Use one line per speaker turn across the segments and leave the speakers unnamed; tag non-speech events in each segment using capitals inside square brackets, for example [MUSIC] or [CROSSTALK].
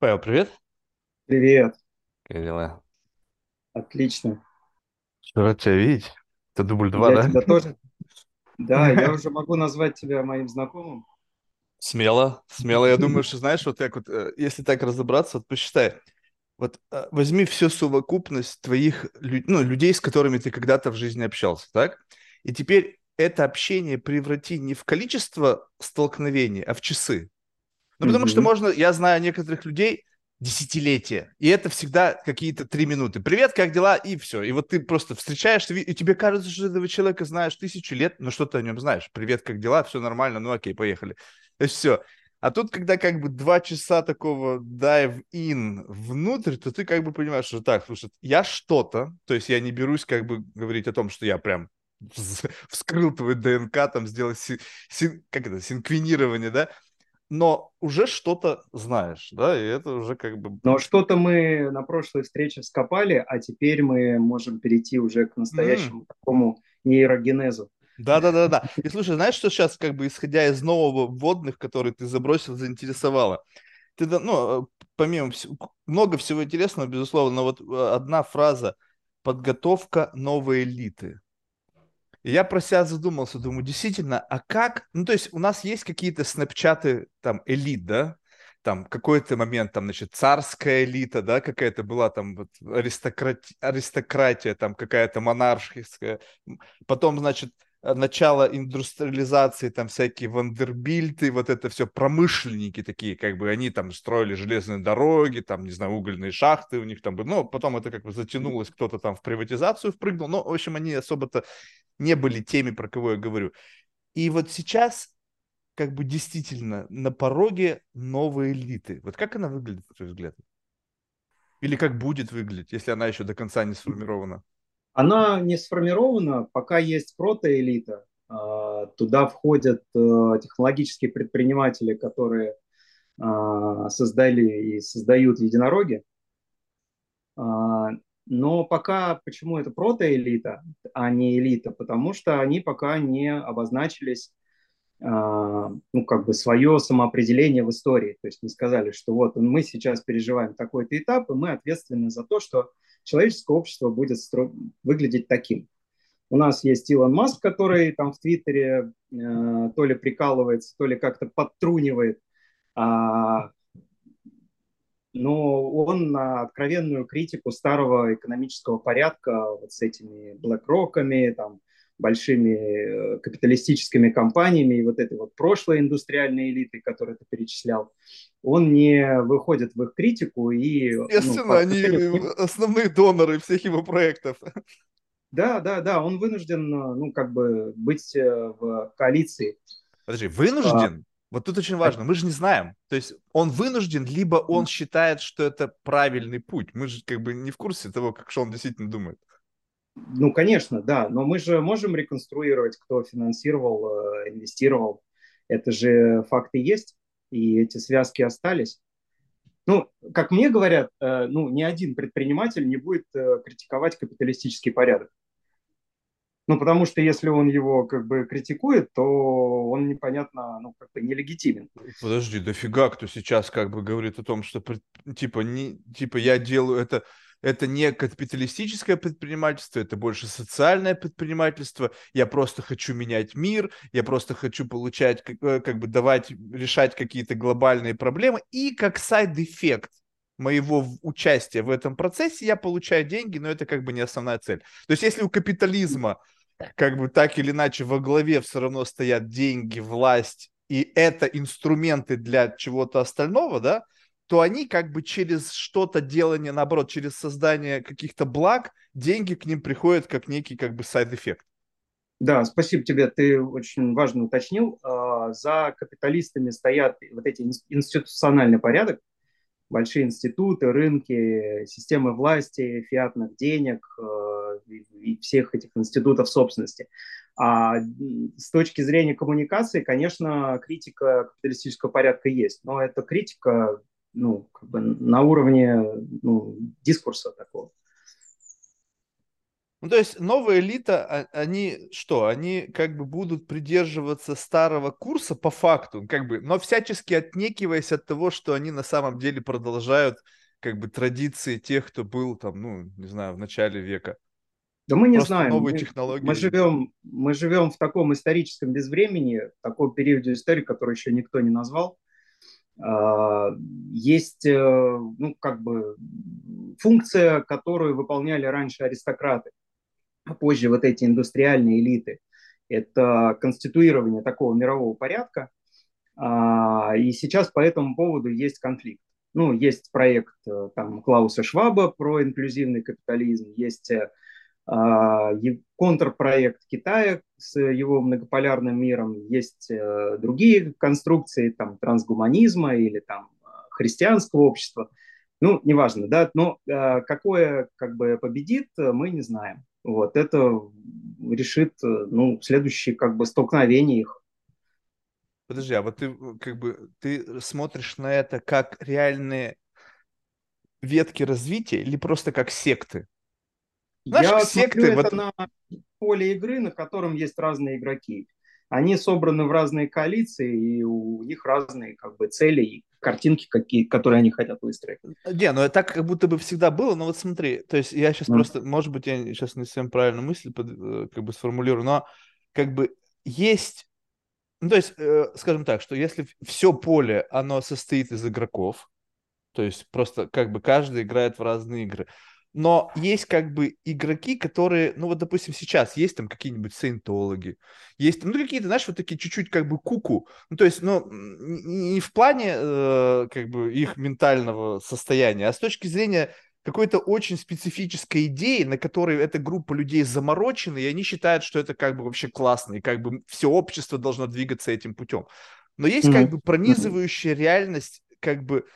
Павел, привет.
Привет,
Как дела?
отлично.
Что рад тебя видеть. Это дубль два,
Я
да?
тебя тоже. Да, [LAUGHS] я уже могу назвать тебя моим знакомым.
Смело, смело. Я думаю, [LAUGHS] что знаешь, вот так вот, э, если так разобраться, вот посчитай. Вот э, возьми всю совокупность твоих, ну, людей, с которыми ты когда-то в жизни общался, так? И теперь это общение преврати не в количество столкновений, а в часы. Ну, потому что
Мгм.
можно, я знаю некоторых людей десятилетия, и это всегда какие-то три минуты. Привет, как дела? И все. И вот ты просто встречаешься, ви- и тебе кажется, что этого человека знаешь тысячу лет, но что ты о нем знаешь? Привет, как дела? Все нормально, ну окей, поехали. Есть все. А тут, когда как бы два часа такого dive-in внутрь, то ты как бы понимаешь, что так, слушай, я что-то, то есть я не берусь как бы говорить о том, что я прям вскрыл твой ДНК, там сделал, си- син- как это, синквенирование, да, но уже что-то знаешь, да, и это уже как бы...
Но что-то мы на прошлой встрече вскопали, а теперь мы можем перейти уже к настоящему такому нейрогенезу.
Да-да-да-да. И слушай, знаешь, что сейчас, как бы, исходя из нового вводных, который ты забросил, заинтересовало? Ты, ну, э, помимо всего, много всего интересного, безусловно, но вот э, одна фраза «подготовка новой элиты». Я про себя задумался, думаю, действительно, а как? Ну, то есть у нас есть какие-то снапчаты, там, элит, да? Там какой-то момент, там, значит, царская элита, да, какая-то была там вот аристократи- аристократия, там какая-то монархическая. М, Потом, значит, э, начало индустриализации, там всякие вандербильты, вот это все промышленники такие, как бы они там строили железные дороги, там, не знаю, угольные шахты у них там были. Ну, потом это как бы затянулось, кто-то там в приватизацию впрыгнул. Но, в общем, они особо-то не были теми, про кого я говорю. И вот сейчас как бы действительно на пороге новой элиты. Вот как она выглядит, на твой взгляд? Или как будет выглядеть, если она еще до конца не сформирована?
Она не сформирована, пока есть протоэлита. А, Туда входят э, технологические предприниматели, которые а, создали и создают единороги. А, Но пока, почему это протоэлита, а не элита? Потому что они пока не обозначились, а, ну, как бы свое самоопределение в истории. То есть не сказали, что вот мы сейчас переживаем такой-то этап, и мы ответственны за то, что человеческое общество будет стро- выглядеть таким. У нас есть Илон Маск, который там в Твиттере э, то ли прикалывается, то ли как-то подтрунивает, а, но он на откровенную критику старого экономического порядка вот с этими BlackRock'ами, там, большими э, капиталистическими компаниями и вот этой вот прошлой индустриальной элитой, которую ты перечислял, он не выходит в их критику и ну,
Естественно,
по
они
ним [LAUGHS]
основные доноры всех его проектов.
да, да, да, он вынужден, э, ну, как бы быть э, в коалиции.
Подожди,
А,
вынужден? Вот тут очень важно, мы же не знаем. То есть он вынужден, либо он считает, что это правильный путь. Мы же как бы не в курсе того, как что он действительно думает.
Ну, конечно, да, но мы же можем реконструировать, кто финансировал, э, инвестировал. Это же факты есть, и эти связки остались. Ну, как мне говорят, э, ну, ни один предприниматель не будет э, критиковать капиталистический порядок. Ну, потому что если он его как бы критикует, то он непонятно, ну, как бы нелегитимен.
Подожди, дофига кто сейчас как бы говорит о том, что типа не типа я делаю это это не капиталистическое предпринимательство, это больше социальное предпринимательство. Я просто хочу менять мир, я просто хочу получать как, э, как бы давать решать какие-то глобальные проблемы и как side effect моего участия в этом процессе я получаю деньги, но это как бы не основная цель. То есть если у капитализма как бы так или иначе во главе все равно стоят деньги, власть, и это инструменты для чего-то остального, да, то они как бы через что-то делание, наоборот, через создание каких-то благ, деньги к ним приходят как некий как бы side effect.
Да, спасибо тебе, ты очень важно уточнил. А, За капиталистами стоят вот эти ин- институциональный порядок, большие институты, рынки, системы власти, фиатных денег э, и, всех этих институтов собственности. А с точки зрения коммуникации, конечно, критика капиталистического порядка есть, но это критика ну, как бы на уровне ну, дискурса такого.
Ну, то есть новая элита, а, они что? Они как бы будут придерживаться старого курса по факту, как бы, но всячески отнекиваясь от того, что они на самом деле продолжают как бы традиции тех, кто был там, ну, не знаю, в начале века.
Да мы не Просто знаем. Новые мы, технологии. Мы живем, мы живем в таком историческом безвремени, в таком периоде истории, который еще никто не назвал. А, есть, э, ну, как бы, функция, которую выполняли раньше аристократы, а позже вот эти индустриальные элиты. Это конституирование такого мирового порядка. А, и сейчас по этому поводу есть конфликт. Ну, есть проект э, там, Клауса Шваба про инклюзивный капитализм, есть э, контрпроект Китая с его многополярным миром, есть э, другие конструкции там, трансгуманизма или там, христианского общества. Ну, неважно, да, но э, какое как бы победит, мы не знаем. Вот, это решит, ну, следующее как бы столкновение их.
Подожди, а вот ты как бы ты смотришь на это как реальные ветки развития или просто как секты?
Знаешь, Я секты, смотрю вот... это на поле игры, на котором есть разные игроки. Они собраны в разные коалиции, и у них разные как бы цели и картинки, какие, которые они хотят выстроить.
Не, ну так как будто бы всегда было, но вот смотри, то есть я сейчас mm. просто, может быть, я сейчас не совсем правильно мысль под, э, как бы сформулирую, но как бы есть, ну то есть, э, скажем так, что если все поле, оно состоит из игроков, то есть просто как бы каждый играет в разные игры, но есть как бы игроки, которые, ну вот, допустим, сейчас есть там какие-нибудь саентологи, есть ну какие-то, знаешь, вот такие чуть-чуть как бы куку, ну то есть, ну не в плане э, как бы их ментального состояния, а с точки зрения какой-то очень специфической идеи, на которой эта группа людей заморочена, и они считают, что это как бы вообще классно, и как бы все общество должно двигаться этим путем. Но есть mm-hmm. как бы пронизывающая реальность как бы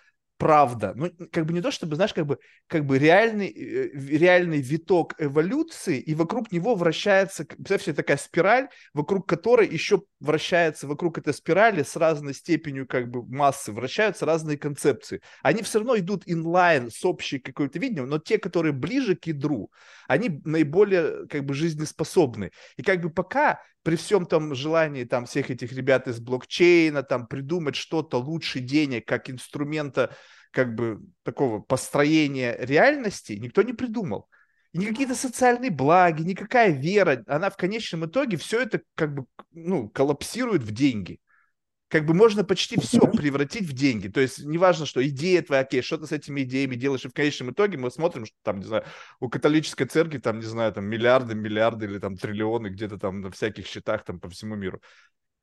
правда. Ну, как бы не то, чтобы, знаешь, как бы, как бы реальный, э, реальный виток эволюции, и вокруг него вращается, представь себе, такая спираль, вокруг которой еще вращается, вокруг этой спирали с разной степенью как бы массы, вращаются разные концепции. Они все равно идут инлайн с общей какой-то видением, но те, которые ближе к ядру, они наиболее как бы жизнеспособны. И как бы пока при всем том желании там всех этих ребят из блокчейна там придумать что-то лучше денег как инструмента как бы такого построения реальности никто не придумал. И ни какие-то социальные благи, никакая вера, она в конечном итоге все это как бы, ну, коллапсирует в деньги как бы можно почти все превратить в деньги. То есть неважно, что идея твоя, окей, что ты с этими идеями делаешь, и в конечном итоге мы смотрим, что там, не знаю, у католической церкви там, не знаю, там миллиарды, миллиарды или там триллионы где-то там на всяких счетах там по всему миру.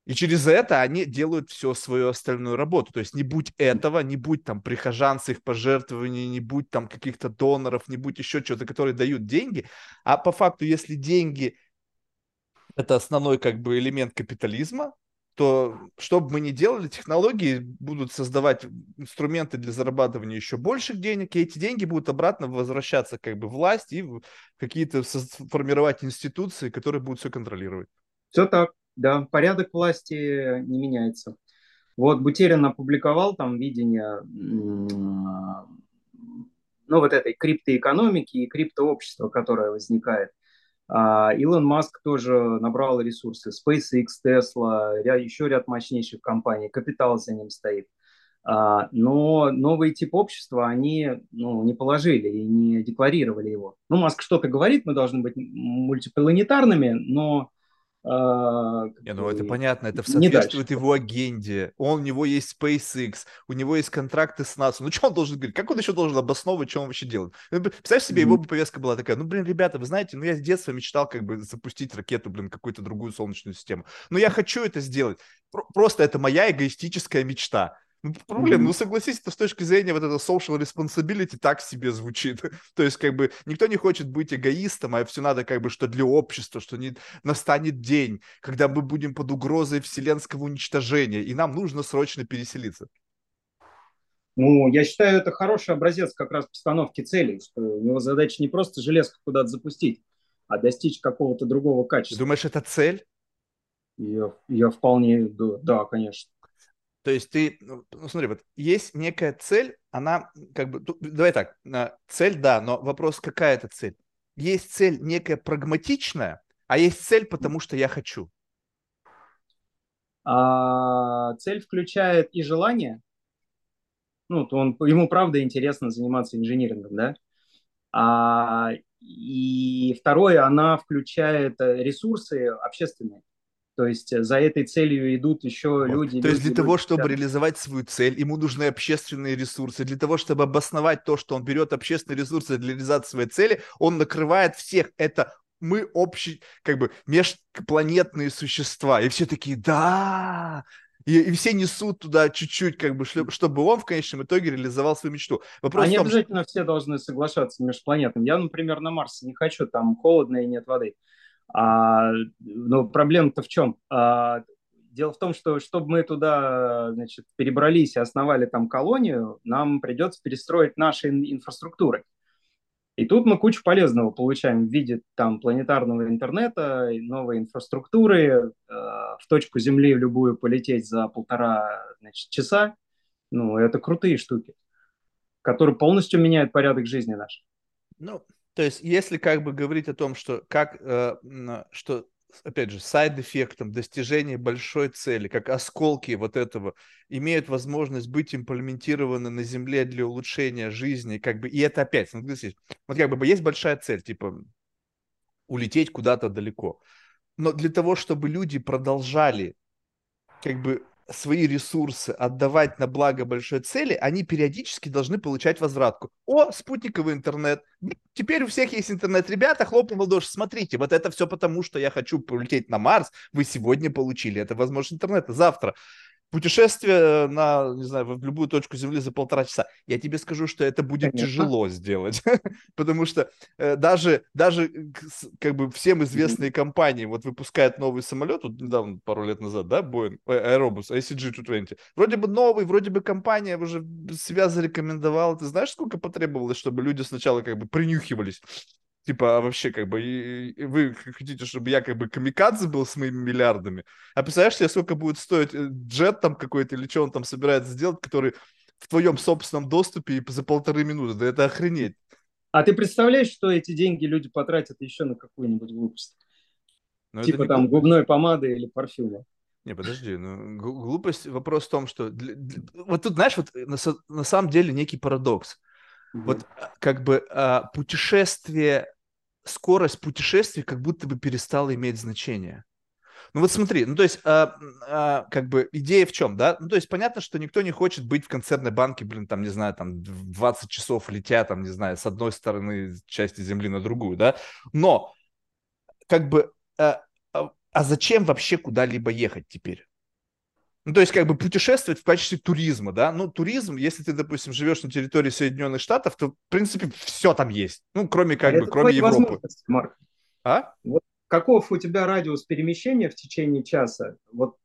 И через это они делают всю свою остальную работу. То есть не будь этого, не будь там прихожан с их пожертвований, не будь там каких-то доноров, не будь еще чего-то, которые дают деньги. А по факту, если деньги это основной как бы элемент капитализма, то что бы мы ни делали, технологии будут создавать инструменты для зарабатывания еще больших денег, и эти деньги будут обратно возвращаться как бы власть и какие-то формировать институции, которые будут все контролировать.
Все так, да, порядок власти не меняется. Вот Бутерин опубликовал там видение ну, вот этой криптоэкономики и криптообщества, которое возникает. А, Илон Маск тоже набрал ресурсы, SpaceX, Tesla, еще ряд мощнейших компаний, капитал за ним стоит. А, но новый тип общества они ну, не положили и не декларировали его. Ну, Маск что-то говорит, мы должны быть мультипланетарными, но
а, не, ну это понятно, это соответствует его агенде. Он, у него есть SpaceX, у него есть контракты с НАСА. Ну что он должен говорить? Как он еще должен обосновывать, что он вообще делает? Ну, представь себе, mm-hmm. его бы повестка была такая, ну, блин, ребята, вы знаете, ну я с детства мечтал как бы запустить ракету, блин, какую-то другую солнечную систему. Но я хочу это сделать. Просто это моя эгоистическая мечта. Ну, проблем, ну согласись, это с точки зрения вот этого social responsibility так себе звучит. [LAUGHS] То есть, как бы, никто не хочет быть эгоистом, а все надо, как бы, что для общества, что не настанет день, когда мы будем под угрозой вселенского уничтожения, и нам нужно срочно переселиться.
Ну, я считаю, это хороший образец как раз постановки целей, что у него задача не просто железку куда-то запустить, а достичь какого-то другого качества.
Ты думаешь, это цель?
Я, я вполне, да, да, конечно.
То есть ты, ну, ну, смотри, вот есть некая цель, она как бы, давай так, цель, да, но вопрос, какая это цель? есть цель некая прагматичная, а есть цель, потому что я хочу?
А, цель включает и желание. Ну, то он, ему правда интересно заниматься инжинирингом, да? А, и второе, она включает э, ресурсы общественные. То есть за этой целью идут еще вот. люди.
То есть
люди,
для того,
люди,
чтобы
да.
реализовать свою цель, ему нужны общественные ресурсы. Для того, чтобы обосновать то, что он берет общественные ресурсы для реализации своей цели, он накрывает всех. Это мы общие, как бы межпланетные существа. И все такие, да, и, и все несут туда чуть-чуть, как бы, чтобы он в конечном итоге реализовал свою мечту.
Вопрос Они том, обязательно что... все должны соглашаться межпланетным. Я, например, на Марсе не хочу, там холодно и нет воды. А, но проблема-то в чем? А, дело в том, что чтобы мы туда значит, перебрались и основали там колонию, нам придется перестроить наши инфраструктуры. И тут мы кучу полезного получаем в виде там планетарного интернета, новой инфраструктуры, э, в точку Земли в любую полететь за полтора значит, часа. Ну, это крутые штуки, которые полностью меняют порядок жизни наш.
Ну, то есть, если как бы говорить о том, что как, э, что опять же, сайд-эффектом достижения большой цели, как осколки вот этого, имеют возможность быть имплементированы на Земле для улучшения жизни, как бы, и это опять, смотрите, вот как бы есть большая цель, типа, улететь куда-то далеко. Но для того, чтобы люди продолжали как бы свои ресурсы отдавать на благо большой цели, они периодически должны получать возвратку. О, спутниковый интернет. Теперь у всех есть интернет. Ребята, хлопнул в ладоши. Смотрите, вот это все потому, что я хочу полететь на Марс. Вы сегодня получили это возможность интернета. Завтра путешествие на, не знаю, в любую точку Земли за полтора часа. Я тебе скажу, что это будет Конечно. тяжело сделать, [LAUGHS] потому что э, даже, даже как бы всем известные компании вот выпускают новый самолет, вот недавно, пару лет назад, да, Boeing, э, Aerobus, ACG-220. Вроде бы новый, вроде бы компания уже себя зарекомендовала. Ты знаешь, сколько потребовалось, чтобы люди сначала как бы принюхивались Типа, а вообще, как бы, и, и вы хотите, чтобы я, как бы, камикадзе был с моими миллиардами? А представляешь себе, сколько будет стоить э, джет там какой-то или что он там собирается сделать, который в твоем собственном доступе и за полторы минуты? Да это охренеть.
А ты представляешь, что эти деньги люди потратят еще на какую-нибудь глупость? Но типа там глупость. губной помады или парфюма.
Не, подожди, ну, глупость, вопрос в том, что... Для, для, вот тут, знаешь, вот на, на самом деле некий парадокс. Mm-hmm. Вот а, как бы а, путешествие, скорость путешествий как будто бы перестала иметь значение. Ну вот смотри, ну то есть, а, а, как бы идея в чем, да? Ну то есть понятно, что никто не хочет быть в концертной банке, блин, там, не знаю, там 20 часов летя, там, не знаю, с одной стороны части Земли на другую, да? Но как бы, а, а, а зачем вообще куда-либо ехать теперь? Ну, то есть, как бы путешествовать в качестве туризма, да? Ну, туризм, если ты, допустим, живешь на территории Соединенных Штатов, то, в принципе, все там есть. Ну, кроме, как а бы, кроме Европы.
Марк. А? Вот каков у тебя радиус перемещения в течение часа? Вот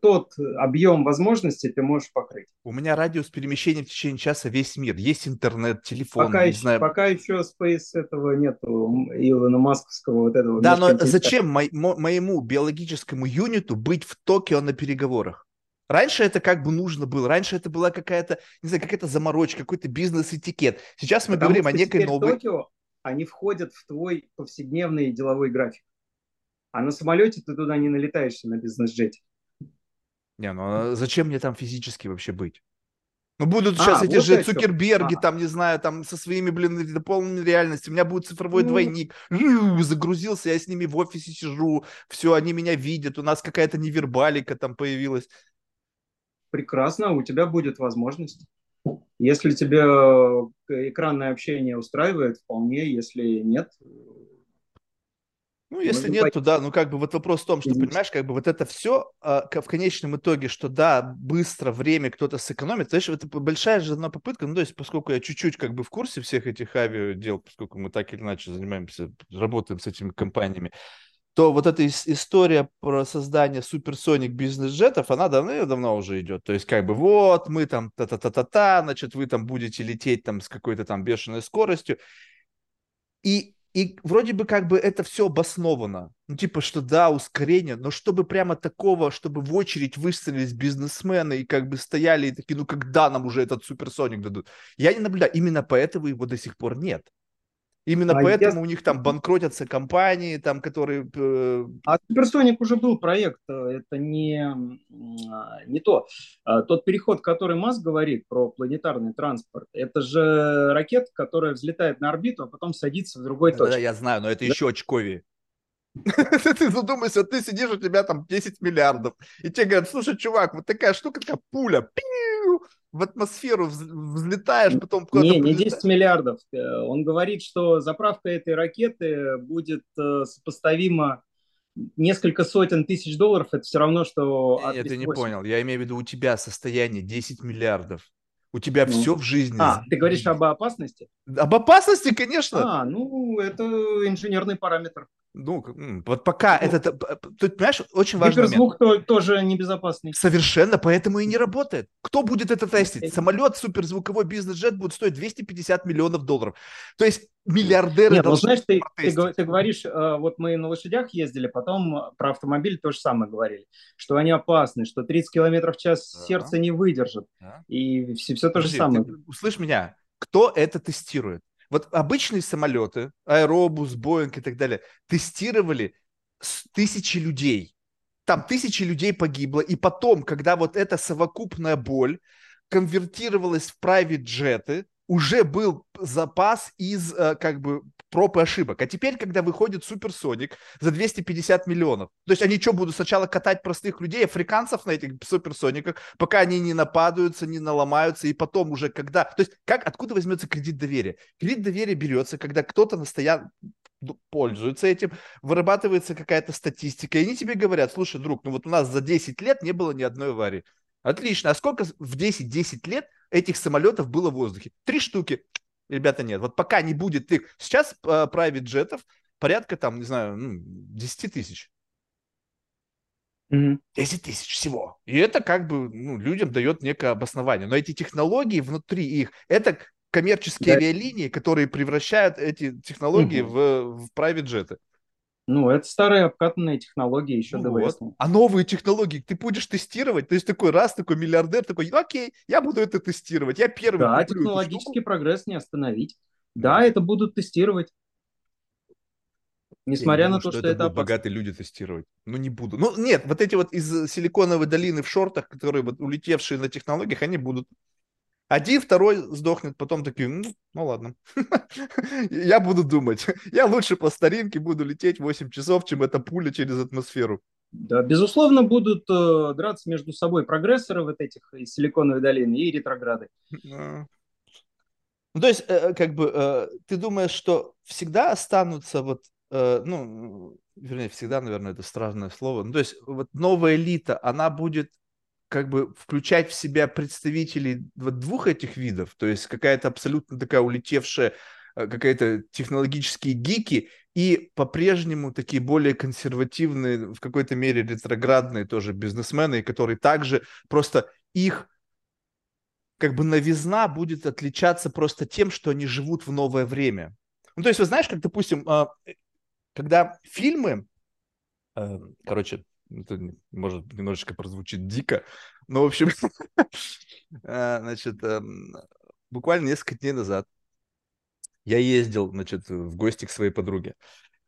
тот объем возможностей ты можешь покрыть.
У меня радиус перемещения в течение часа весь мир. Есть интернет, телефон,
пока
не
еще,
знаю.
Пока еще Space этого нету, Илона Масковского вот этого.
Да, но зачем мо- моему биологическому юниту быть в Токио на переговорах? Раньше это как бы нужно было, раньше это была какая-то, не знаю, какая-то заморочка, какой-то бизнес-этикет. Сейчас мы Потому говорим о некой новой...
Токио, они входят в твой повседневный деловой график. А на самолете ты туда не налетаешься на бизнес-джете.
Не, ну а зачем мне там физически вообще быть? Ну, будут сейчас а, эти вот же Цукерберги, а. там, не знаю, там, со своими, блин, полными реальностью. У меня будет цифровой ну. двойник. Загрузился, я с ними в офисе сижу. Все, они меня видят. У нас какая-то невербалика там появилась
прекрасно, у тебя будет возможность. Если тебе э, экранное общение устраивает, вполне, если нет,
ну, если нет, то да, ну как бы вот вопрос в том, что, понимаешь, как бы вот это все а, в конечном итоге, что да, быстро время кто-то сэкономит, знаешь, это большая же одна попытка, ну то есть поскольку я чуть-чуть как бы в курсе всех этих авиадел, поскольку мы так или иначе занимаемся, работаем с этими компаниями, то вот эта история про создание суперсоник бизнес-джетов, она давно-давно уже идет. То есть как бы вот мы там та-та-та-та-та, значит, вы там будете лететь там с какой-то там бешеной скоростью. И, и вроде бы как бы это все обосновано. Ну типа, что да, ускорение, но чтобы прямо такого, чтобы в очередь выстроились бизнесмены и как бы стояли и такие, ну когда нам уже этот суперсоник дадут? Я не наблюдаю. Именно поэтому его до сих пор нет. Именно а поэтому я... у них там банкротятся компании, там, которые...
Э, а Суперсоник уже был проект, э, это не, не то. А тот переход, который Маск говорит про планетарный транспорт, это же ракета, которая взлетает на орбиту, а потом садится в другой точке.
Да, я знаю, но это да? еще очковее. [LAUGHS] Ты задумайся, ты сидишь, у тебя там 10 миллиардов, и тебе говорят, слушай, чувак, вот такая штука, такая пуля, в атмосферу взлетаешь, потом
куда-то... Не, не 10 миллиардов. Э, он говорит, что заправка этой ракеты будет э, сопоставима несколько сотен тысяч долларов, это все равно, что...
Нет, ты не понял. Я имею в виду, у тебя состояние 10 миллиардов. У тебя ну. все в жизни.
А, ты говоришь об опасности?
Об опасности, конечно.
А, ну, это инженерный параметр.
Ну, вот пока ну, это, тут, понимаешь, очень важно.
Гиперзвук то, тоже небезопасный.
Совершенно, поэтому и не работает. Кто будет это тестить? Самолет, суперзвуковой бизнес-джет будет стоить 250 миллионов долларов. То есть миллиардеры
Нет, ну знаешь, ты, ты, ты говоришь, э, вот мы на лошадях ездили, потом про автомобиль то же самое говорили, что они опасны, что 30 километров в час да. сердце не выдержит. Да. И все, все то Подожди, же самое. Ты,
услышь меня, кто это тестирует? Вот обычные самолеты, Аэробус, Боинг и так далее, тестировали тысячи людей. Там тысячи людей погибло. И потом, когда вот эта совокупная боль конвертировалась в private джеты, уже был запас из э, как бы проб и ошибок. А теперь, когда выходит суперсоник за 250 миллионов, то есть они что, будут сначала катать простых людей, африканцев на этих суперсониках, пока они не нападаются, не наломаются, и потом уже когда... То есть как, откуда возьмется кредит доверия? Кредит доверия берется, когда кто-то настоян пользуется этим, вырабатывается какая-то статистика, и они тебе говорят, слушай, друг, ну вот у нас за 10 лет не было ни одной аварии. Отлично. А сколько в 10-10 лет этих самолетов было в воздухе? Три штуки. Ребята, нет. Вот пока не будет их... Сейчас uh, private джетов порядка там, не знаю, ну, 10 тысяч. Mm-hmm. 10 тысяч всего. И это как бы ну, людям дает некое обоснование. Но эти технологии внутри их, это коммерческие да. авиалинии, которые превращают эти технологии mm-hmm. в, в private джеты.
Ну, это старые обкатанные технологии еще ну до вот.
А новые технологии ты будешь тестировать? То есть такой раз, такой миллиардер, такой, окей, я буду это тестировать, я первый
Да, технологический прогресс не остановить. Да, это будут тестировать. Несмотря думаю, на то, что, что это, это
будут богатые люди тестировать. Ну, не буду. Ну, нет, вот эти вот из силиконовой долины в шортах, которые вот улетевшие на технологиях, они будут. Один, второй сдохнет, потом такие, ну, ну ладно, [LAUGHS] я буду думать. [LAUGHS] Я лучше по старинке буду лететь 8 часов, чем эта пуля через атмосферу.
Да, безусловно, будут э, драться между собой прогрессоры вот этих из Силиконовой долины и ретрограды.
Ну, то есть, э, э, как бы, э, ты думаешь, что всегда останутся вот, э, ну, вернее, всегда, наверное, это странное слово, ну, то есть, вот новая элита, она будет как бы включать в себя представителей вот двух этих видов, то есть какая-то абсолютно такая улетевшая э, какая-то технологические гики и по-прежнему такие более консервативные, в какой-то мере ретроградные тоже бизнесмены, которые также просто их как бы новизна будет отличаться просто тем, что они живут в новое время. Ну, то есть, вы знаешь, как, допустим, а, э, когда фильмы, э, короче, это может немножечко прозвучит дико, но, в общем, э, [LAUGHS] значит, эм, буквально несколько дней назад я ездил, значит, в гости к своей подруге.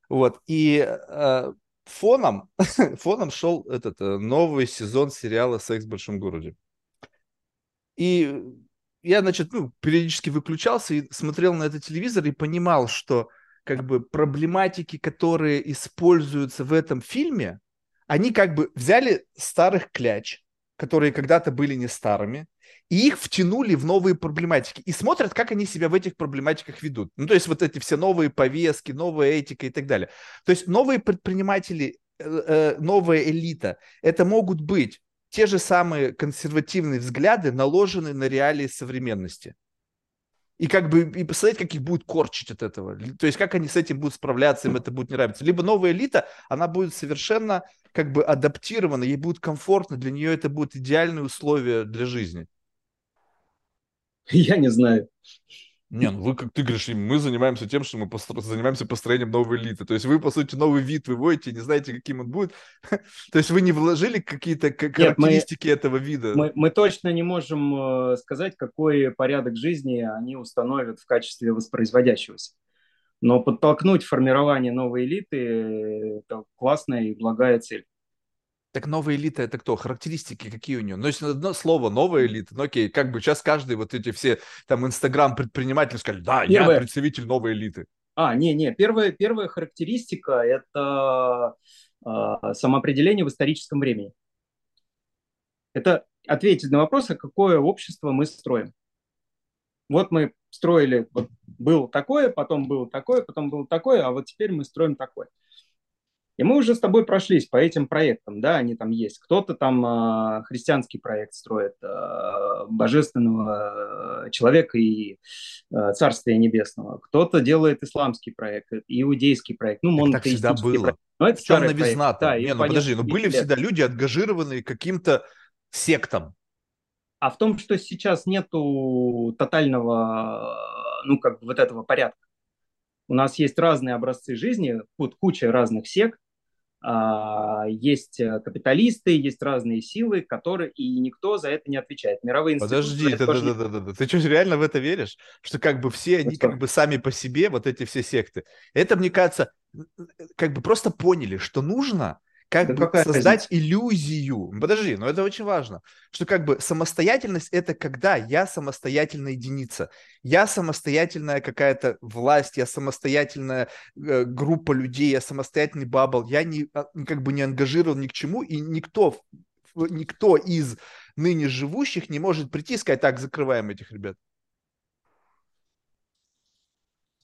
Вот, и э, фоном, [LAUGHS] фоном шел этот э, новый сезон сериала «Секс в большом городе». И я, значит, ну, периодически выключался и смотрел на этот телевизор и понимал, что как бы проблематики, которые используются в этом фильме, они как бы взяли старых кляч, которые когда-то были не старыми, и их втянули в новые проблематики. И смотрят, как они себя в этих проблематиках ведут. Ну, то есть вот эти все новые повестки, новая этика и так далее. То есть новые предприниматели, э, э, новая элита, это могут быть те же самые консервативные взгляды, наложенные на реалии современности и как бы и посмотреть, как их будут корчить от этого. То есть как они с этим будут справляться, им это будет не нравиться. Либо новая элита, она будет совершенно как бы адаптирована, ей будет комфортно, для нее это будут идеальные условия для жизни. [LAUGHS]
Я не знаю.
Не, ну вы, как ты говоришь, мы занимаемся тем, что мы постро... занимаемся построением новой элиты. То есть вы, по сути, новый вид выводите, не знаете, каким он будет. [LAUGHS] То есть вы не вложили какие-то характеристики
Нет,
мы, этого вида?
Мы, мы точно не можем э, сказать, какой порядок жизни они установят в качестве воспроизводящегося. Но подтолкнуть формирование новой элиты – это классная и благая цель.
Так новая элита это кто? Характеристики какие у нее? Ну, если одно слово новая элита, ну окей, как бы сейчас каждый вот эти все там инстаграм предприниматели сказали, да, Первое. я представитель новой элиты.
А, не-не, первая, первая характеристика – это э, самоопределение в историческом времени. Это ответить на вопрос, а какое общество мы строим. Вот мы строили, вот было такое, потом было такое, потом было такое, а вот теперь мы строим такое. И мы уже с тобой прошлись по этим проектам, да, они там есть. Кто-то там э, христианский проект строит, э, божественного человека и э, царствия небесного. Кто-то делает исламский проект, иудейский проект, ну,
так всегда было. Проект. Но это старый новизна проект. Да, Не, ну подожди, ну были лет. всегда люди, отгажированные каким-то сектам.
А в том, что сейчас нету тотального, ну, как бы вот этого порядка. У нас есть разные образцы жизни, вот куча разных сект, а, есть э, капиталисты, есть разные силы, которые и никто за это не отвечает. Мировые
Подожди, да, да, да, да, да, да. ты что, реально в это веришь? Что как бы все они как бы сами по себе, вот эти все секты. Это, мне кажется, как бы просто поняли, что нужно как да бы создать разница? иллюзию. Подожди, но это очень важно, что как бы самостоятельность это когда я самостоятельная единица, я самостоятельная какая-то власть, я самостоятельная э, группа людей, я самостоятельный бабл, я не а, как бы не ангажирован ни к чему, и никто никто из ныне живущих не может прийти и сказать, так, закрываем этих ребят.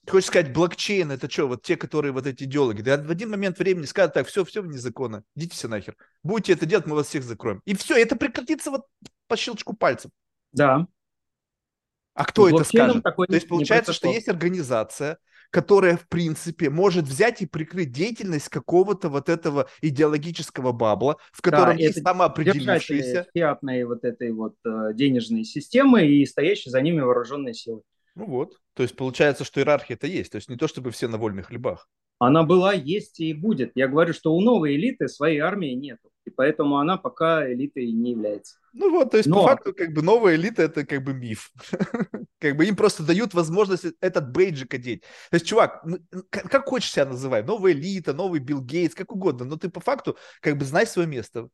Ты хочешь сказать, блокчейн это что, вот те, которые вот эти идеологи, да в один момент времени скажут, так, все, все вне закона, идите все нахер. Будете это делать, мы вас всех закроем. И все, это прекратится вот по щелчку пальцев.
Да.
А кто это скажет? То есть получается, что есть организация, которая, в принципе, может взять и прикрыть деятельность какого-то вот этого идеологического бабла, в котором да, есть самоопределившиеся...
фиатные вот этой вот э, денежной системы и стоящие за ними вооруженные силы.
Ну вот. То есть получается, что иерархия-то есть. То есть не то, чтобы все на вольных хлебах.
Она была, есть и будет. Я говорю, что у новой элиты своей армии нет. И поэтому она пока элитой не является.
Ну вот, то есть Но... по факту как бы новая элита это как бы миф. [LAUGHS] как бы им просто дают возможность этот бейджик одеть. То есть, чувак, ну, как хочешь себя называй, новая элита, новый Билл Гейтс, как угодно, но ты по факту как бы знай свое место.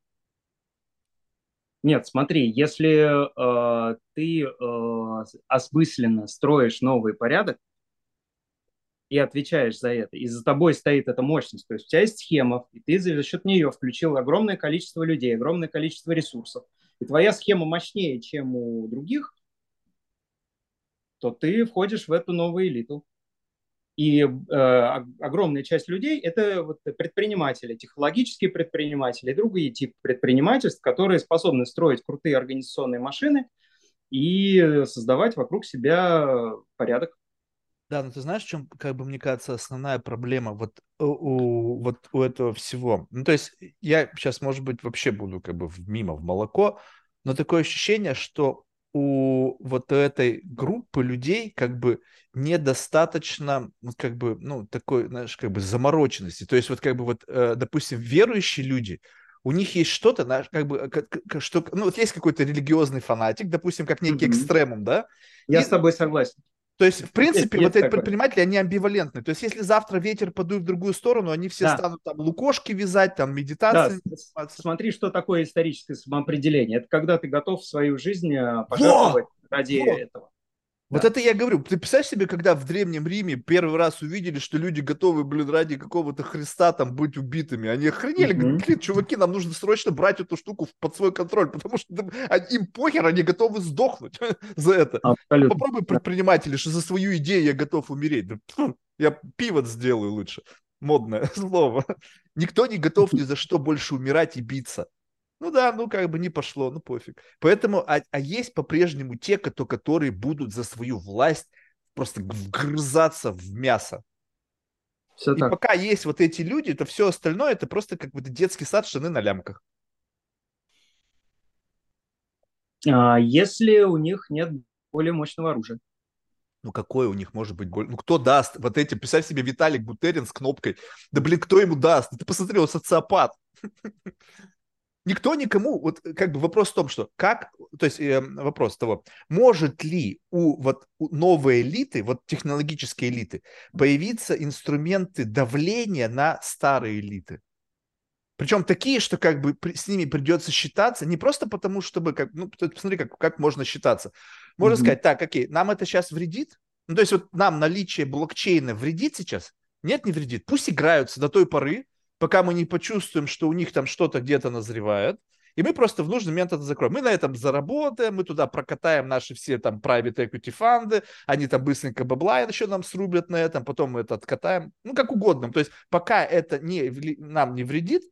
Нет, смотри, если э, ты э, осмысленно строишь новый порядок и отвечаешь за это, и за тобой стоит эта мощность, то есть у тебя есть схема, и ты за счет нее включил огромное количество людей, огромное количество ресурсов, и твоя схема мощнее, чем у других, то ты входишь в эту новую элиту. И э, огромная часть людей – это вот предприниматели, технологические предприниматели, другие типы предпринимательств, которые способны строить крутые организационные машины и создавать вокруг себя порядок.
Да, но ты знаешь, в чем, как бы мне кажется, основная проблема вот у, вот у этого всего? Ну, то есть я сейчас, может быть, вообще буду как бы мимо в молоко, но такое ощущение, что у вот этой группы людей как бы недостаточно, как бы, ну, такой, знаешь, как бы замороченности. То есть вот как бы вот, э, допустим, верующие люди, у них есть что-то, как бы, как, что, ну, вот есть какой-то религиозный фанатик, допустим, как некий mm-hmm. экстремум, да?
Я и, с тобой согласен.
То есть, в принципе, есть, вот эти такое. предприниматели, они амбивалентны. То есть, если завтра ветер подует в другую сторону, они все да. станут там лукошки вязать, там медитации.
Да. Смотри, что такое историческое самоопределение. Это когда ты готов свою жизнь э, пожертвовать Во! ради Во! этого.
Вот да. это я говорю. Ты представляешь себе, когда в Древнем Риме первый раз увидели, что люди готовы, блин, ради какого-то Христа там быть убитыми. Они охренели, mm-hmm. говорят, блин, чуваки, нам нужно срочно брать эту штуку под свой контроль, потому что им похер, они готовы сдохнуть [LAUGHS] за это. Абсолютно. Попробуй предприниматели, что за свою идею я готов умереть. Да, [LAUGHS] я пивот сделаю лучше. Модное [LAUGHS] слово. Никто не готов ни за что больше умирать и биться. Ну да, ну как бы не пошло, ну пофиг. Поэтому, а, а есть по-прежнему те, кто, которые будут за свою власть просто вгрызаться в мясо. Все и так. пока есть вот эти люди, то все остальное это просто как бы детский сад штаны на лямках.
А если у них нет более мощного оружия?
Ну, какое у них может быть более... Ну, кто даст вот эти... Представь себе Виталик Бутерин с кнопкой. Да, блин, кто ему даст? Ты посмотри, он социопат. [LAUGHS] никто никому, вот как бы вопрос в том, что как, то есть э, вопрос того, может ли у вот у новой элиты, вот технологической элиты, появиться инструменты давления на старые элиты? Причем такие, что как бы с ними придется считаться, не просто потому, чтобы, как, ну, посмотри, как, как можно считаться. Можно mm-hmm. сказать, так, окей, нам это сейчас вредит? Ну, то есть вот нам наличие блокчейна вредит сейчас? Нет, не вредит. Пусть играются до той поры, пока мы не почувствуем, что у них там что-то где-то назревает, и мы просто в нужный момент это закроем. Мы на этом заработаем, мы туда прокатаем наши все там private equity фанды, они там быстренько бабла еще нам срублят на этом, потом мы это откатаем, ну, как угодно. То есть пока это не, нам не вредит,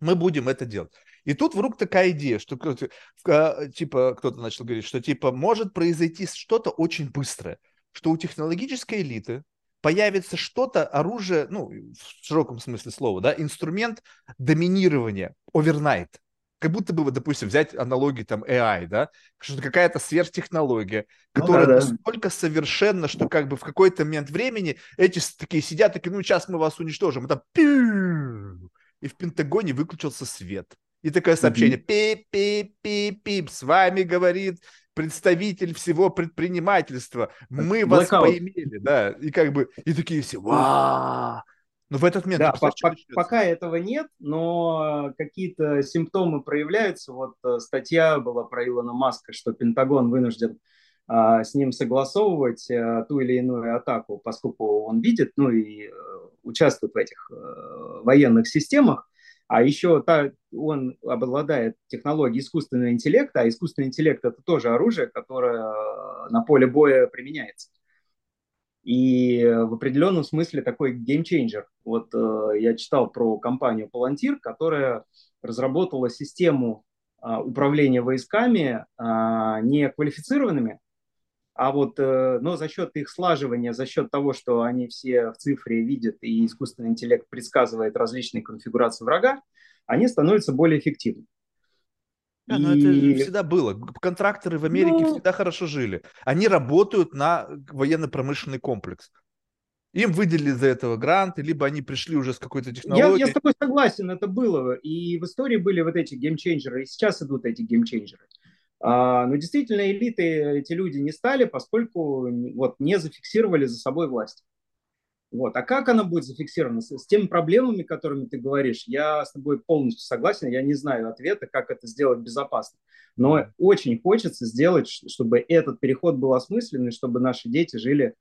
мы будем это делать. И тут вдруг такая идея, что а, типа кто-то начал говорить, что типа может произойти что-то очень быстрое, что у технологической элиты появится что-то, оружие, ну, в широком смысле слова, да, инструмент доминирования, overnight. Как будто бы, допустим, взять аналогии там AI, да, что какая-то сверхтехнология, которая ну, да, да. настолько совершенна, что как бы в какой-то момент времени эти такие сидят, такие, ну, сейчас мы вас уничтожим, это и в Пентагоне выключился свет. И такое сообщение, пип-пип-пип-пип, с вами говорит представитель всего предпринимательства, мы Blackout. вас поимели, да, и как бы, и такие все, вау, но в этот момент...
Да, по по пока этого нет, но какие-то симптомы проявляются. Вот э, статья была про Илона Маска, что Пентагон вынужден а, с ним согласовывать а, ту или иную атаку, поскольку он видит, ну и а, участвует в этих а, военных системах. А еще та, он обладает технологией искусственного интеллекта, а искусственный интеллект это тоже оружие, которое на поле боя применяется. И в определенном смысле такой game changer. Вот э, я читал про компанию Palantir, которая разработала систему э, управления войсками э, не квалифицированными, а вот, э, но за счет их слаживания, за счет того, что они все в цифре видят и искусственный интеллект предсказывает различные конфигурации врага, они становятся более эффективны.
Да, и... но это всегда было. Контракторы в Америке ну... всегда хорошо жили. Они работают на военно-промышленный комплекс. Им выделили за этого гранты, либо они пришли уже с какой-то технологией.
Я, я с тобой согласен, это было. И в истории были вот эти game changer'ы, и сейчас идут эти game changer'ы. А, но действительно элиты эти люди не стали, поскольку вот, не зафиксировали за собой власть. Вот. А как она будет зафиксирована? С, с теми проблемами, которыми ты говоришь, я с тобой полностью согласен, я не знаю ответа, как это сделать безопасно. Но очень хочется сделать, чтобы этот переход был осмысленный, чтобы наши дети жили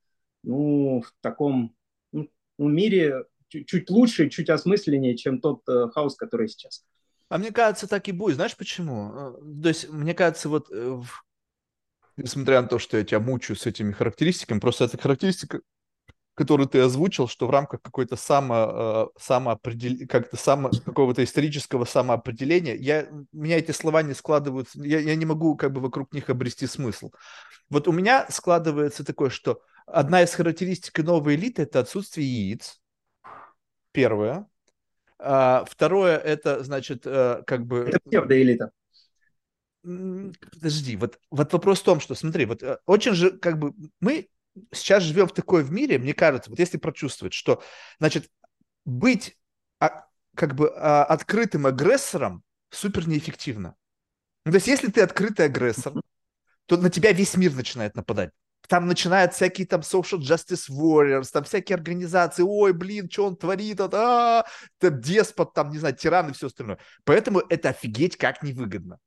ну, в таком ну, мире чуть, чуть лучше, чуть осмысленнее, чем тот э, хаос, который сейчас.
А мне кажется, так и будет. Знаешь почему? Э, то есть, мне кажется, вот э, несмотря на то, что я тебя мучаю с этими характеристиками, просто эта характеристика, которую ты озвучил, что в рамках какой-то само, э, самоопредел... как-то само... какого-то исторического самоопределения, я... меня эти слова не складываются, я, я не могу как бы вокруг них обрести смысл. Вот у меня складывается такое, что одна из характеристик новой элиты – это отсутствие яиц, первое. А, второе, это, значит, э, как бы...
Это псевдоэлита.
Подожди, вот, вот вопрос в том, что, смотри, вот э, очень же, как бы, мы сейчас живем в такой в мире, мне кажется, вот если прочувствовать, что, значит, быть а, как бы а, открытым агрессором супер неэффективно. Ну, то есть, если ты открытый агрессор, то на тебя весь мир начинает нападать там начинают всякие там social justice warriors, там всякие организации, ой, блин, что он творит, а, -а, -а деспот, там, не знаю, тиран и все остальное. Поэтому это офигеть как невыгодно.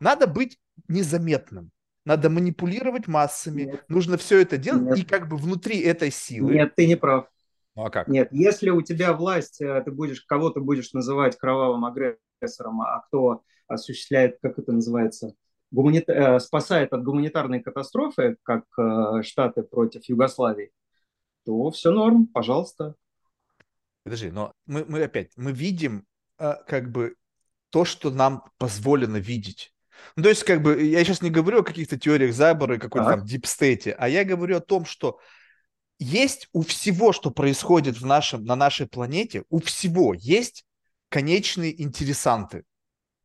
Надо быть незаметным. Надо манипулировать массами, Нет. нужно все это делать, Нет. и как бы внутри этой силы...
Нет, ты не прав.
Ну а как?
Нет, если у тебя власть, э, ты будешь кого-то будешь называть кровавым агрессором, а кто осуществляет, как это называется, гумани... Э, спасает от гуманитарной катастрофы, как э, Штаты против Югославии, то все норм, пожалуйста.
Подожди, но мы, мы опять, мы видим э, как бы то, что нам позволено видеть. Ну, то есть, как бы, я сейчас не говорю о каких-то теориях заговора и какой-то там дипстейте, а я говорю о том, что есть у всего, что происходит в нашем, на нашей планете, у всего есть конечные интересанты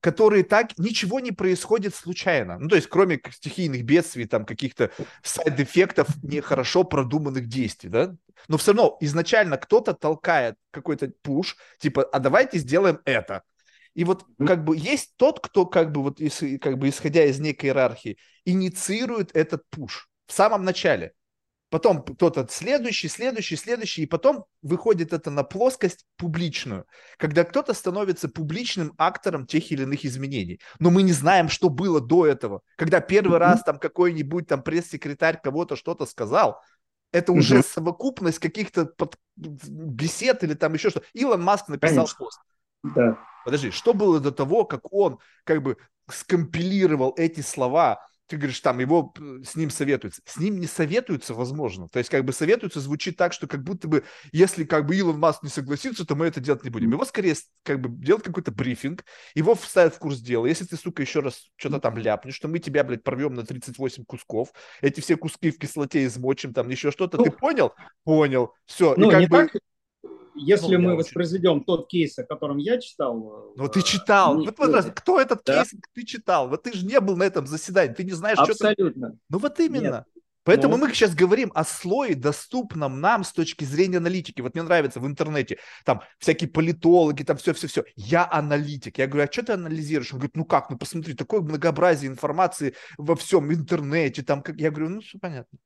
которые так ничего не происходит случайно. Ну, то есть, кроме стихийных бедствий, там каких-то сайд-эффектов нехорошо продуманных действий, да? Но все равно изначально кто-то толкает какой-то пуш, типа, а давайте сделаем это. И вот как бы есть тот, кто как бы вот как бы исходя из некой иерархии инициирует этот пуш в самом начале. Потом кто-то следующий, следующий, следующий, и потом выходит это на плоскость публичную, когда кто-то становится публичным актором тех или иных изменений. Но мы не знаем, что было до этого. Когда первый раз там какой-нибудь там пресс-секретарь кого-то что-то сказал, это уже совокупность каких-то под... бесед или там еще что. Илон Маск написал Конечно. пост. Да. Подожди, что было до того, как он как бы скомпилировал эти слова ты говоришь, там его с ним советуются. С ним не советуются, возможно. То есть, как бы советуются звучит так, что как будто бы, если как бы Илон Маск не согласится, то мы это делать не будем. Его скорее как бы делать какой-то брифинг, его вставят в курс дела. Если ты, сука, еще раз что-то там ляпнешь, что мы тебя, блядь, порвем на 38 кусков, эти все куски в кислоте измочим, там еще что-то. Ну, ты понял? Понял. Все.
Ну, и как бы... так, если ну, мы воспроизведем очень... тот кейс, о котором я читал...
Ну, ты э, читал. Не... Вот, вот, кто этот да? кейс ты читал? Вот ты же не был на этом заседании, ты не знаешь,
Абсолютно. что Абсолютно.
Ну, вот именно. Нет. Поэтому ну. мы сейчас говорим о слое, доступном нам с точки зрения аналитики. Вот мне нравится в интернете, там всякие политологи, там все-все-все. Я аналитик. Я говорю, а что ты анализируешь? Он говорит, ну как, ну посмотри, такое многообразие информации во всем интернете. Там, как... Я говорю, ну все понятно.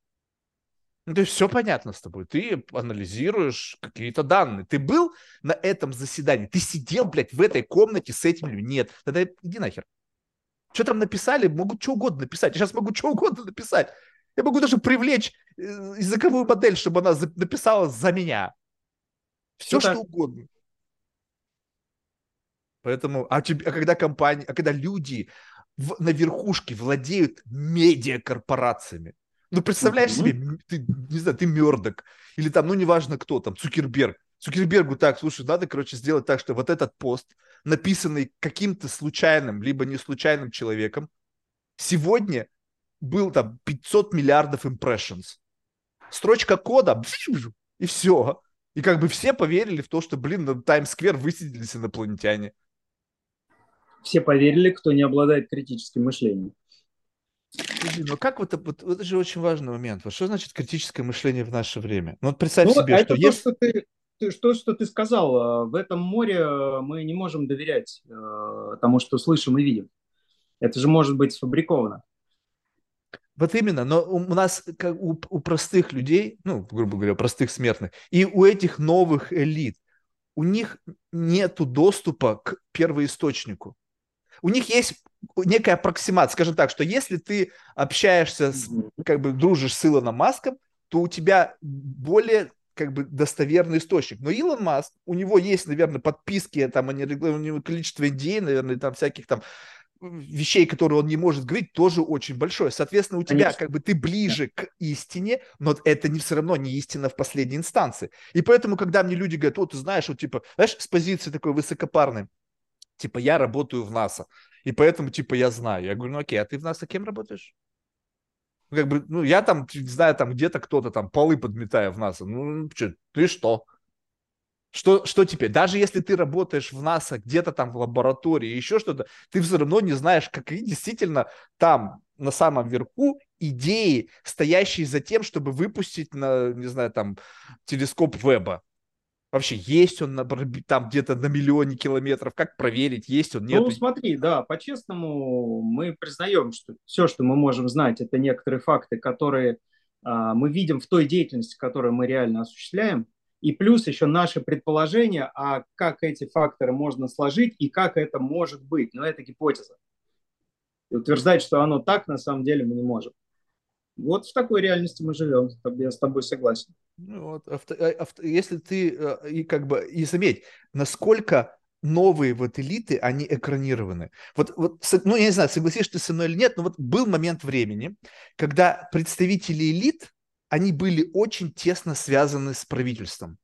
Ну, то есть все понятно с тобой. Ты анализируешь какие-то данные. Ты был на этом заседании? Ты сидел, блядь, в этой комнате с этим людьми? Нет. Тогда иди нахер. Что там написали? Могут что угодно написать. Я сейчас могу что угодно написать. Я могу даже привлечь э, языковую модель, чтобы она написала за меня. Все, что, что угодно. Поэтому, а, тебе, а когда компания, а когда люди в, на верхушке владеют медиакорпорациями, ну, представляешь mm-hmm. себе, ты, не знаю, ты Мердок, или там, ну, неважно кто там, Цукерберг. Цукербергу так, слушай, надо, короче, сделать так, что вот этот пост, написанный каким-то случайным, либо не случайным человеком, сегодня был там 500 миллиардов impressions. Строчка кода, и все. И как бы все поверили в то, что, блин, на Таймс-сквер высадились инопланетяне.
Все поверили, кто не обладает критическим мышлением.
Подожди, ну как вот, вот это же очень важный момент. Вот что значит критическое мышление в наше время? Ну вот представь ну, себе,
это что то, есть... что ты, ты, что, что ты сказал. А, в этом море мы не можем доверять э, тому, что слышим и видим. Это же может быть сфабриковано.
Вот именно, но у нас, как у, у простых людей, ну, грубо говоря, простых смертных, и у этих новых элит, у них нету доступа к первоисточнику у них есть некая аппроксимация, скажем так, что если ты общаешься, с, как бы дружишь с Илоном Маском, то у тебя более как бы достоверный источник. Но Илон Маск, у него есть, наверное, подписки, там, они, у него количество идей, наверное, там всяких там вещей, которые он не может говорить, тоже очень большое. Соответственно, у тебя Конечно. как бы ты ближе к истине, но это не все равно не истина в последней инстанции. И поэтому, когда мне люди говорят, вот, ты знаешь, вот типа, знаешь, с позиции такой высокопарной, типа, я работаю в НАСА, и поэтому, типа, я знаю. Я говорю, ну окей, а ты в НАСА кем работаешь? Ну, как бы, ну, я там, не знаю, там где-то кто-то там полы подметая в НАСА. Ну, что, ты что? Что, что теперь? Даже если ты работаешь в НАСА где-то там в лаборатории, еще что-то, ты все равно не знаешь, какие действительно там на самом верху идеи, стоящие за тем, чтобы выпустить на, не знаю, там, телескоп Веба. Вообще, есть он там где-то на миллионе километров? Как проверить, есть он, нет?
Ну, смотри, да, по-честному мы признаем, что все, что мы можем знать, это некоторые факты, которые а, мы видим в той деятельности, которую мы реально осуществляем, и плюс еще наши предположения, а как эти факторы можно сложить и как это может быть. Но это гипотеза. И утверждать, что оно так, на самом деле мы не можем. Вот в такой реальности мы живем, я с тобой согласен.
Ну, вот, авто, э, авто, если ты, э, и как бы, и заметь, насколько новые вот элиты, они экранированы. Вот, вот, ну, я не знаю, согласишься ты со мной или нет, но вот был момент времени, когда представители элит, они были очень тесно связаны с правительством.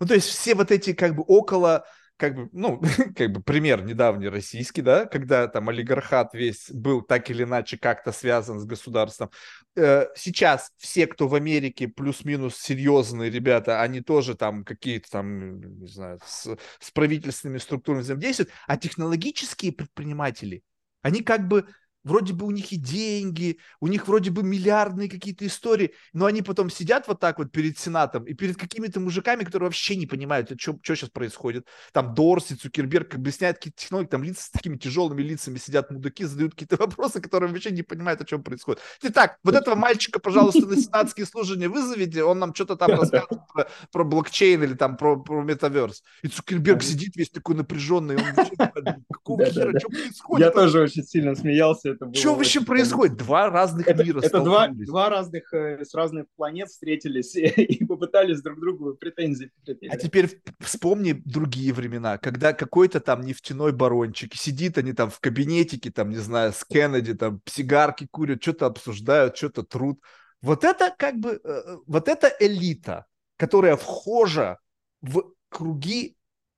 Ну, то есть все вот эти как бы около как бы, ну, [LAUGHS] как бы пример недавний российский, да, когда там олигархат весь был так или иначе как-то связан с государством. Э, сейчас все, кто в Америке плюс-минус серьезные ребята, они тоже там какие-то там, не знаю, с, с правительственными структурами взаимодействуют, а технологические предприниматели, они как бы вроде бы у них и деньги, у них вроде бы миллиардные какие-то истории, но они потом сидят вот так вот перед Сенатом и перед какими-то мужиками, которые вообще не понимают, что, что сейчас происходит. Там Дорси, Цукерберг объясняет какие-то технологии, там лица с такими тяжелыми лицами сидят мудаки, задают какие-то вопросы, которые вообще не понимают, о чем происходит. Итак, вот этого мальчика, пожалуйста, на сенатские служения вызовите, он нам что-то там рассказывает про, про блокчейн или там про, про метаверс. И Цукерберг сидит весь такой напряженный, он вообще, [LAUGHS] какого хера, что происходит?
Я тоже очень сильно смеялся, это
было Что вообще происходит? Два разных
это,
мира
Это два, два разных, э, с разных планет встретились [LAUGHS] и, попытались друг другу претензии
предъявить. А теперь вспомни другие времена, когда какой-то там нефтяной барончик, сидит они там в кабинетике, там, не знаю, с Кеннеди, там, сигарки курят, что-то обсуждают, что-то труд. Вот это как бы, э, э, вот это элита, которая вхожа в круги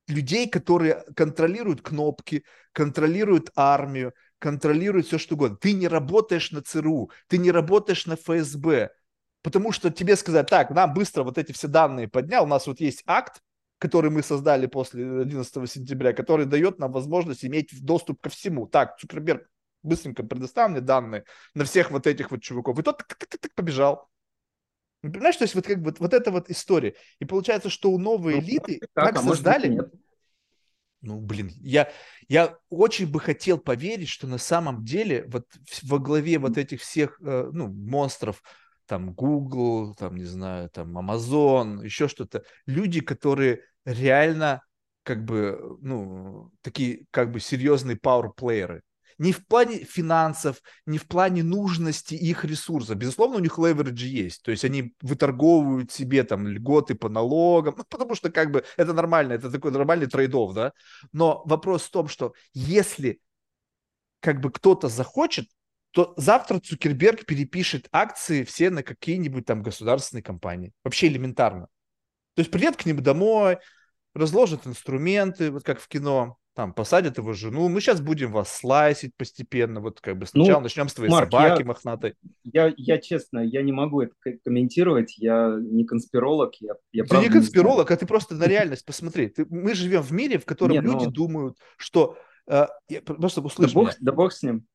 людей, которые контролируют кнопки, контролируют армию, контролируют все что угодно. Ты не работаешь на ЦРУ, ты не работаешь на ФСБ, потому что тебе сказать, так, нам быстро вот эти все данные поднял, у нас вот есть акт, который мы создали после 11 сентября, который дает нам возможность иметь доступ ко всему. Так, Цукерберг, быстренько предоставь мне данные на всех вот этих вот чуваков. И тот так, так, так, побежал. Понимаешь, то есть вот как бы вот эта вот история. И получается, что у новой ну, элиты так, как а создали... Может, ну, блин, я, я очень бы хотел поверить, что на самом деле вот во главе вот этих всех, э, ну, монстров, там, Google, там, не знаю, там, Amazon, еще что-то, люди, которые реально, как бы, ну, такие, как бы, серьезные power-плееры. Не в плане финансов, не в плане нужности их ресурсов. Безусловно, у них леверидж есть. То есть они выторговывают себе там льготы по налогам, ну, потому что как бы это нормально, это такой нормальный трейдов, да. Но вопрос в том, что если как бы кто-то захочет, то завтра Цукерберг перепишет акции все на какие-нибудь там государственные компании. Вообще элементарно. То есть придет к ним домой, разложит инструменты, вот как в кино, там посадят его жену, мы сейчас будем вас слайсить постепенно, вот как бы сначала ну, начнем с твоей Марк, собаки я, мохнатой.
Я, я честно, я не могу это комментировать, я не конспиролог. Я, я
ты не конспиролог, не а ты просто на реальность посмотри. Ты, мы живем в мире, в котором Нет, люди но... думают, что... Э, просто услышь
да, бог, да бог с ним.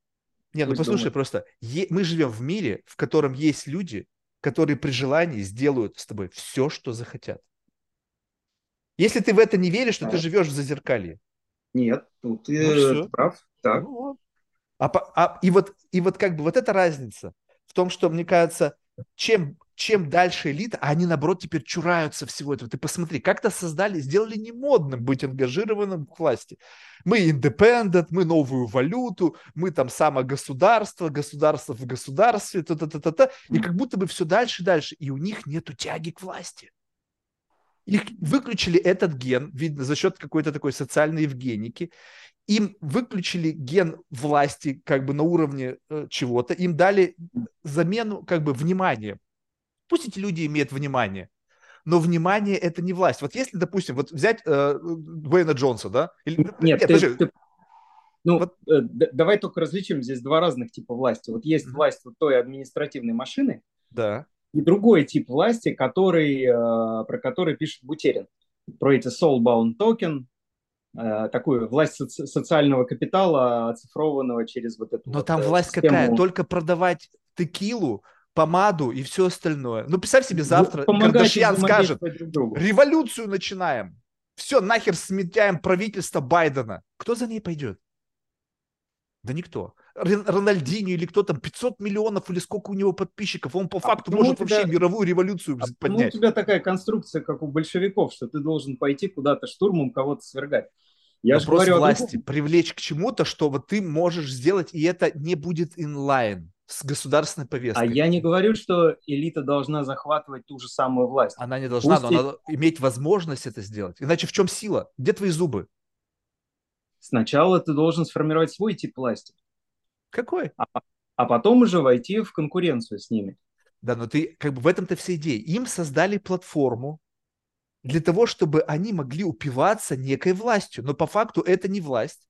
Нет, ну послушай думает. просто. Е, мы живем в мире, в котором есть люди, которые при желании сделают с тобой все, что захотят. Если ты в это не веришь, то ты живешь в зазеркалье.
Нет, тут ну, ты прав. Так.
Ну, а, а, и, вот, и вот как бы вот эта разница в том, что, мне кажется, чем, чем дальше элита, а они, наоборот, теперь чураются всего этого. Ты посмотри, как-то создали, сделали не модным быть ангажированным в власти. Мы independent, мы новую валюту, мы там само государство, государство в государстве, та-та-та-та-та, и как будто бы все дальше и дальше. И у них нету тяги к власти. Их выключили этот ген, видно, за счет какой-то такой социальной евгеники. Им выключили ген власти как бы на уровне э, чего-то. Им дали замену как бы внимания. Пусть эти люди имеют внимание, но внимание это не власть. Вот если, допустим, вот взять э, Дуэйна Джонса, да?
Или, нет, нет ты, ты, ну, вот. э, давай только различим здесь два разных типа власти. Вот есть mm-hmm. власть вот той административной машины,
да
и другой тип власти, который, э, про который пишет Бутерин, про эти soulbound токен, э, такую власть соци- социального капитала, оцифрованного через вот эту.
Но
вот
там э, власть систему. какая? Только продавать текилу, помаду и все остальное. Ну, представь себе, завтра Кардашьян скажет, революцию начинаем. Все, нахер сметаем правительство Байдена. Кто за ней пойдет? Да никто. Рональдинho или кто там, 500 миллионов или сколько у него подписчиков, он по а факту может тебя, вообще мировую революцию а поднять.
у тебя такая конструкция, как у большевиков, что ты должен пойти куда-то штурмом кого-то свергать.
Я Вопрос говорю, власти, а... привлечь к чему-то, что вот ты можешь сделать, и это не будет инлайн с государственной повесткой.
А я не говорю, что элита должна захватывать ту же самую власть.
Она не должна, Пусть но и... надо иметь возможность это сделать. Иначе в чем сила? Где твои зубы?
Сначала ты должен сформировать свой тип власти.
Какой?
А, а потом уже войти в конкуренцию с ними.
Да, но ты как бы в этом-то вся идея. Им создали платформу для того, чтобы они могли упиваться некой властью. Но по факту это не власть,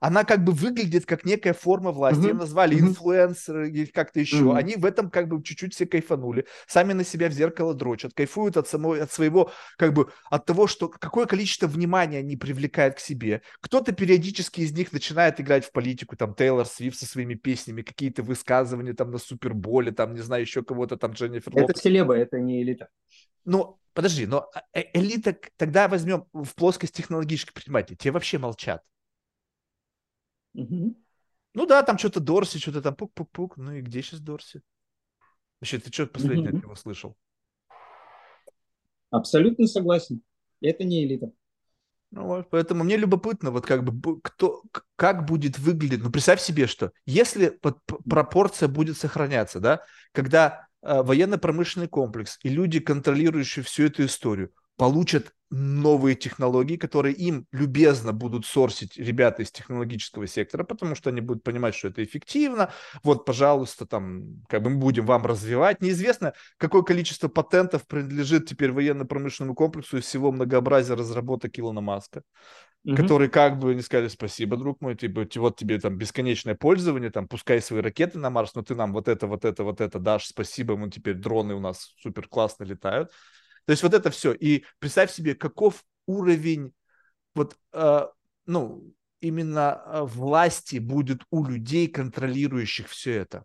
она как бы выглядит как некая форма власти. Uh-huh. Ее назвали инфлюенсеры или как-то еще. Uh-huh. Они в этом как бы чуть-чуть все кайфанули. Сами на себя в зеркало дрочат, кайфуют от, самого, от своего, как бы, от того, что какое количество внимания они привлекают к себе. Кто-то периодически из них начинает играть в политику, там, Тейлор Свифт со своими песнями, какие-то высказывания там на Суперболе, там, не знаю, еще кого-то там, Дженнифер
Это Лопес. селеба, это не элита.
Ну, подожди, но э, элита, тогда возьмем в плоскость технологических предпринимателей, те вообще молчат. Угу. Ну да, там что-то Дорси, что-то там пук-пук-пук. Ну и где сейчас Дорси? Вообще, ты что последнее угу. от него слышал?
Абсолютно согласен. Это не элита.
Ну, вот, поэтому мне любопытно, вот как бы кто, как будет выглядеть. Ну, представь себе, что если вот, пропорция будет сохраняться, да, когда э, военно-промышленный комплекс и люди, контролирующие всю эту историю, получат новые технологии, которые им любезно будут сорсить ребята из технологического сектора, потому что они будут понимать, что это эффективно. Вот, пожалуйста, там, как бы мы будем вам развивать. Неизвестно, какое количество патентов принадлежит теперь военно-промышленному комплексу из всего многообразия разработок Илона Маска, mm-hmm. которые как бы не сказали спасибо, друг мой, типа, вот тебе там бесконечное пользование, там, пускай свои ракеты на Марс, но ты нам вот это, вот это, вот это дашь, спасибо, мы теперь дроны у нас супер классно летают. То есть вот это все. И представь себе, каков уровень вот, э, ну, именно а, власти будет у людей, контролирующих все это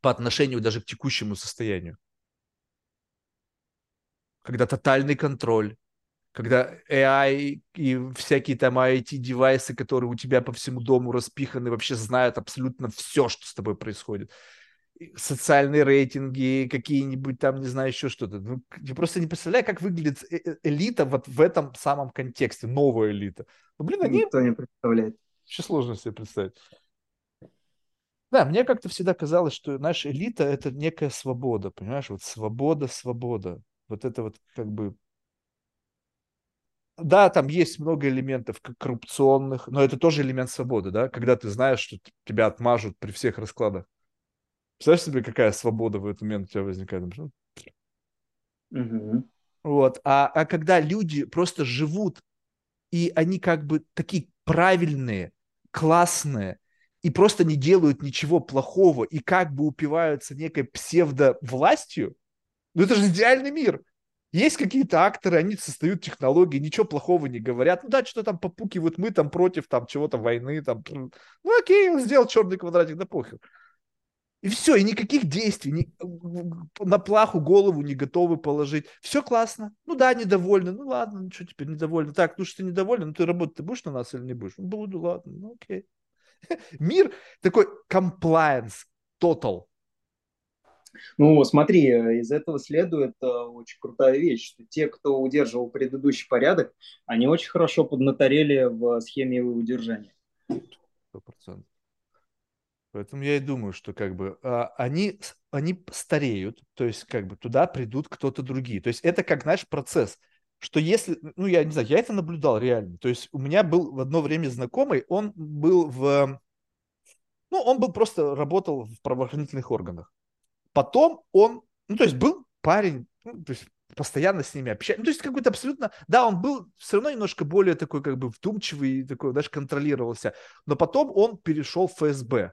по отношению даже к текущему состоянию. Когда тотальный контроль, когда AI и всякие там IT-девайсы, которые у тебя по всему дому распиханы, вообще знают абсолютно все, что с тобой происходит социальные рейтинги, какие-нибудь там, не знаю, еще что-то. Ну, я просто не представляю, как выглядит э, э, элита вот в этом самом контексте, новая элита. Ну, блин, они...
Никто не представляет.
Еще сложно себе представить. Да, мне как-то всегда казалось, что наша элита – это некая свобода, понимаешь? Вот свобода, свобода. Вот это вот как бы... Да, там есть много элементов коррупционных, но это тоже элемент свободы, да? Когда ты знаешь, что тебя отмажут при всех раскладах. Представляешь себе, какая свобода в этот момент у тебя возникает? Угу. Вот. А, а когда люди просто живут, и они как бы такие правильные, классные, и просто не делают ничего плохого, и как бы упиваются некой псевдовластью, ну это же идеальный мир. Есть какие-то акторы, они создают технологии, ничего плохого не говорят. Ну да, что там попукивают, мы там против там чего-то войны, там. Ну окей, он сделал черный квадратик, да похер. И все, и никаких действий, ни, на плаху голову не готовы положить. Все классно. Ну да, недовольны. Ну ладно, ну что теперь недовольны. Так, ну что ты недовольны, ну ты работать ты будешь на нас или не будешь? Ну, буду, ладно, ну окей. [LAUGHS] Мир такой compliance, total.
Ну, смотри, из этого следует э, очень крутая вещь, что те, кто удерживал предыдущий порядок, они очень хорошо поднаторели в схеме его удержания.
Сто процентов. Поэтому я и думаю, что как бы а, они, они стареют, то есть как бы туда придут кто-то другие. То есть это как, знаешь, процесс, что если, ну я не знаю, я это наблюдал реально. То есть у меня был в одно время знакомый, он был в, ну он был просто работал в правоохранительных органах. Потом он, ну то есть был парень, ну, то есть постоянно с ними общаться. Ну, то есть какой-то абсолютно... Да, он был все равно немножко более такой как бы вдумчивый, такой даже контролировался. Но потом он перешел в ФСБ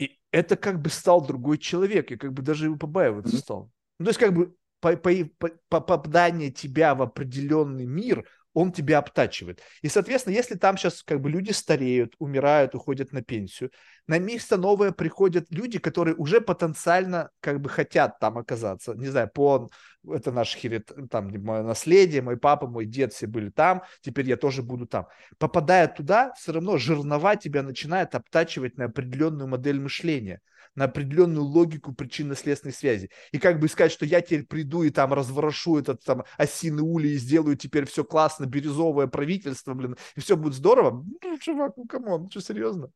и это как бы стал другой человек, я как бы даже его побаиваться стал. Ну, то есть как бы по, по, по, попадание тебя в определенный мир – он тебя обтачивает. И, соответственно, если там сейчас как бы люди стареют, умирают, уходят на пенсию, на место новое приходят люди, которые уже потенциально как бы хотят там оказаться. Не знаю, по это наш херит, там мое наследие, мой папа, мой дед все были там, теперь я тоже буду там. Попадая туда, все равно жернова тебя начинает обтачивать на определенную модель мышления на определенную логику причинно-следственной связи. И как бы сказать, что я теперь приду и там разворошу этот там осиный улей и сделаю теперь все классно, бирюзовое правительство, блин, и все будет здорово. Ну, чувак, ну come on, ну что, серьезно?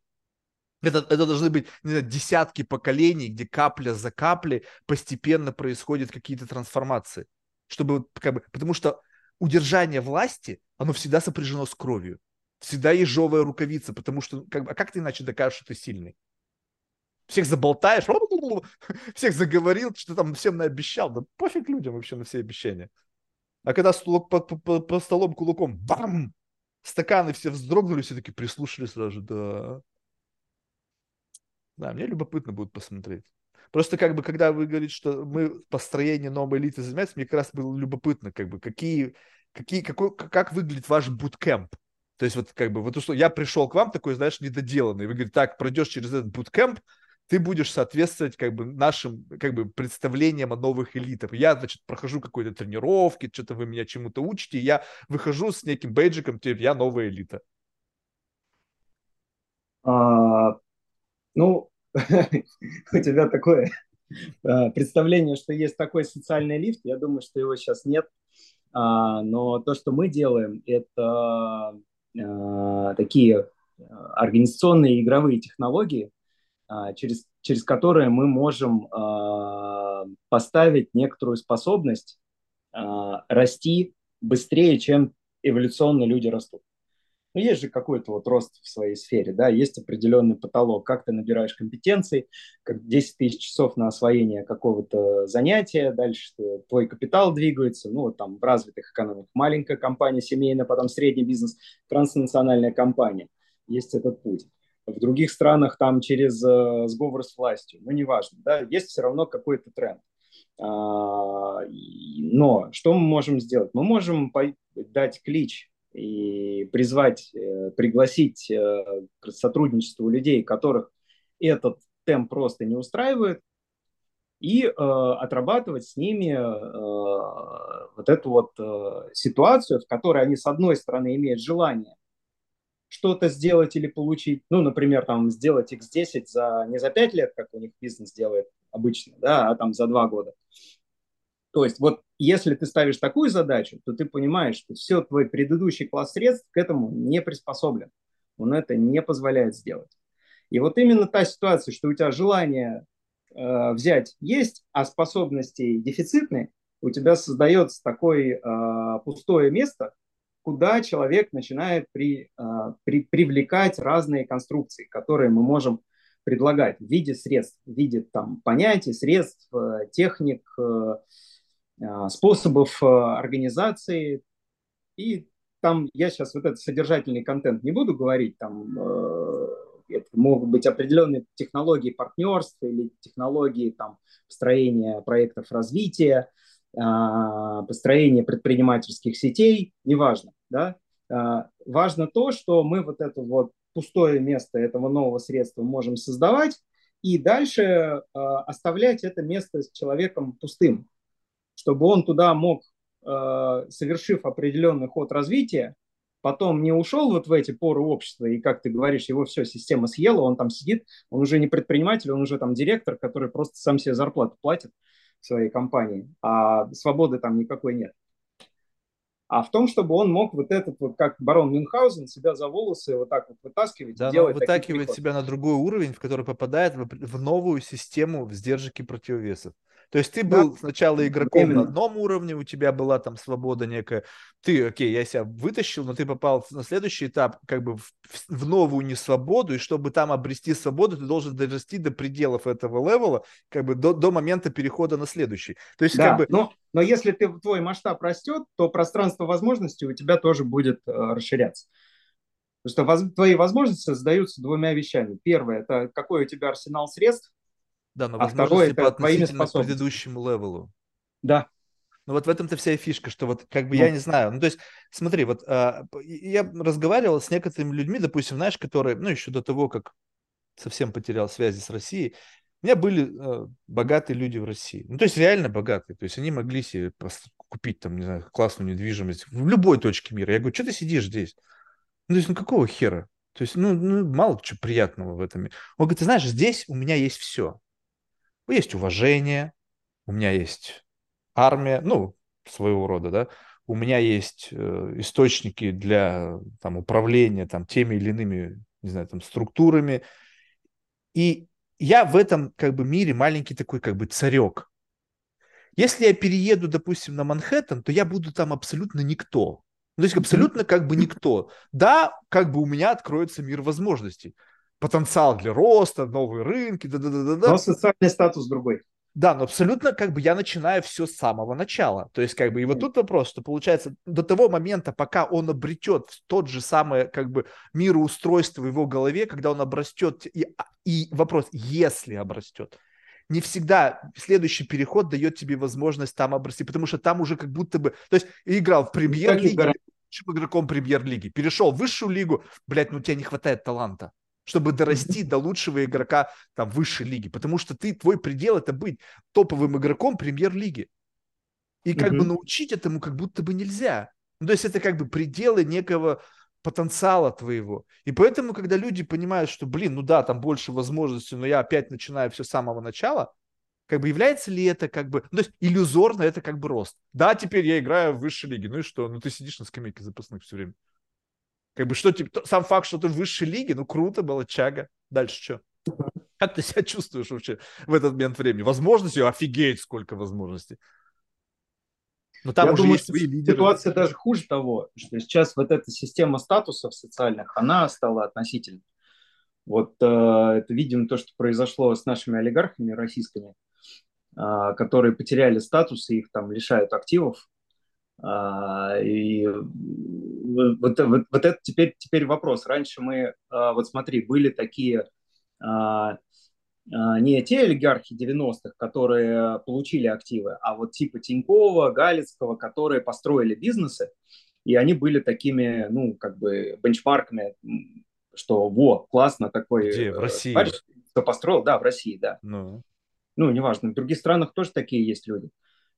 Это, это должны быть не знаю, десятки поколений, где капля за каплей постепенно происходят какие-то трансформации. Чтобы, как бы, потому что удержание власти, оно всегда сопряжено с кровью. Всегда ежовая рукавица, потому что как, а как ты иначе докажешь, что ты сильный? всех заболтаешь, [LAUGHS] всех заговорил, что там всем наобещал. Да пофиг людям вообще на все обещания. А когда стул, по, по, по столом кулаком, бам, стаканы все вздрогнули, все таки прислушали сразу, да. Да, мне любопытно будет посмотреть. Просто как бы, когда вы говорите, что мы построение новой элиты занимаемся, мне как раз было любопытно, как бы, какие, какие, какой, как выглядит ваш буткемп. То есть вот как бы, вот я пришел к вам такой, знаешь, недоделанный. Вы говорите, так, пройдешь через этот буткемп, ты будешь соответствовать как бы нашим как бы представлениям о новых элитах. Я, значит, прохожу какой-то тренировки, что-то вы меня чему-то учите, я выхожу с неким бейджиком, типа, я новая элита.
А, ну, [LAUGHS] у тебя такое а, представление, что есть такой социальный лифт, я думаю, что его сейчас нет. А, но то, что мы делаем, это а, такие организационные игровые технологии, через, через которые мы можем поставить некоторую способность расти быстрее, чем эволюционно люди растут. Ну, есть же какой-то вот рост в своей сфере, да, есть определенный потолок, как ты набираешь компетенции, как 10 тысяч часов на освоение какого-то занятия, дальше твой капитал двигается, ну, вот там в развитых экономиках маленькая компания, семейная, потом средний бизнес, транснациональная компания. Есть этот путь. В других странах там через э, сговор с властью, ну, неважно, да, есть все равно какой-то тренд. А, но что мы можем сделать? Мы можем дать клич и призвать, э, пригласить э, к сотрудничеству людей, которых этот темп просто не устраивает, и э, отрабатывать с ними э, вот эту вот э, ситуацию, в которой они, с одной стороны, имеют желание что-то сделать или получить, ну, например, там, сделать X10 за, не за 5 лет, как у них бизнес делает обычно, да, а там за 2 года, то есть вот если ты ставишь такую задачу, то ты понимаешь, что все твой предыдущий класс средств к этому не приспособлен. Он это не позволяет сделать. И вот именно та ситуация, что у тебя желание э, взять есть, а способности дефицитные, у тебя создается такое э, пустое место, куда человек начинает при, э, при, привлекать разные конструкции, которые мы можем предлагать в виде средств, в виде там, понятий, средств, э, техник, э, способов а, организации. И там я сейчас вот этот содержательный контент не буду говорить, там э, это могут быть определенные технологии партнерства или технологии там, построения проектов развития, а, построения предпринимательских сетей, неважно. Да? Важно то, что мы вот это вот пустое место этого нового средства можем создавать, и дальше оставлять это место с человеком пустым, чтобы он туда мог, э, совершив определенный ход развития, потом не ушел вот в эти поры общества, и, как ты говоришь, его все, система съела, он там сидит, он уже не предприниматель, он уже там директор, который просто сам себе зарплату платит в своей компании, а свободы там никакой нет. А в том, чтобы он мог вот этот вот, как барон Мюнхгаузен, себя за волосы вот так вот вытаскивать.
Да, делать вытаскивать себя на другой уровень, в который попадает в, в новую систему сдержек и противовесов. То есть ты был да. сначала игроком Именно. на одном уровне, у тебя была там свобода некая. Ты, окей, я себя вытащил, но ты попал на следующий этап как бы в, в новую несвободу, и чтобы там обрести свободу, ты должен дорасти до пределов этого левела, как бы до, до момента перехода на следующий. То есть
да,
как бы...
но, но если ты, твой масштаб растет, то пространство возможностей у тебя тоже будет э, расширяться. Потому что воз, твои возможности создаются двумя вещами. Первое – это какой у тебя арсенал средств,
да, но а второе это по относительно к предыдущему левелу.
Да.
Ну вот в этом-то вся и фишка, что вот как бы ну. я не знаю, ну то есть смотри, вот а, я разговаривал с некоторыми людьми, допустим, знаешь, которые, ну еще до того, как совсем потерял связи с Россией, у меня были э, богатые люди в России. Ну, то есть реально богатые. То есть они могли себе купить там, не знаю, классную недвижимость в любой точке мира. Я говорю, что ты сидишь здесь? Ну, то есть, ну какого хера? То есть, ну, ну мало чего приятного в этом. Он говорит, ты знаешь, здесь у меня есть все есть уважение, у меня есть армия, ну, своего рода, да, у меня есть э, источники для там, управления там, теми или иными, не знаю, там, структурами. И я в этом как бы мире маленький такой как бы царек. Если я перееду, допустим, на Манхэттен, то я буду там абсолютно никто. Ну, то есть абсолютно как бы никто. Да, как бы у меня откроется мир возможностей потенциал для роста, новые рынки, да-да-да-да.
Но социальный статус другой.
Да, но абсолютно как бы я начинаю все с самого начала. То есть как бы и вот тут вопрос, что получается до того момента, пока он обретет тот же самый как бы мироустройство в его голове, когда он обрастет, и, и вопрос, если обрастет, не всегда следующий переход дает тебе возможность там обрасти, потому что там уже как будто бы, то есть играл в премьер-лиге, лучшим игроком премьер-лиги, перешел в высшую лигу, блядь, ну у тебя не хватает таланта чтобы дорасти до лучшего игрока там высшей лиги, потому что ты твой предел это быть топовым игроком премьер-лиги. И как mm-hmm. бы научить этому как будто бы нельзя. Ну, то есть это как бы пределы некого потенциала твоего. И поэтому, когда люди понимают, что, блин, ну да, там больше возможностей, но я опять начинаю все с самого начала, как бы является ли это как бы, ну, то есть иллюзорно это как бы рост. Да, теперь я играю в высшей лиге, ну и что? Ну ты сидишь на скамейке запасных все время. Как бы что, типа, сам факт, что ты в высшей лиге, ну круто было, чага. Дальше что? [LAUGHS] Как ты себя чувствуешь вообще в этот момент времени? Возможностей, офигеть, сколько возможностей.
Но там Я уже думаю, есть свои лидеры. Ситуация даже хуже того, что сейчас вот эта система статусов социальных, она стала относительной. Вот э, это видим то, что произошло с нашими олигархами российскими, э, которые потеряли статус и их там лишают активов. Э, и вот, вот, вот это теперь, теперь вопрос. Раньше мы, а, вот смотри, были такие а, а, не те олигархи 90-х, которые получили активы, а вот типа Тинькова, Галицкого, которые построили бизнесы, и они были такими, ну, как бы бенчмарками, что во, классно такой...
Где? В э, России? Парень,
кто построил? Да, в России, да. Ну. ну, неважно. В других странах тоже такие есть люди,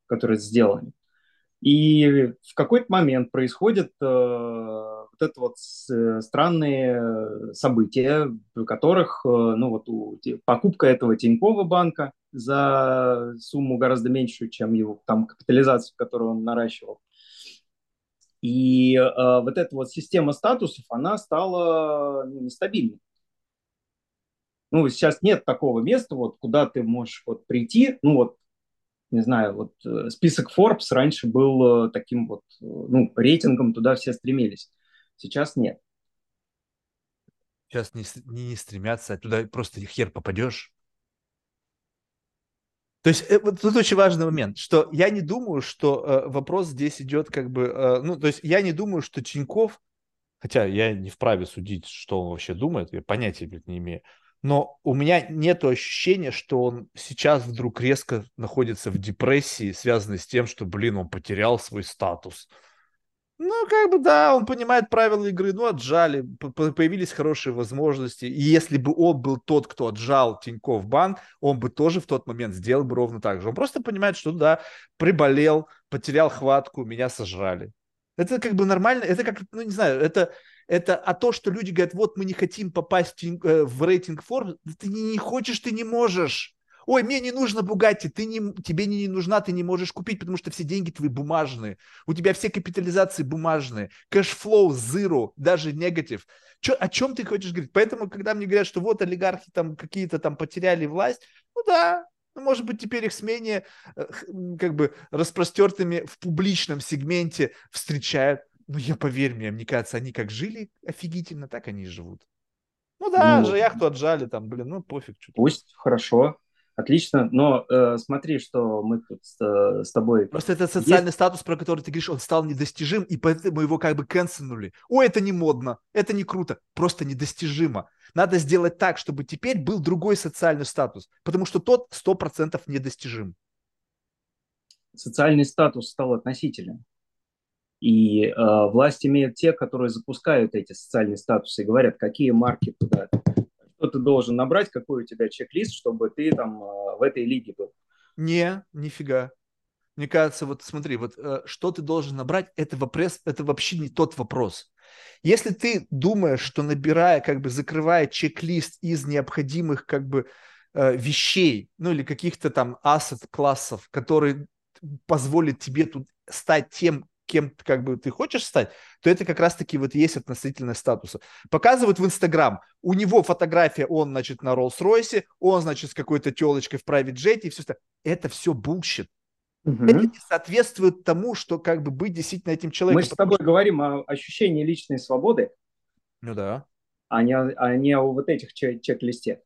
которые сделаны. И в какой-то момент происходят э, вот это вот с, странные события, в которых, э, ну вот у, покупка этого Тинькова банка за сумму гораздо меньшую, чем его там капитализацию, которую он наращивал. И э, вот эта вот система статусов, она стала ну, нестабильной. Ну, сейчас нет такого места, вот, куда ты можешь вот прийти, ну, вот не знаю, вот э, список Forbes раньше был э, таким вот, э, ну, рейтингом, туда все стремились. Сейчас нет.
Сейчас не, не, не стремятся, а туда просто хер попадешь. То есть вот тут очень важный момент, что я не думаю, что э, вопрос здесь идет как бы, э, ну, то есть я не думаю, что Тиньков, хотя я не вправе судить, что он вообще думает, я понятия, блядь, не имею, но у меня нет ощущения, что он сейчас вдруг резко находится в депрессии, связанной с тем, что, блин, он потерял свой статус. Ну, как бы, да, он понимает правила игры, ну, отжали, появились хорошие возможности. И если бы он был тот, кто отжал Тиньков банк, он бы тоже в тот момент сделал бы ровно так же. Он просто понимает, что, да, приболел, потерял хватку, меня сожрали. Это как бы нормально, это как, ну, не знаю, это это а то, что люди говорят, вот мы не хотим попасть э, в рейтинг Forbes, ты не, не хочешь, ты не можешь. Ой, мне не нужно Bugatti, ты не, тебе не нужна, ты не можешь купить, потому что все деньги твои бумажные. У тебя все капитализации бумажные. Cash flow, zero, даже негатив. Чё, о чем ты хочешь говорить? Поэтому, когда мне говорят, что вот олигархи там какие-то там потеряли власть, ну да, ну, может быть, теперь их с менее э, как бы распростертыми в публичном сегменте встречают. Ну, я поверь мне, мне кажется, они как жили офигительно, так они и живут. Ну да, ну, же яхту отжали, там, блин, ну пофиг.
Что пусть, хорошо, отлично, но э, смотри, что мы тут с, э, с тобой...
Просто это социальный Есть... статус, про который ты говоришь, он стал недостижим, и поэтому его как бы канцельнули. Ой, это не модно, это не круто, просто недостижимо. Надо сделать так, чтобы теперь был другой социальный статус, потому что тот 100% недостижим.
Социальный статус стал относительным. И э, власть имеют те, которые запускают эти социальные статусы и говорят, какие марки туда, что ты должен набрать, какой у тебя чек-лист, чтобы ты там э, в этой лиге был.
Не, нифига. Мне кажется, вот смотри, вот э, что ты должен набрать, это вопрос, это вообще не тот вопрос. Если ты думаешь, что набирая, как бы закрывая чек-лист из необходимых как бы э, вещей, ну или каких-то там asset class'ов, которые позволят тебе тут стать тем, кем как бы ты хочешь стать, то это как раз-таки вот есть относительность статуса. Показывают в Инстаграм, у него фотография, он, значит, на Rolls-Royce'е, он, значит, с какой-то телочкой в jet и все это. Это все bullshit. Угу. Это не соответствует тому, что как бы быть действительно этим человеком.
Мы с тобой что... говорим о ощущении личной свободы.
Ну да.
А не, а не о вот этих чек-листе.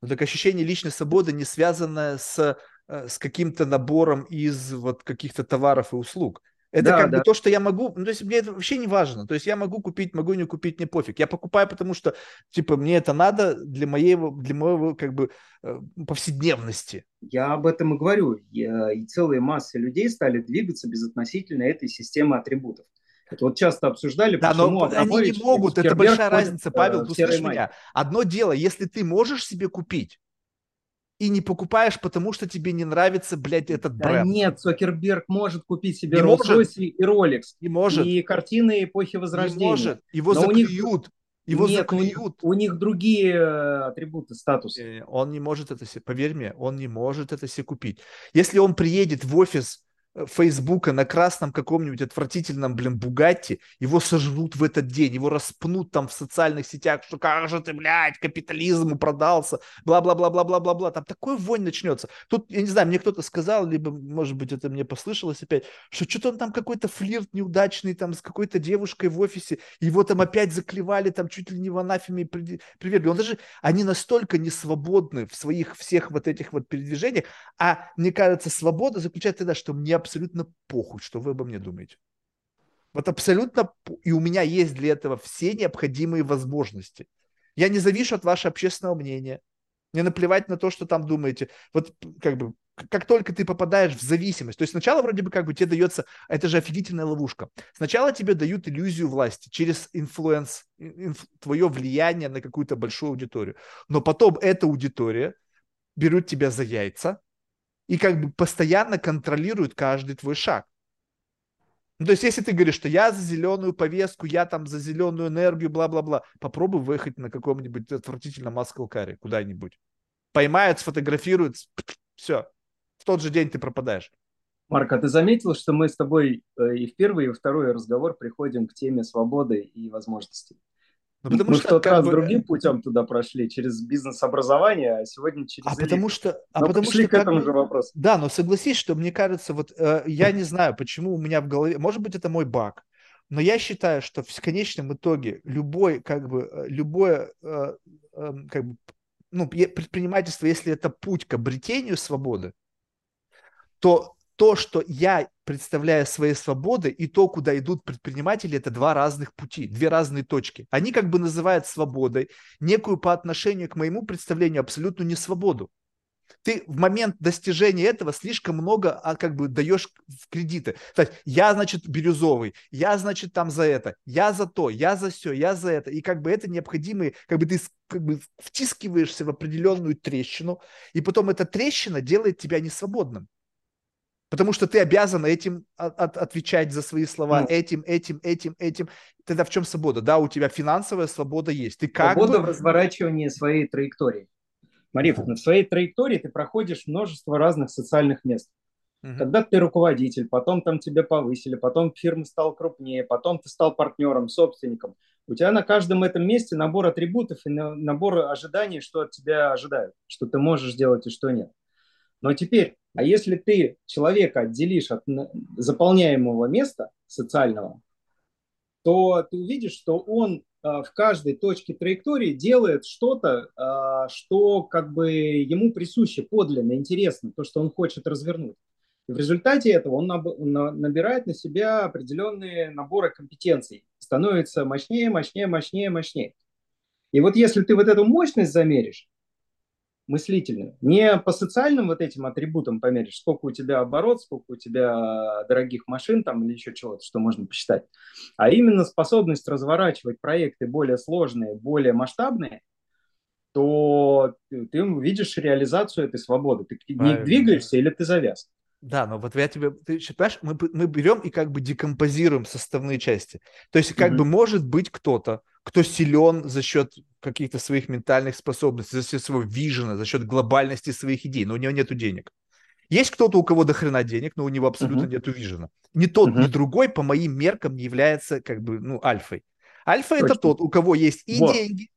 Ну так ощущение личной свободы не связано с э, с каким-то набором из вот каких-то товаров и услуг. Это да, как да. бы то, что я могу, ну, то есть мне это вообще не важно. То есть я могу купить, могу не купить, мне пофиг. Я покупаю, потому что, типа, мне это надо для моей, для моего, как бы, э, повседневности.
Я об этом и говорю. Я, и целые массы людей стали двигаться безотносительно этой системы атрибутов. Это вот часто обсуждали,
да, но они не могут, это большая разница, Павел, услышь меня. Одно дело, если ты можешь себе купить, и не покупаешь, потому что тебе не нравится, блядь, этот бренд. Да
нет, Цукерберг может купить себе Rolls-Royce и Rolex.
И может.
И картины эпохи Возрождения. Не может.
Его Но заклюют. Его Нет, заклюют.
У, у них другие э, атрибуты статуса.
Он не может это себе, поверь мне, он не может это себе купить. Если он приедет в офис Фейсбука на красном каком-нибудь отвратительном, блин, Бугатти, его сожрут в этот день, его распнут там в социальных сетях, что как же ты, блядь, капитализму продался, бла-бла-бла-бла-бла-бла-бла, там такой вонь начнется. Тут, я не знаю, мне кто-то сказал, либо, может быть, это мне послышалось опять, что что-то он там какой-то флирт неудачный там с какой-то девушкой в офисе, его там опять заклевали, там чуть ли не в анафеме привергли. Он даже, они настолько не свободны в своих всех вот этих вот передвижениях, а мне кажется, свобода заключается том, что мне абсолютно похуй, что вы обо мне думаете. Вот абсолютно, и у меня есть для этого все необходимые возможности. Я не завишу от вашего общественного мнения. Мне наплевать на то, что там думаете. Вот как бы, как только ты попадаешь в зависимость, то есть сначала вроде бы как бы тебе дается, это же офигительная ловушка. Сначала тебе дают иллюзию власти через influence, inf, твое влияние на какую-то большую аудиторию. Но потом эта аудитория берут тебя за яйца, и как бы постоянно контролируют каждый твой шаг. Ну, то есть, если ты говоришь, что я за зеленую повестку, я там за зеленую энергию, бла-бла-бла, попробуй выехать на каком-нибудь отвратительном маскалкаре куда-нибудь. Поймают, сфотографируют, все. В тот же день ты пропадаешь.
Марк, а ты заметил, что мы с тобой э, и в первый, и в второй разговор приходим к теме свободы и возможностей? Ну, потому Мы что, в тот раз бы... другим путем туда прошли, через бизнес-образование, а сегодня через
А потому что... А но потому что
к этому бы... же вопросу.
Да, но согласись, что мне кажется, вот э, я не знаю, почему у меня в голове... Может быть, это мой баг, но я считаю, что в конечном итоге любой, как бы, э, любое, э, э, как бы, ну, предпринимательство, если это путь к обретению свободы, то то, что я представляю своей свободы, и то, куда идут предприниматели, это два разных пути, две разные точки. Они как бы называют свободой некую по отношению к моему представлению абсолютно не свободу. Ты в момент достижения этого слишком много а, как бы даешь в кредиты. То есть я, значит, бирюзовый, я, значит, там за это, я за то, я за все, я за это. И как бы это необходимые, как бы ты как бы втискиваешься в определенную трещину, и потом эта трещина делает тебя несвободным. Потому что ты обязан этим от, от, отвечать за свои слова, ну, этим, этим, этим, этим. Тогда в чем свобода? Да, у тебя финансовая свобода есть. Ты
как свобода бы... в разворачивании своей траектории. Мариф, на своей траектории ты проходишь множество разных социальных мест. Угу. Когда ты руководитель, потом там тебя повысили, потом фирма стала крупнее, потом ты стал партнером, собственником. У тебя на каждом этом месте набор атрибутов и набор ожиданий, что от тебя ожидают, что ты можешь сделать и что нет. Но теперь, а если ты человека отделишь от заполняемого места социального, то ты увидишь, что он а, в каждой точке траектории делает что-то, а, что как бы ему присуще, подлинно, интересно, то, что он хочет развернуть. И в результате этого он набирает на себя определенные наборы компетенций, становится мощнее, мощнее, мощнее, мощнее. И вот если ты вот эту мощность замеришь, мыслительную. Не по социальным вот этим атрибутам померить, сколько у тебя оборот, сколько у тебя дорогих машин там или еще чего-то, что можно посчитать, а именно способность разворачивать проекты более сложные, более масштабные, то ты, ты видишь реализацию этой свободы. Ты не двигаешься или ты завяз.
Да, но вот я тебе, ты считаешь, мы, мы берем и как бы декомпозируем составные части. То есть как mm-hmm. бы может быть кто-то, кто силен за счет каких-то своих ментальных способностей, за счет своего вижена, за счет глобальности своих идей, но у него нет денег. Есть кто-то, у кого до хрена денег, но у него абсолютно uh-huh. нету вижена. Ни тот, uh-huh. ни другой по моим меркам не является как бы, ну, альфой. Альфа Точно. это тот, у кого есть и вот. деньги,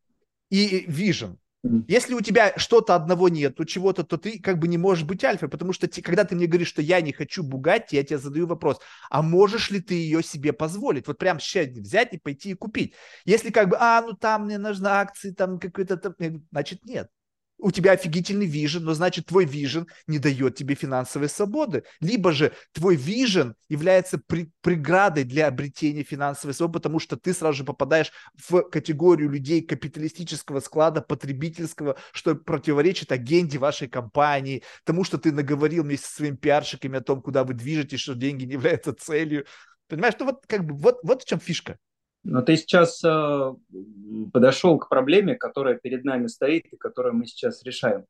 и вижен. Если у тебя что-то одного нет, то чего-то, то ты как бы не можешь быть альфой, потому что ты, когда ты мне говоришь, что я не хочу Бугатти, я тебе задаю вопрос, а можешь ли ты ее себе позволить? Вот прям сейчас взять и пойти и купить. Если как бы, а, ну там мне нужны акции, там какой-то, значит нет. У тебя офигительный вижен, но значит твой вижен не дает тебе финансовой свободы. Либо же твой вижен является при, преградой для обретения финансовой свободы, потому что ты сразу же попадаешь в категорию людей капиталистического склада, потребительского, что противоречит агенде вашей компании, тому, что ты наговорил вместе со своими пиарщиками о том, куда вы движетесь, что деньги не являются целью. Понимаешь, ну вот как бы вот, вот в чем фишка.
Но ты сейчас э, подошел к проблеме, которая перед нами стоит и которую мы сейчас решаем.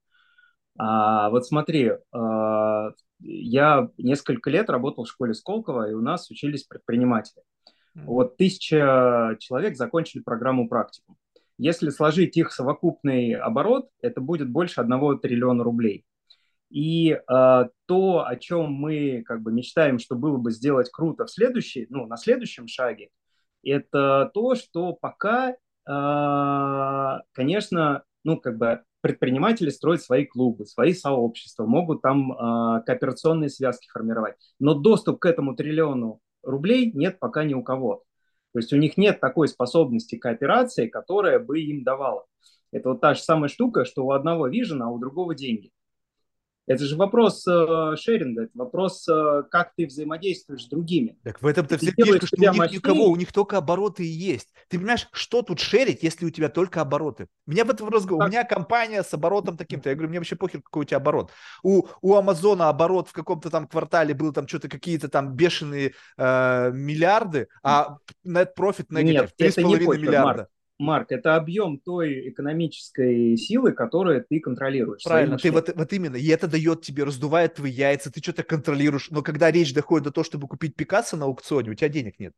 А, вот смотри, э, я несколько лет работал в школе Сколково, и у нас учились предприниматели. Вот тысяча человек закончили программу практику. Если сложить их совокупный оборот, это будет больше одного триллиона рублей. И э, то, о чем мы как бы мечтаем, что было бы сделать круто в следующий, ну, на следующем шаге, это то, что пока, а, конечно, ну, как бы предприниматели строят свои клубы, свои сообщества, могут там а, кооперационные связки формировать. Но доступ к этому триллиону рублей нет пока ни у кого. То есть у них нет такой способности кооперации, которая бы им давала. Это вот та же самая штука, что у одного вижена, а у другого деньги. Это же вопрос э, шеринга, это вопрос, э, как ты взаимодействуешь с другими.
Так в этом-то вся фишка, что у них мощнее. никого, у них только обороты и есть. Ты понимаешь, что тут шерить, если у тебя только обороты? Меня в этом разговор, у меня компания с оборотом таким-то, я говорю, мне вообще похер, какой у тебя оборот. У, у Амазона оборот в каком-то там квартале был там что-то какие-то там бешеные э, миллиарды, а net profit negative 3,5 миллиарда. Марк.
Марк, это объем той экономической силы, которую ты контролируешь.
Правильно, ты вот, вот именно, и это дает тебе, раздувает твои яйца, ты что-то контролируешь, но когда речь доходит до того, чтобы купить Пикассо на аукционе, у тебя денег нет.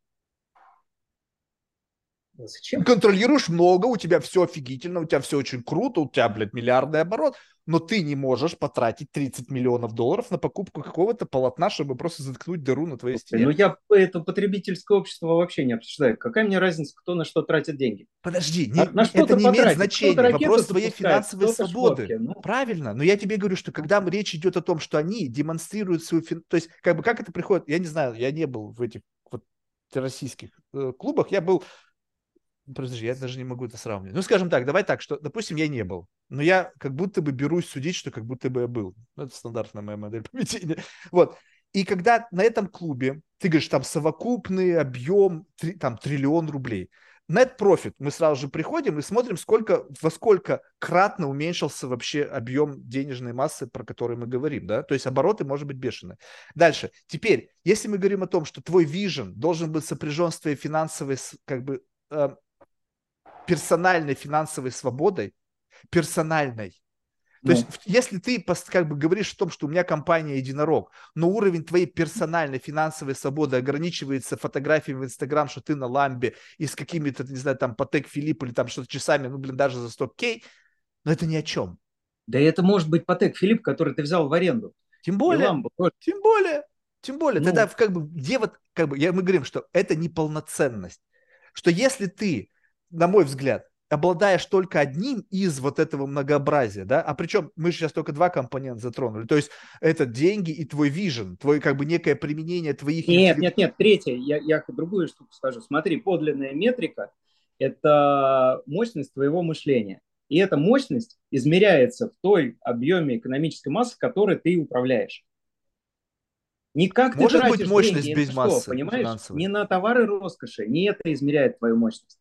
Зачем? Контролируешь много, у тебя все офигительно, у тебя все очень круто, у тебя, блядь, миллиардный оборот, но ты не можешь потратить 30 миллионов долларов на покупку какого-то полотна, чтобы просто заткнуть дыру на твоей стене.
Ну, я это потребительское общество вообще не обсуждаю. Какая мне разница, кто на что тратит деньги?
Подожди, не, на это не имеет значения. Вопрос твоей финансовой свободы. Шмотки, ну... Правильно, но я тебе говорю, что когда речь идет о том, что они демонстрируют свою... Фин... То есть, как бы, как это приходит, я не знаю, я не был в этих вот российских э, клубах, я был Подожди, я даже не могу это сравнивать. Ну, скажем так, давай так, что, допустим, я не был, но я как будто бы берусь судить, что как будто бы я был. Ну, это стандартная моя модель [LAUGHS] поведения. Вот. И когда на этом клубе, ты говоришь, там совокупный объем, три, там триллион рублей, net profit, мы сразу же приходим и смотрим, сколько, во сколько кратно уменьшился вообще объем денежной массы, про который мы говорим, да, то есть обороты может быть бешеные. Дальше, теперь, если мы говорим о том, что твой вижен должен быть сопряжен с твоей финансовой, как бы, э, персональной финансовой свободой, персональной. То ну. есть, если ты как бы говоришь о том, что у меня компания единорог, но уровень твоей персональной финансовой свободы ограничивается фотографиями в Инстаграм, что ты на ламбе и с какими-то, не знаю, там, Патек Филипп или там что-то часами, ну, блин, даже за 100 кей, но это ни о чем.
Да это может быть Патек Филипп, который ты взял в аренду.
Тем более, ламбу. тем более, тем более, ну. тогда как бы, где вот, как бы, я, мы говорим, что это неполноценность. Что если ты на мой взгляд, обладаешь только одним из вот этого многообразия, да, а причем мы сейчас только два компонента затронули, то есть это деньги и твой вижен, твой как бы некое применение твоих...
Нет, нет, нет, третье, я, я другую штуку скажу. Смотри, подлинная метрика – это мощность твоего мышления. И эта мощность измеряется в той объеме экономической массы, которой ты управляешь. Не как
Может ты быть мощность деньги, без
массы, что, понимаешь? Финансовой. Не на товары роскоши, не это измеряет твою мощность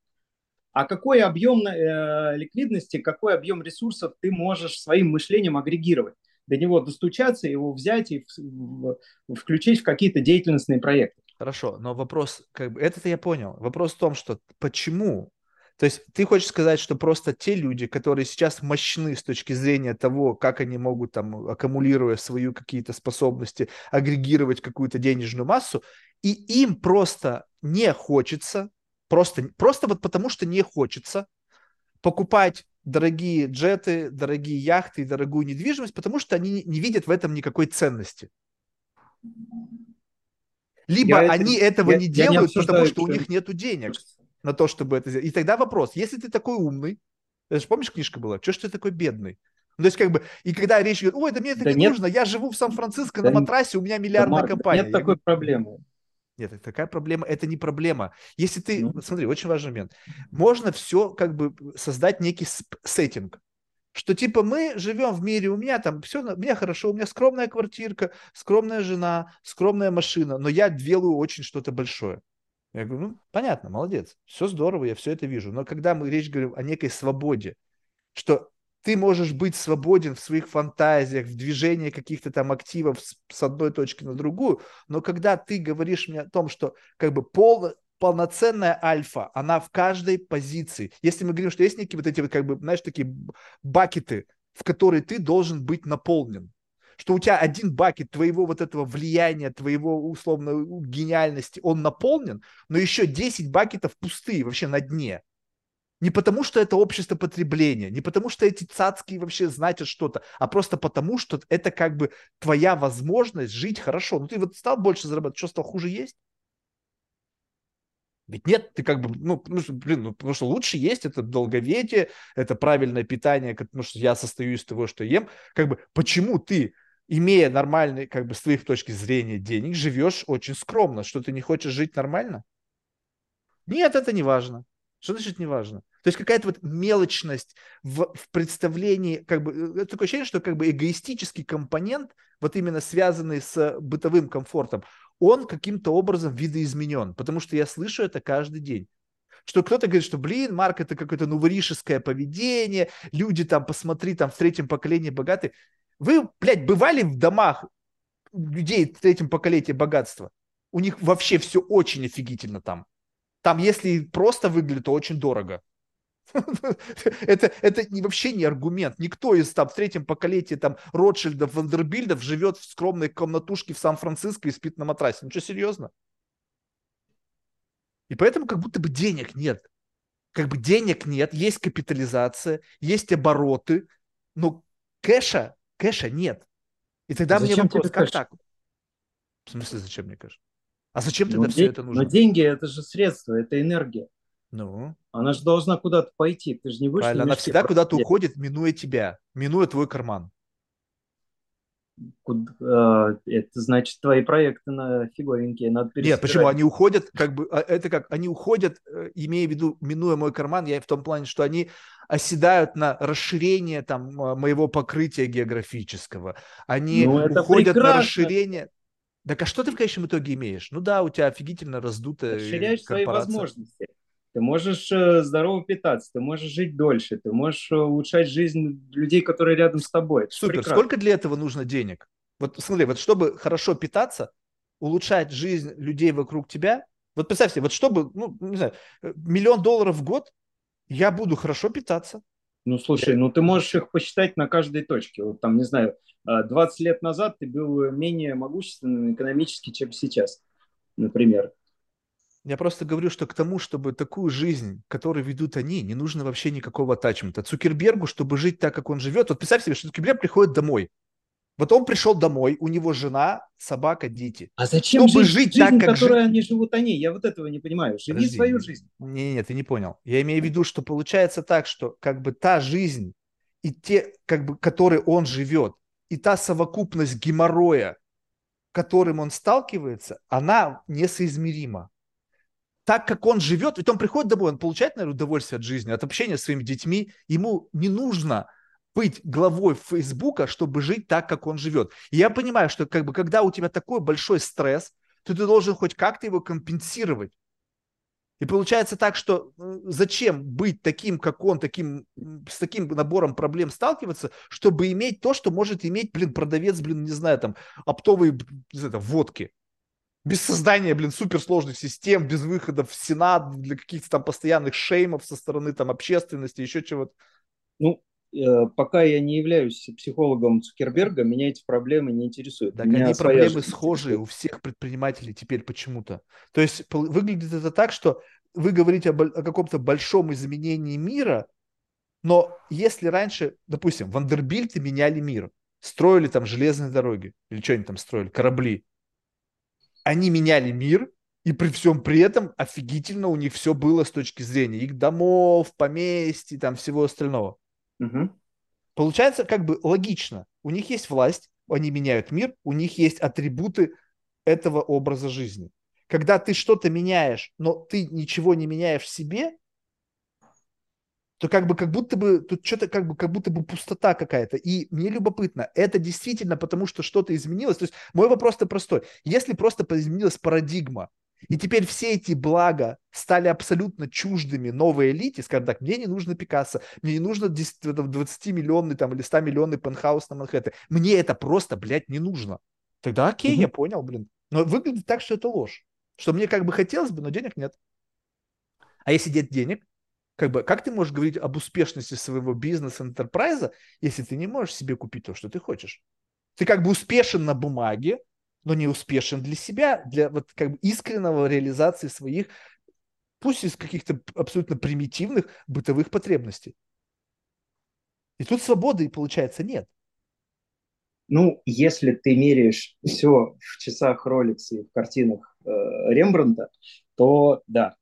а какой объем э, ликвидности, какой объем ресурсов ты можешь своим мышлением агрегировать, до него достучаться, его взять и в, в, включить в какие-то деятельностные проекты.
Хорошо, но вопрос, как бы, это я понял. Вопрос в том, что почему то есть ты хочешь сказать, что просто те люди, которые сейчас мощны с точки зрения того, как они могут там, аккумулируя свою какие-то способности, агрегировать какую-то денежную массу, и им просто не хочется Просто, просто вот потому, что не хочется покупать дорогие джеты, дорогие яхты и дорогую недвижимость, потому что они не видят в этом никакой ценности. Либо я они это, этого я, не делают, не потому что у них нет денег на то, чтобы это сделать. И тогда вопрос, если ты такой умный, это же помнишь, книжка была, что ж ты такой бедный? Ну, то есть, как бы, и когда речь идет, ой, да мне это да не нет. нужно, я живу в Сан-Франциско да на матрасе, у меня миллиардная да, компания.
Нет такой говорю, проблемы.
Нет, такая проблема, это не проблема. Если ты, ну. смотри, очень важный момент. Можно все как бы создать некий сеттинг, что типа мы живем в мире, у меня там все, у меня хорошо, у меня скромная квартирка, скромная жена, скромная машина, но я делаю очень что-то большое. Я говорю, ну, понятно, молодец, все здорово, я все это вижу. Но когда мы речь говорим о некой свободе, что ты можешь быть свободен в своих фантазиях, в движении каких-то там активов с, с одной точки на другую, но когда ты говоришь мне о том, что как бы пол, полноценная альфа, она в каждой позиции. Если мы говорим, что есть некие вот эти вот, как бы, знаешь, такие бакеты, в которые ты должен быть наполнен, что у тебя один бакет твоего вот этого влияния, твоего условно гениальности, он наполнен, но еще 10 бакетов пустые вообще на дне. Не потому, что это общество потребления, не потому, что эти цацки вообще значат что-то, а просто потому, что это как бы твоя возможность жить хорошо. Ну, ты вот стал больше зарабатывать, что стал хуже есть? Ведь нет, ты как бы, ну, что, блин, ну, потому что лучше есть, это долговечие, это правильное питание, потому что я состою из того, что ем. Как бы, почему ты, имея нормальный, как бы, с твоих точки зрения денег, живешь очень скромно, что ты не хочешь жить нормально? Нет, это не важно. Что значит не важно? То есть какая-то вот мелочность в, в представлении, как бы, э, это такое ощущение, что как бы эгоистический компонент, вот именно связанный с бытовым комфортом, он каким-то образом видоизменен, потому что я слышу это каждый день. Что кто-то говорит, что, блин, Марк, это какое-то новоришеское поведение, люди там, посмотри, там в третьем поколении богатые. Вы, блядь, бывали в домах людей в третьем поколении богатства? У них вообще все очень офигительно там. Там, если просто выглядит, то очень дорого. [LAUGHS] это, это вообще не аргумент. Никто из там в третьем поколении там Ротшильдов, Вандербильдов живет в скромной комнатушке в Сан-Франциско и спит на матрасе. Ну что, серьезно? И поэтому как будто бы денег нет. Как бы денег нет, есть капитализация, есть обороты, но кэша, кэша нет. И тогда зачем мне вопрос, как кэш? так? В смысле, зачем мне кэш? А зачем тогда ну, все это нужно?
Но деньги – это же средство, это энергия.
Ну?
Она же должна куда-то пойти. Ты же не будешь...
Правильно, она всегда куда-то уходит, минуя тебя, минуя твой карман.
Куда, это значит, твои проекты на фиговенькие надо
Нет, почему? Они уходят, как бы, а, это как, они уходят, э, имея в виду, минуя мой карман, я в том плане, что они оседают на расширение там моего покрытия географического. Они ну, уходят прекрасно. на расширение... Так а что ты в конечном итоге имеешь? Ну да, у тебя офигительно раздутая
Расширяешь свои возможности. Ты можешь э, здорово питаться, ты можешь жить дольше, ты можешь э, улучшать жизнь людей, которые рядом с тобой. Это
Супер. Сколько для этого нужно денег? Вот смотри, вот чтобы хорошо питаться, улучшать жизнь людей вокруг тебя, вот представь себе, вот чтобы, ну, не знаю, э, миллион долларов в год, я буду хорошо питаться.
Ну, слушай, ну ты можешь их посчитать на каждой точке. Вот там, не знаю, 20 лет назад ты был менее могущественным экономически, чем сейчас, например.
Я просто говорю, что к тому, чтобы такую жизнь, которую ведут они, не нужно вообще никакого тачмента. Цукербергу, чтобы жить так, как он живет, вот представь себе, что Цукерберг приходит домой. Вот он пришел домой, у него жена, собака, дети.
А зачем чтобы жить, жить так, как которой жить? они живут они? Я вот этого не понимаю. Живи Подожди, свою жизнь.
Не, не, ты не понял. Я имею в виду, что получается так, что как бы та жизнь и те, как бы, которые он живет, и та совокупность геморроя, которым он сталкивается, она несоизмерима так как он живет, ведь он приходит домой, он получает, наверное, удовольствие от жизни, от общения с своими детьми, ему не нужно быть главой Фейсбука, чтобы жить так, как он живет. И я понимаю, что как бы, когда у тебя такой большой стресс, то ты должен хоть как-то его компенсировать. И получается так, что зачем быть таким, как он, таким, с таким набором проблем сталкиваться, чтобы иметь то, что может иметь, блин, продавец, блин, не знаю, там, оптовые, не знаю, водки без создания, блин, суперсложных систем, без выхода в Сенат, для каких-то там постоянных шеймов со стороны там общественности, еще чего-то.
Ну, пока я не являюсь психологом Цукерберга, меня эти проблемы не интересуют.
Так они проблемы схожие у всех предпринимателей теперь почему-то. То есть выглядит это так, что вы говорите о, о каком-то большом изменении мира, но если раньше, допустим, Вандербильты меняли мир, строили там железные дороги, или что они там строили, корабли, они меняли мир, и при всем при этом офигительно у них все было с точки зрения их домов, поместьй, там всего остального.
Угу.
Получается как бы логично. У них есть власть, они меняют мир, у них есть атрибуты этого образа жизни. Когда ты что-то меняешь, но ты ничего не меняешь в себе, то как бы как будто бы тут что-то как бы как будто бы пустота какая-то. И мне любопытно, это действительно потому, что что-то изменилось. То есть мой вопрос-то простой. Если просто изменилась парадигма, и теперь все эти блага стали абсолютно чуждыми новой элите, скажем так, мне не нужно Пикассо, мне не нужно 20-миллионный там или 100-миллионный пентхаус на Манхэттене. Мне это просто, блядь, не нужно. Тогда окей, угу. я понял, блин. Но выглядит так, что это ложь. Что мне как бы хотелось бы, но денег нет. А если нет денег, как бы, как ты можешь говорить об успешности своего бизнеса, интерпрайза, если ты не можешь себе купить то, что ты хочешь? Ты как бы успешен на бумаге, но не успешен для себя, для вот как бы искреннего реализации своих, пусть из каких-то абсолютно примитивных бытовых потребностей. И тут свободы, получается, нет.
Ну, если ты меряешь все в часах Rolex и в картинах э, Рембрандта, то да,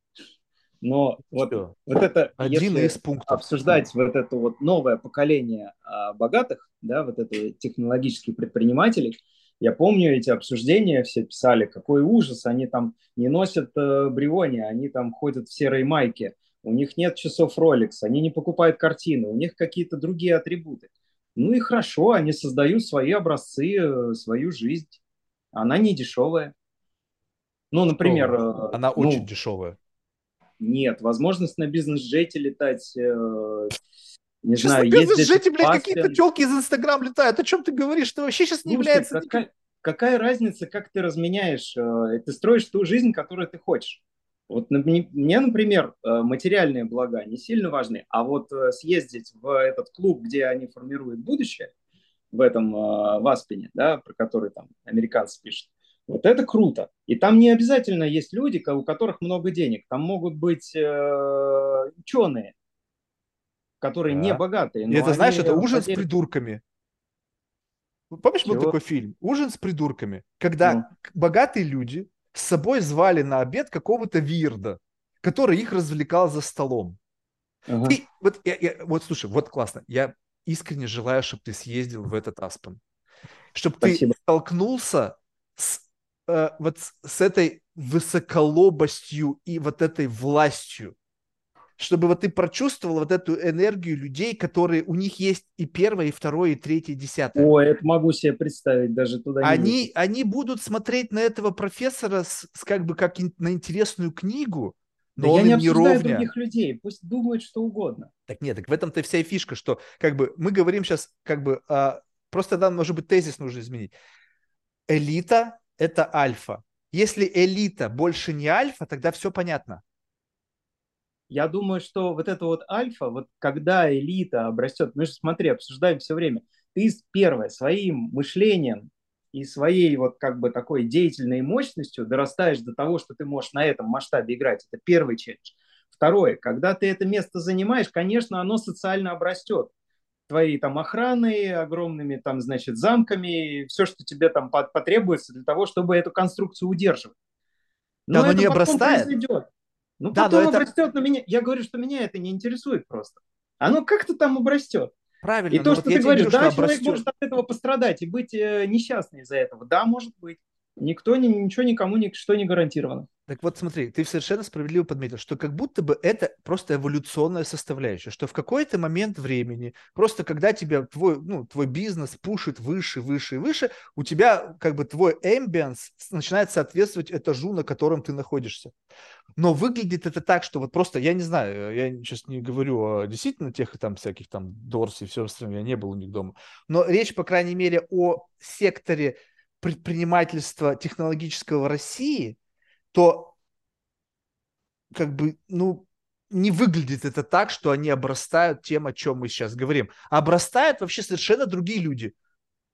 но вот, вот это,
Один
если
из пунктов.
обсуждать вот это вот новое поколение а, богатых, да, вот это технологических предпринимателей, я помню эти обсуждения, все писали, какой ужас, они там не носят э, бриони, они там ходят в серой майке, у них нет часов Rolex, они не покупают картины, у них какие-то другие атрибуты. Ну и хорошо, они создают свои образцы, э, свою жизнь. Она не дешевая. Ну, например...
Э, Она ну, очень дешевая.
Нет, возможность на бизнес-джете летать, э, не
сейчас знаю, на бизнес-джете, блядь, какие-то телки из Инстаграм летают. О чем ты говоришь? Что вообще сейчас не Слушай, является...
Какая, какая разница, как ты разменяешь? Э, ты строишь ту жизнь, которую ты хочешь. Вот мне, например, э, материальные блага не сильно важны, а вот э, съездить в этот клуб, где они формируют будущее, в этом в Аспене, да, про который там американцы пишут, вот это круто. И там не обязательно есть люди, у которых много денег. Там могут быть э, ученые, которые да. не богатые.
И это, знаешь, это ужин с придурками. Помнишь, Чего? был такой фильм? Ужин с придурками. Когда ну. богатые люди с собой звали на обед какого-то вирда, который их развлекал за столом. Ага. И вот, я, я, вот слушай, вот классно. Я искренне желаю, чтобы ты съездил в этот Аспен. Чтобы ты столкнулся с э, вот с этой высоколобостью и вот этой властью, чтобы вот ты прочувствовал вот эту энергию людей, которые у них есть и первое, и второе, и третье, и десятое.
О, это могу себе представить, даже туда
они, они будут смотреть на этого профессора с, с как бы как на интересную книгу,
но да он я не обсуждаю ровня. других людей, пусть думают что угодно.
Так нет, так в этом-то вся и фишка, что как бы мы говорим сейчас как бы а, просто да, может быть тезис нужно изменить. Элита это альфа. Если элита больше не альфа, тогда все понятно.
Я думаю, что вот это вот альфа, вот когда элита обрастет, мы же, смотри, обсуждаем все время, ты первое, своим мышлением и своей вот как бы такой деятельной мощностью дорастаешь до того, что ты можешь на этом масштабе играть. Это первый челлендж. Второе, когда ты это место занимаешь, конечно, оно социально обрастет твоей там охраной, огромными там, значит, замками, все, что тебе там потребуется для того, чтобы эту конструкцию удерживать.
Но да, это не обрастает. Произойдет.
Ну, да, потом но это... обрастет, но меня, я говорю, что меня это не интересует просто. Оно как-то там обрастет.
Правильно.
И то, что вот ты говоришь, да, человек обрастет. может от этого пострадать и быть э, несчастным из-за этого. Да, может быть. Никто, ни, ничего никому ничто не гарантировано.
Так вот смотри, ты совершенно справедливо подметил, что как будто бы это просто эволюционная составляющая, что в какой-то момент времени, просто когда тебя твой, ну, твой бизнес пушит выше, выше и выше, у тебя как бы твой ambience начинает соответствовать этажу, на котором ты находишься. Но выглядит это так, что вот просто, я не знаю, я сейчас не говорю о действительно тех там всяких там Дорс и все остальное, я не был у них дома, но речь, по крайней мере, о секторе предпринимательства технологического России – то как бы, ну, не выглядит это так, что они обрастают тем, о чем мы сейчас говорим. Обрастают вообще совершенно другие люди.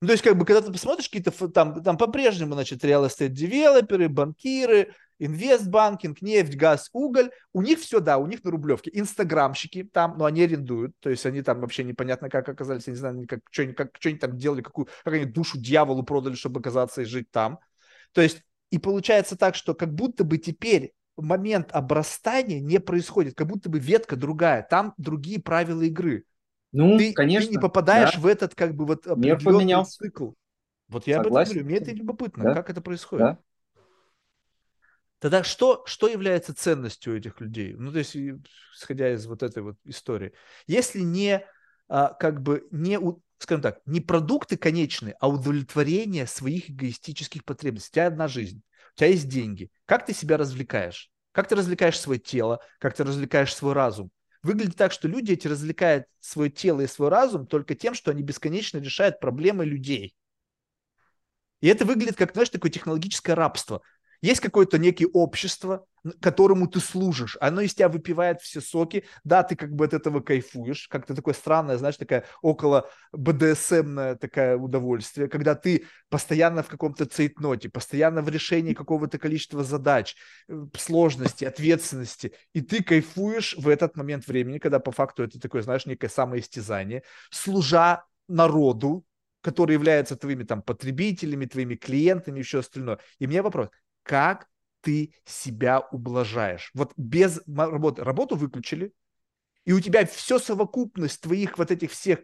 Ну, то есть, как бы, когда ты посмотришь какие-то там, там по-прежнему, значит, real estate девелоперы, банкиры, инвестбанкинг, нефть, газ, уголь, у них все, да, у них на рублевке. Инстаграмщики там, но они арендуют, то есть они там вообще непонятно как оказались, я не знаю, как, что, как, что они там делали, какую, как они душу дьяволу продали, чтобы оказаться и жить там. То есть и получается так, что как будто бы теперь момент обрастания не происходит, как будто бы ветка другая, там другие правила игры.
Ну,
ты,
конечно.
Ты не попадаешь да. в этот как бы вот определенный цикл. Вот я Согласен. об этом говорю, мне это любопытно, да. как это происходит. Да. Тогда что, что является ценностью этих людей? Ну, то есть, исходя из вот этой вот истории. Если не, а, как бы, не, скажем так, не продукты конечные, а удовлетворение своих эгоистических потребностей. У тебя одна жизнь, у тебя есть деньги. Как ты себя развлекаешь? Как ты развлекаешь свое тело? Как ты развлекаешь свой разум? Выглядит так, что люди эти развлекают свое тело и свой разум только тем, что они бесконечно решают проблемы людей. И это выглядит как, знаешь, такое технологическое рабство. Есть какое-то некое общество, которому ты служишь. Оно из тебя выпивает все соки. Да, ты как бы от этого кайфуешь. Как-то такое странное, знаешь, такая около БДСМное такое удовольствие, когда ты постоянно в каком-то цейтноте, постоянно в решении какого-то количества задач, э, сложности, ответственности. И ты кайфуешь в этот момент времени, когда по факту это такое, знаешь, некое самоистязание, служа народу, который является твоими там потребителями, твоими клиентами и все остальное. И мне вопрос, как ты себя ублажаешь. Вот без работы, работу выключили, и у тебя все совокупность твоих вот этих всех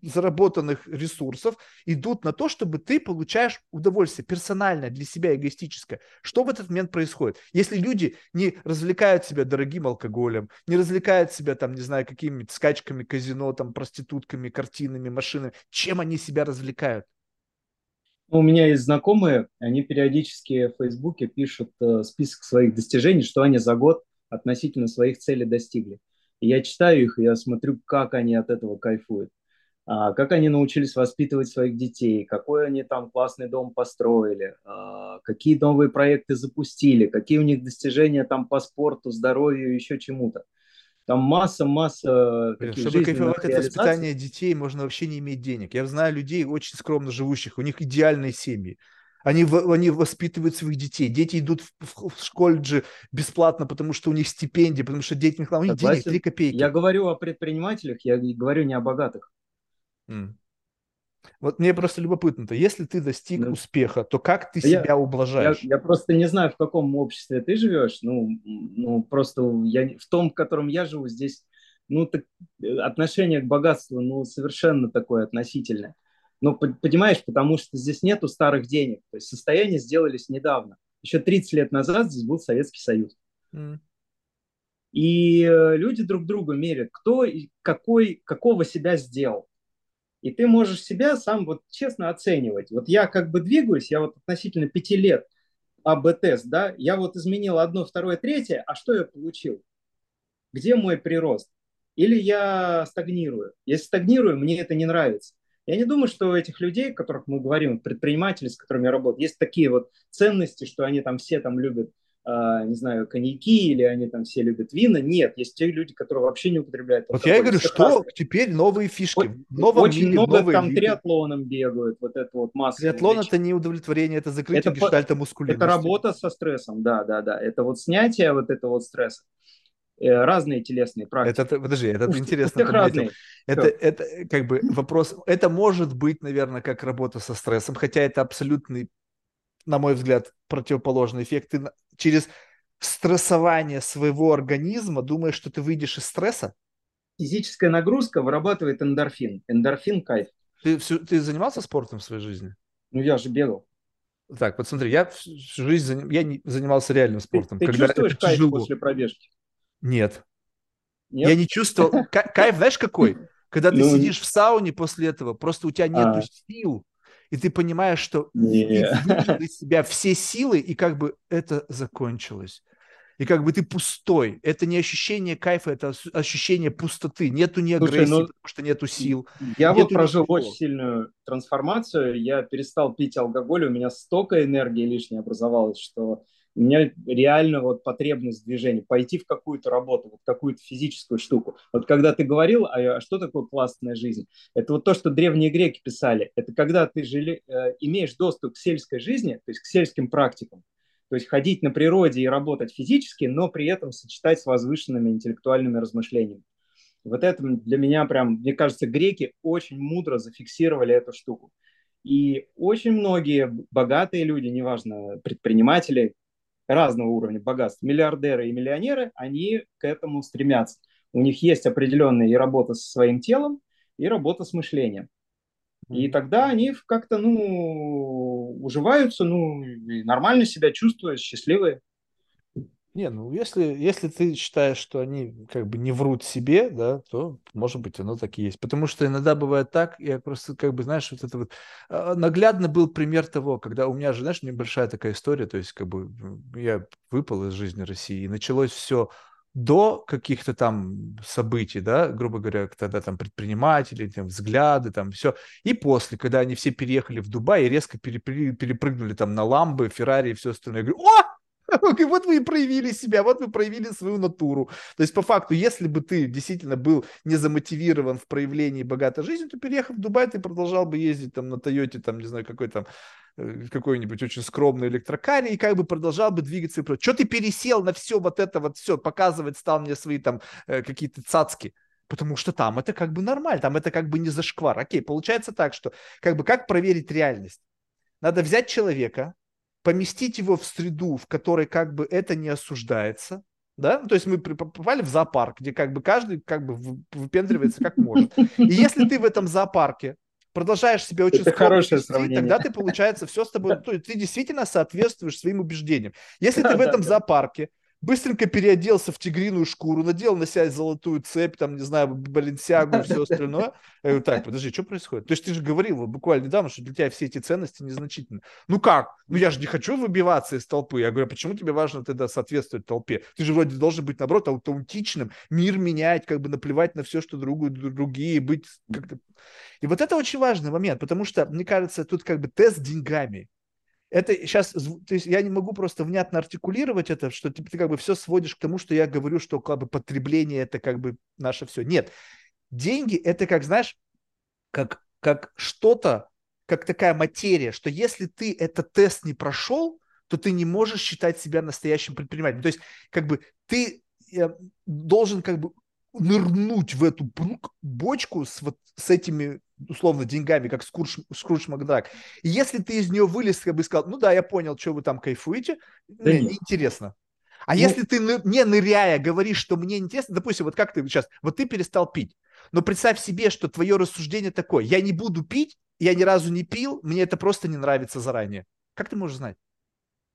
заработанных ресурсов идут на то, чтобы ты получаешь удовольствие персональное для себя, эгоистическое. Что в этот момент происходит? Если люди не развлекают себя дорогим алкоголем, не развлекают себя там, не знаю, какими-то скачками казино, там, проститутками, картинами, машинами, чем они себя развлекают?
У меня есть знакомые, они периодически в Фейсбуке пишут э, список своих достижений, что они за год относительно своих целей достигли. Я читаю их, я смотрю, как они от этого кайфуют. А, как они научились воспитывать своих детей, какой они там классный дом построили, а, какие новые проекты запустили, какие у них достижения там по спорту, здоровью, еще чему-то. Там масса-масса
таких Чтобы кайфовать от воспитания детей, можно вообще не иметь денег. Я знаю людей очень скромно живущих, у них идеальные семьи. Они, они воспитывают своих детей. Дети идут в, в колледже бесплатно, потому что у них стипендия, потому что дети у них денег 3 копейки.
Я говорю о предпринимателях, я говорю не о богатых.
Mm. Вот мне просто любопытно-то, если ты достиг да. успеха, то как ты я, себя ублажаешь?
Я, я просто не знаю, в каком обществе ты живешь. Ну, ну просто я, в том, в котором я живу, здесь ну, так, э, отношение к богатству ну, совершенно такое относительное. Но понимаешь, потому что здесь нету старых денег. То есть состояния сделались недавно. Еще 30 лет назад здесь был Советский Союз. Mm. И э, люди друг другу мерят, кто и какой, какого себя сделал. И ты можешь себя сам вот честно оценивать. Вот я как бы двигаюсь, я вот относительно пяти лет АБ-тест, да, я вот изменил одно, второе, третье, а что я получил? Где мой прирост? Или я стагнирую? Если стагнирую, мне это не нравится. Я не думаю, что у этих людей, о которых мы говорим, предприниматели, с которыми я работаю, есть такие вот ценности, что они там все там любят не знаю, коньяки, или они там все любят вина. Нет, есть те люди, которые вообще не употребляют
Вот я и говорю, что теперь новые фишки.
В Очень мире, много там виды. триатлоном бегают, вот это вот масса.
Триатлон это не удовлетворение, это закрытие это гештальта мускулинности.
Это работа со стрессом, да, да, да. Это вот снятие вот этого вот стресса э, разные телесные практики.
Это, подожди, это интересно. Разные. Это, это как бы вопрос, это может быть, наверное, как работа со стрессом, хотя это абсолютный на мой взгляд, противоположный эффект. Ты через стрессование своего организма думаешь, что ты выйдешь из стресса?
Физическая нагрузка вырабатывает эндорфин. Эндорфин – кайф.
Ты, всю, ты занимался спортом в своей жизни?
Ну, я же бегал.
Так, вот смотри, я всю жизнь заним... я не занимался реальным спортом.
Ты, ты чувствуешь кайф тяжело. после пробежки?
Нет. Нет? Я не чувствовал. Кайф, знаешь, какой? Когда ты ну, сидишь в сауне после этого, просто у тебя нету а. сил и ты понимаешь, что не. ты из себя все силы, и как бы это закончилось. И как бы ты пустой. Это не ощущение кайфа, это ощущение пустоты. Нету ни агрессии, Слушай, ну, потому что нету сил.
Я нету вот прожил ничего. очень сильную трансформацию. Я перестал пить алкоголь, у меня столько энергии лишней образовалось, что у меня реально вот потребность в движении, пойти в какую-то работу, вот какую-то физическую штуку. Вот когда ты говорил, а, а что такое классная жизнь? Это вот то, что древние греки писали. Это когда ты жили, э, имеешь доступ к сельской жизни, то есть к сельским практикам. То есть ходить на природе и работать физически, но при этом сочетать с возвышенными интеллектуальными размышлениями. Вот это для меня прям, мне кажется, греки очень мудро зафиксировали эту штуку. И очень многие богатые люди, неважно, предприниматели, разного уровня богатства, миллиардеры и миллионеры, они к этому стремятся. У них есть определенная и работа со своим телом, и работа с мышлением. И тогда они как-то, ну, уживаются, ну, нормально себя чувствуют, счастливые.
Не, ну если, если ты считаешь, что они как бы не врут себе, да, то, может быть, оно так и есть. Потому что иногда бывает так, я просто как бы, знаешь, вот это вот... А, наглядно был пример того, когда у меня же, знаешь, небольшая такая история, то есть как бы я выпал из жизни России, и началось все до каких-то там событий, да, грубо говоря, тогда там предприниматели, там взгляды, там все, и после, когда они все переехали в Дубай и резко перепрыгнули там на ламбы, Феррари и все остальное, я говорю, о, вот вы и проявили себя, вот вы проявили свою натуру. То есть, по факту, если бы ты действительно был не замотивирован в проявлении богатой жизни, то, переехав в Дубай, ты продолжал бы ездить там на Тойоте, там, не знаю, какой там, э, какой-нибудь очень скромный электрокаре, и как бы продолжал бы двигаться и. Что ты пересел на все вот это вот все, показывать стал мне свои там э, какие-то цацки? Потому что там это как бы нормально, там это как бы не зашквар. Окей, получается так, что как бы как проверить реальность? Надо взять человека, поместить его в среду, в которой как бы это не осуждается, да, то есть мы попали в зоопарк, где как бы каждый как бы выпендривается как может. И если ты в этом зоопарке продолжаешь себя очень
это хорошее сравнение.
тогда ты, получается, все с тобой, ты действительно соответствуешь своим убеждениям. Если ты в этом зоопарке быстренько переоделся в тигриную шкуру, надел на себя золотую цепь, там, не знаю, баленсиагу и все остальное. Я говорю, так, подожди, что происходит? То есть ты же говорил вот, буквально недавно, что для тебя все эти ценности незначительны. Ну как? Ну я же не хочу выбиваться из толпы. Я говорю, а почему тебе важно тогда соответствовать толпе? Ты же вроде должен быть, наоборот, аутентичным, мир менять, как бы наплевать на все, что другу, другие, быть как-то... И вот это очень важный момент, потому что, мне кажется, тут как бы тест деньгами это сейчас, то есть я не могу просто внятно артикулировать это, что ты, ты как бы все сводишь к тому, что я говорю, что как бы потребление это как бы наше все. Нет, деньги это как, знаешь, как, как что-то, как такая материя, что если ты этот тест не прошел, то ты не можешь считать себя настоящим предпринимателем. То есть как бы ты э, должен как бы нырнуть в эту бочку с, вот, с этими условно деньгами, как Скрудж, Скрудж Макдак. И если ты из нее вылез, как бы сказал, ну да, я понял, что вы там кайфуете, да мне интересно. А ну, если ты не ныряя говоришь, что мне интересно, допустим, вот как ты сейчас, вот ты перестал пить, но представь себе, что твое рассуждение такое, я не буду пить, я ни разу не пил, мне это просто не нравится заранее. Как ты можешь знать?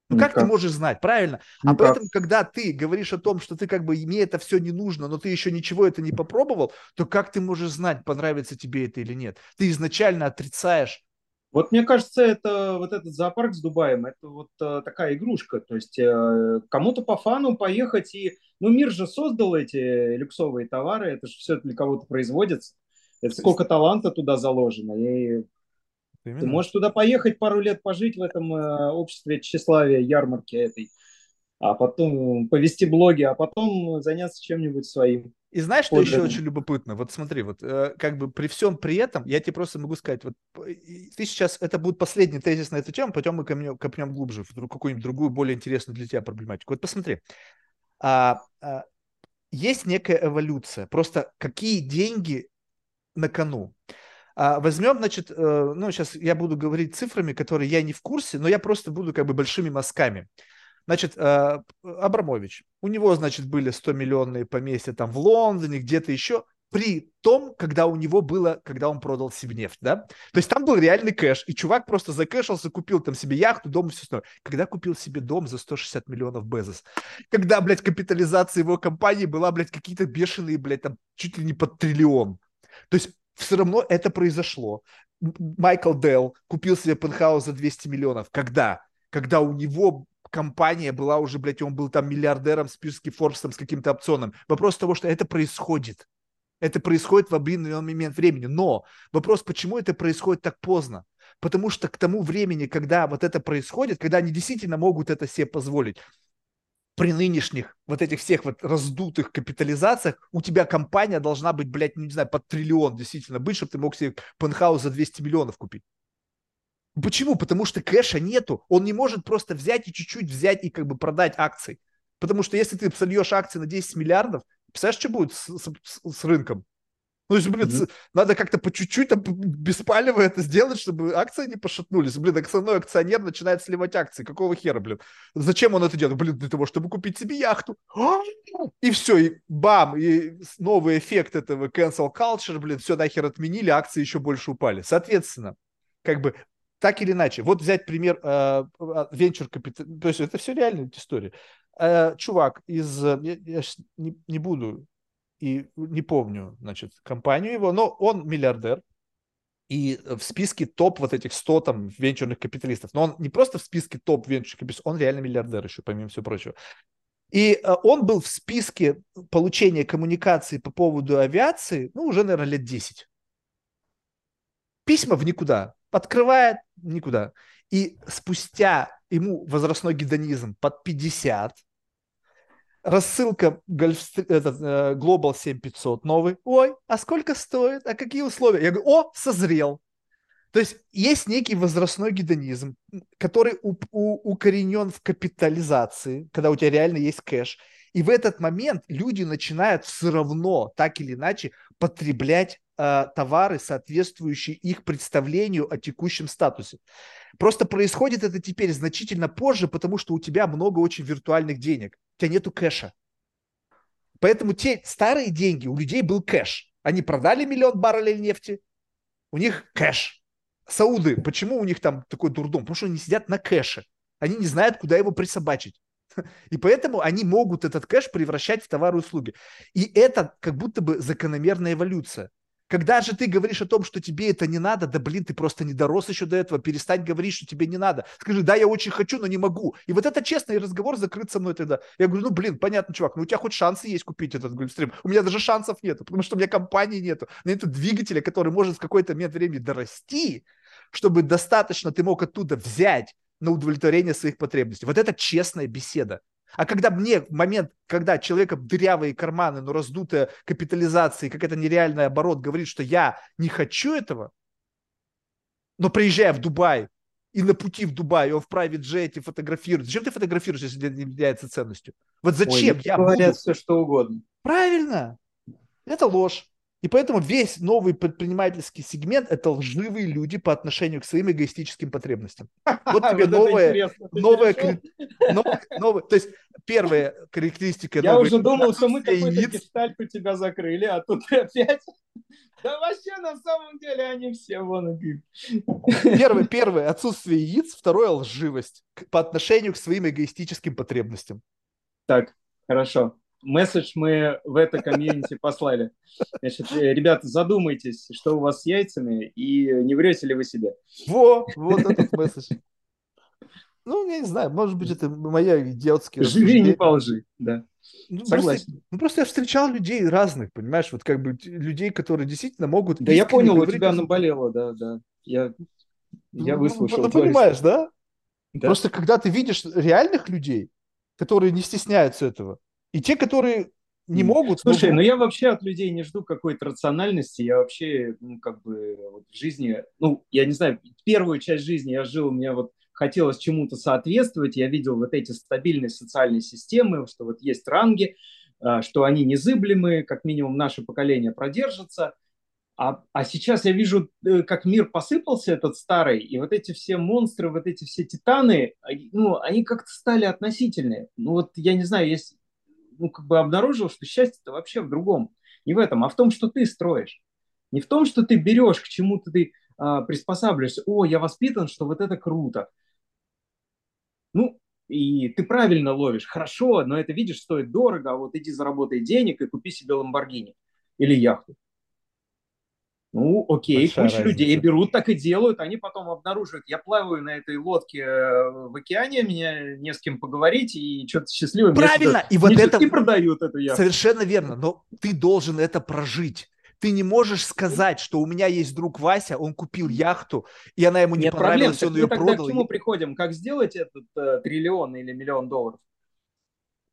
Ну как ты можешь знать, правильно? А Никак. А поэтому, когда ты говоришь о том, что ты как бы мне это все не нужно, но ты еще ничего это не попробовал, то как ты можешь знать, понравится тебе это или нет? Ты изначально отрицаешь.
Вот мне кажется, это вот этот зоопарк с Дубаем, это вот э, такая игрушка. То есть э, кому-то по фану поехать и... Ну, мир же создал эти люксовые товары, это же все для кого-то производится. Это сколько таланта туда заложено. И Именно. Ты можешь туда поехать пару лет пожить в этом э, обществе тщеславия, ярмарки этой, а потом повести блоги, а потом заняться чем-нибудь своим.
И знаешь, что еще очень любопытно? Вот смотри, вот э, как бы при всем при этом, я тебе просто могу сказать, вот ты сейчас, это будет последний тезис на эту тему, потом мы копнем, копнем глубже в какую-нибудь другую, более интересную для тебя проблематику. Вот посмотри, а, а, есть некая эволюция, просто какие деньги на кону. А, возьмем, значит, э, ну, сейчас я буду говорить цифрами, которые я не в курсе, но я просто буду как бы большими мазками. Значит, э, Абрамович, у него, значит, были 100 миллионные поместья там в Лондоне, где-то еще, при том, когда у него было, когда он продал Сибнефть, да? То есть там был реальный кэш, и чувак просто закэшился, купил там себе яхту, дом и все остальное. Когда купил себе дом за 160 миллионов Безос? Когда, блядь, капитализация его компании была, блядь, какие-то бешеные, блядь, там чуть ли не под триллион. То есть все равно это произошло. Майкл Делл купил себе пентхаус за 200 миллионов. Когда? Когда у него компания была уже, блядь, он был там миллиардером в списке Forbes с каким-то опционом. Вопрос того, что это происходит. Это происходит в определенный момент времени. Но вопрос, почему это происходит так поздно? Потому что к тому времени, когда вот это происходит, когда они действительно могут это себе позволить, при нынешних вот этих всех вот раздутых капитализациях у тебя компания должна быть, блядь, не знаю, под триллион действительно быть, чтобы ты мог себе пентхаус за 200 миллионов купить. Почему? Потому что кэша нету. Он не может просто взять и чуть-чуть взять и как бы продать акции. Потому что если ты сольешь акции на 10 миллиардов, представляешь, что будет с, с, с рынком? Ну, есть, блин, mm-hmm. надо как-то по чуть-чуть там беспалево это сделать, чтобы акции не пошатнулись. Блин, основной акционер начинает сливать акции. Какого хера, блин? Зачем он это делает? Блин, для того, чтобы купить себе яхту. И все, и бам, и новый эффект этого cancel culture, блин, все нахер отменили, акции еще больше упали. Соответственно, как бы так или иначе, вот взять пример э, венчур капитал, то есть это все реальная история. э, чувак из, я, я не, не буду и не помню, значит, компанию его, но он миллиардер, и в списке топ вот этих 100 там венчурных капиталистов. Но он не просто в списке топ венчурных капиталистов, он реально миллиардер еще, помимо всего прочего. И э, он был в списке получения коммуникации по поводу авиации, ну, уже, наверное, лет 10. Письма в никуда. Открывает никуда. И спустя ему возрастной гедонизм под 50, рассылка этот, э, Global 7500 новый. Ой, а сколько стоит? А какие условия? Я говорю, о, созрел. То есть есть некий возрастной гедонизм, который у, у, укоренен в капитализации, когда у тебя реально есть кэш. И в этот момент люди начинают все равно, так или иначе, потреблять э, товары, соответствующие их представлению о текущем статусе. Просто происходит это теперь значительно позже, потому что у тебя много очень виртуальных денег. У тебя нету кэша. Поэтому те старые деньги, у людей был кэш. Они продали миллион баррелей нефти, у них кэш. Сауды, почему у них там такой дурдом? Потому что они сидят на кэше. Они не знают, куда его присобачить. [LAUGHS] И поэтому они могут этот кэш превращать в товары и услуги. И это как будто бы закономерная эволюция. Когда же ты говоришь о том, что тебе это не надо, да блин, ты просто не дорос еще до этого, перестань говорить, что тебе не надо. Скажи, да, я очень хочу, но не могу. И вот это честный разговор закрыт со мной тогда. Я говорю, ну блин, понятно, чувак, ну у тебя хоть шансы есть купить этот гольфстрим. У меня даже шансов нету, потому что у меня компании нету. Нету двигателя, который может в какой-то момент времени дорасти, чтобы достаточно ты мог оттуда взять на удовлетворение своих потребностей. Вот это честная беседа. А когда мне в момент, когда человека дырявые карманы, но раздутая капитализация, какая-то нереальный оборот говорит, что я не хочу этого, но приезжая в Дубай, и на пути в Дубай, он в private джете фотографирует. Зачем ты фотографируешь, если это не является ценностью? Вот зачем
Ой,
я
говорят
буду...
все, что угодно.
Правильно. Это ложь. И поэтому весь новый предпринимательский сегмент – это лживые люди по отношению к своим эгоистическим потребностям. Вот [LAUGHS] тебе новая, новая, новая, то есть первая характеристика.
Я уже думал, что мы какой-то гештальт у тебя закрыли, а тут опять... [LAUGHS] Да вообще на самом деле они все вон
Первый, первый – отсутствие яиц, второе – лживость по отношению к своим эгоистическим потребностям.
Так, хорошо месседж мы в это комьюнити послали. Значит, э, ребята, задумайтесь, что у вас с яйцами, и не врете ли вы себе.
Во, вот этот месседж. Ну, я не знаю, может быть, это моя идиотская...
Живи не по лжи, да.
Ну, Согласен. Просто, ну, просто я встречал людей разных, понимаешь, вот как бы людей, которые действительно могут...
Да я понял, у тебя наболело, да, да. Я, я ну, выслушал.
Ну, понимаешь, да? да? Просто когда ты видишь реальных людей, которые не стесняются этого, и те, которые не могут...
Слушай, могут... ну я вообще от людей не жду какой-то рациональности. Я вообще, ну, как бы вот в жизни, ну, я не знаю, первую часть жизни я жил, у меня вот хотелось чему-то соответствовать. Я видел вот эти стабильные социальные системы, что вот есть ранги, а, что они незыблемые, как минимум наше поколение продержится. А, а сейчас я вижу, э, как мир посыпался этот старый, и вот эти все монстры, вот эти все титаны, ну, они как-то стали относительные. Ну вот я не знаю, есть ну, как бы обнаружил, что счастье-то вообще в другом. Не в этом, а в том, что ты строишь. Не в том, что ты берешь, к чему-то ты а, приспосабливаешься. О, я воспитан, что вот это круто. Ну, и ты правильно ловишь. Хорошо, но это, видишь, стоит дорого, а вот иди заработай денег и купи себе Ламборгини или яхту. Ну, окей, Большая куча разница. людей берут, так и делают, они потом обнаруживают, я плаваю на этой лодке э, в океане, меня не с кем поговорить, и что-то счастливым.
Правильно, и вот это...
продают эту яхту.
Совершенно верно, но ты должен это прожить. Ты не можешь сказать, что у меня есть друг Вася, он купил яхту, и она ему не Нет понравилась, проблем. он ее
тогда
продал.
к чему приходим? Как сделать этот э, триллион или миллион долларов?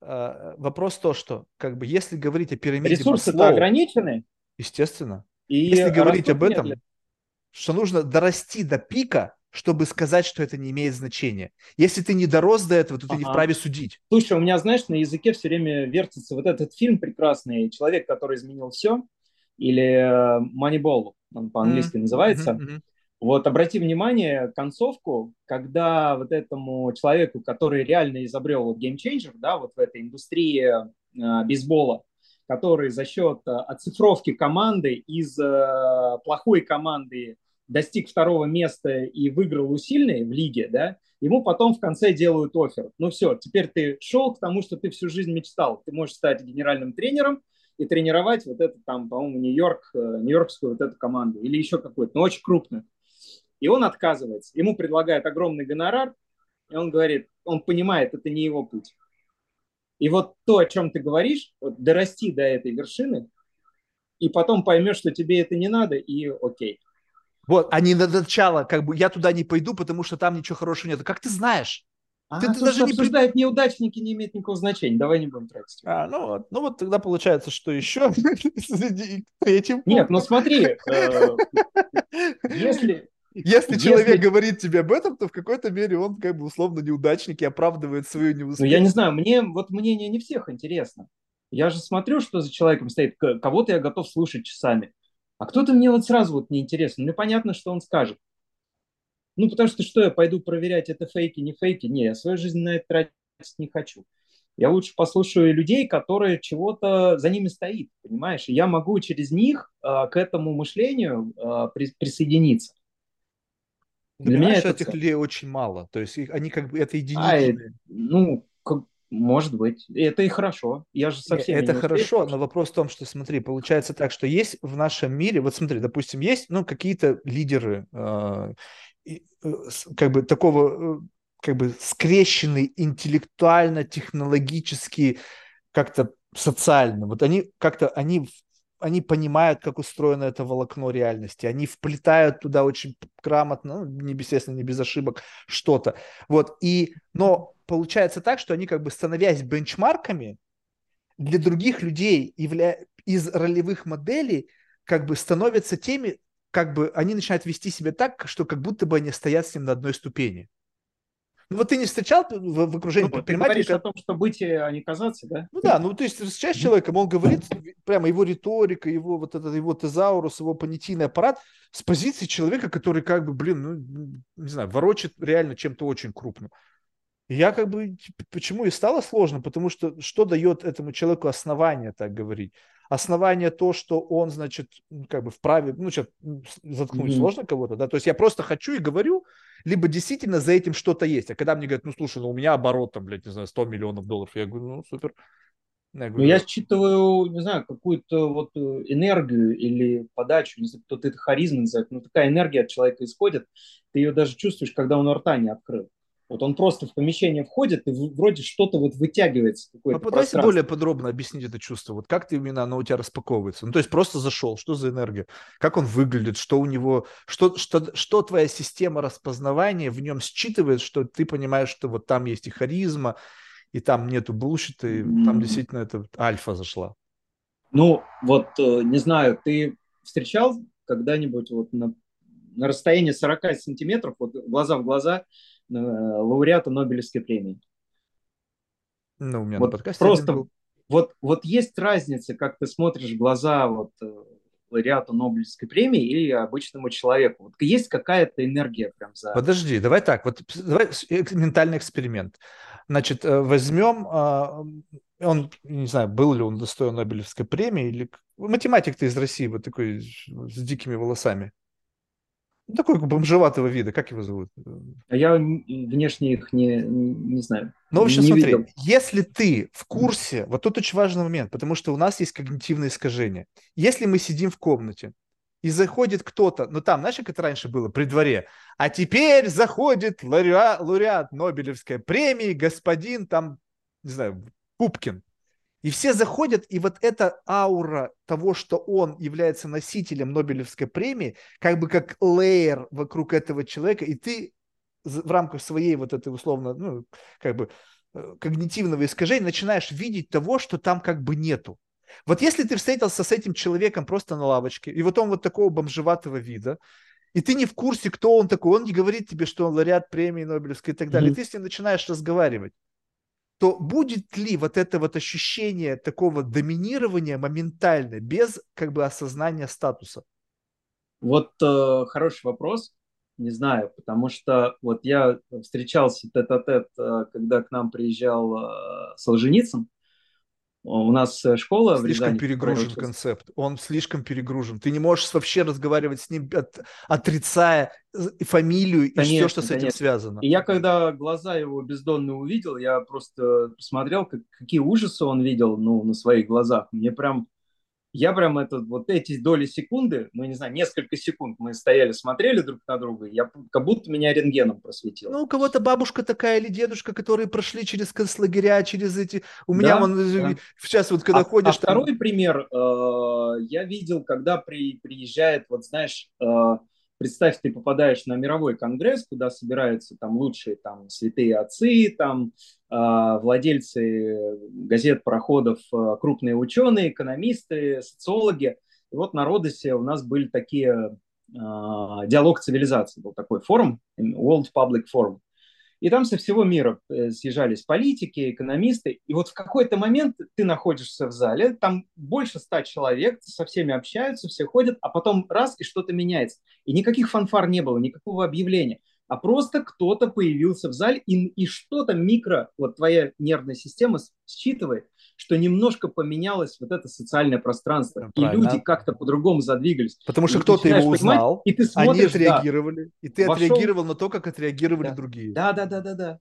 А, вопрос то, что как бы если говорить о пирамиде
Ресурсы-то ограничены?
Естественно. И Если говорить об этом, медленно. что нужно дорасти до пика, чтобы сказать, что это не имеет значения. Если ты не дорос до этого, то ты ага. не вправе судить.
Слушай, у меня, знаешь, на языке все время вертится вот этот фильм прекрасный «Человек, который изменил все» или э, «Moneyball», он по-английски mm-hmm. называется. Mm-hmm. Вот обрати внимание концовку, когда вот этому человеку, который реально изобрел вот Changer, да, вот в этой индустрии э, бейсбола, который за счет э, оцифровки команды из э, плохой команды достиг второго места и выиграл усильный в лиге, да, ему потом в конце делают офер. Ну все, теперь ты шел к тому, что ты всю жизнь мечтал. Ты можешь стать генеральным тренером и тренировать вот это там, по-моему, Нью-Йорк, э, нью-йоркскую вот эту команду или еще какую-то, но очень крупную. И он отказывается. Ему предлагают огромный гонорар, и он говорит, он понимает, это не его путь. И вот то, о чем ты говоришь, вот дорасти до этой вершины, и потом поймешь, что тебе это не надо, и окей.
Вот, а не на начало, как бы я туда не пойду, потому что там ничего хорошего нет. Как ты знаешь?
А, ты, ты даже не обсуждают неудачники, не имеет никакого значения. Давай не будем тратить.
А, ну, вот, ну вот тогда получается, что еще [LAUGHS]
этим. Нет, ну смотри, э, [LAUGHS]
если если, Если человек говорит тебе об этом, то в какой-то мере он как бы условно неудачник и оправдывает свою неуспешность.
Ну, я не знаю, мне вот мнение не всех интересно. Я же смотрю, что за человеком стоит, кого-то я готов слушать часами. А кто-то мне вот сразу вот не интересен. Мне понятно, что он скажет. Ну, потому что что, я пойду проверять, это фейки, не фейки? Не, я свою жизнь на это тратить не хочу. Я лучше послушаю людей, которые чего-то за ними стоит, понимаешь? И я могу через них э, к этому мышлению э, при, присоединиться.
Для меня это этих людей очень мало. То есть они как бы это единицы.
А, ну, как, может быть. Это и хорошо. Я же совсем
Это хорошо, но вопрос в том, что, смотри, получается так, что есть в нашем мире, вот смотри, допустим, есть, ну, какие-то лидеры, э, э, как бы такого, э, как бы скрещенный интеллектуально, технологически, как-то социально. Вот они как-то, они они понимают, как устроено это волокно реальности, они вплетают туда очень грамотно, ну, не, естественно, не без ошибок, что-то. Вот, и, но получается так, что они как бы становясь бенчмарками для других людей явля... из ролевых моделей, как бы становятся теми, как бы они начинают вести себя так, что как будто бы они стоят с ним на одной ступени. Ну вот ты не встречал в, в окружении ну,
предпринимателей... Ты говоришь о том, что быть, а не казаться, да?
Ну да, ну то есть встречаешь человеком, он говорит, прямо его риторика, его вот этот его тезаурус, его понятийный аппарат с позиции человека, который как бы, блин, ну, не знаю, ворочит реально чем-то очень крупным. Я как бы, почему и стало сложно, потому что что дает этому человеку основание так говорить? Основание то, что он, значит, как бы вправе, ну, сейчас заткнуть mm-hmm. сложно кого-то, да, то есть я просто хочу и говорю, либо действительно за этим что-то есть. А когда мне говорят, ну, слушай, ну, у меня оборот там, блядь, не знаю, 100 миллионов долларов, я говорю, ну, супер.
Я, говорю, ну, я считываю, не знаю, какую-то вот э, энергию или подачу, не знаю, кто-то это харизма называет, но такая энергия от человека исходит, ты ее даже чувствуешь, когда он рта не открыл. Вот он просто в помещение входит и вроде что-то вот вытягивается.
Попытайся более подробно объяснить это чувство. Вот как ты именно оно у тебя распаковывается? Ну, то есть просто зашел, что за энергия? Как он выглядит? Что у него? Что, что, что твоя система распознавания в нем считывает, что ты понимаешь, что вот там есть и харизма, и там нету булщита, и mm. там действительно это альфа зашла?
Ну, вот, э, не знаю, ты встречал когда-нибудь вот на, на расстоянии 40 сантиметров, вот глаза в глаза, лауреата Нобелевской премии.
Ну, у меня
вот
на подкасте
просто был. Вот, вот есть разница, как ты смотришь в глаза вот, э, лауреату Нобелевской премии или обычному человеку. Вот есть какая-то энергия прям за...
Подожди, давай так, вот давай ментальный эксперимент. Значит, э, возьмем, он, не знаю, был ли он достоин Нобелевской премии, или математик ты из России, вот такой с дикими волосами. Ну, такой бомжеватого вида, как его зовут?
А я внешне их не, не знаю.
Ну, в общем, смотри, видел. если ты в курсе, вот тут очень важный момент, потому что у нас есть когнитивное искажение. Если мы сидим в комнате, и заходит кто-то, ну там, знаешь, как это раньше было, при дворе, а теперь заходит лауреат, лауреат Нобелевской премии, господин там, не знаю, Пупкин. И все заходят, и вот эта аура того, что он является носителем Нобелевской премии, как бы как лейер вокруг этого человека, и ты в рамках своей вот этой условно, ну, как бы э, когнитивного искажения начинаешь видеть того, что там как бы нету. Вот если ты встретился с этим человеком просто на лавочке, и вот он вот такого бомжеватого вида, и ты не в курсе, кто он такой, он не говорит тебе, что он лауреат премии Нобелевской и так далее, mm-hmm. ты с ним начинаешь разговаривать то будет ли вот это вот ощущение такого доминирования моментально, без как бы осознания статуса?
Вот э, хороший вопрос. Не знаю, потому что вот я встречался тет-а-тет, э, когда к нам приезжал э, Солженицын, У нас э, школа
слишком
в Рязани,
перегружен концепт. Он слишком перегружен. Ты не можешь вообще разговаривать с ним, от, отрицая фамилию конечно, и все, что с конечно. этим связано.
И я когда глаза его бездонно увидел, я просто посмотрел, как, какие ужасы он видел ну, на своих глазах. Мне прям я прям это, вот эти доли секунды, ну, не знаю, несколько секунд мы стояли, смотрели друг на друга, я как будто меня рентгеном просветил.
Ну, у кого-то бабушка такая или дедушка, которые прошли через концлагеря, через эти... У меня да, вон да. сейчас вот когда
а,
ходишь...
А там... второй пример э, я видел, когда при, приезжает, вот знаешь, э, представь, ты попадаешь на мировой конгресс, куда собираются там лучшие там святые отцы, там а, владельцы газет, пароходов, а, крупные ученые, экономисты, социологи. И вот на Родосе у нас были такие а, диалог цивилизации, был такой форум, World Public Forum. И там со всего мира э, съезжались политики, экономисты. И вот в какой-то момент ты находишься в зале, там больше ста человек, со всеми общаются, все ходят, а потом раз, и что-то меняется. И никаких фанфар не было, никакого объявления а просто кто-то появился в зале, и, и что-то микро, вот твоя нервная система считывает, что немножко поменялось вот это социальное пространство, Правильно. и люди как-то по-другому задвигались.
Потому что кто-то его узнал, и ты смотришь, они отреагировали, да, и ты вошел... отреагировал на то, как отреагировали
да.
другие.
Да, да, да, да, да.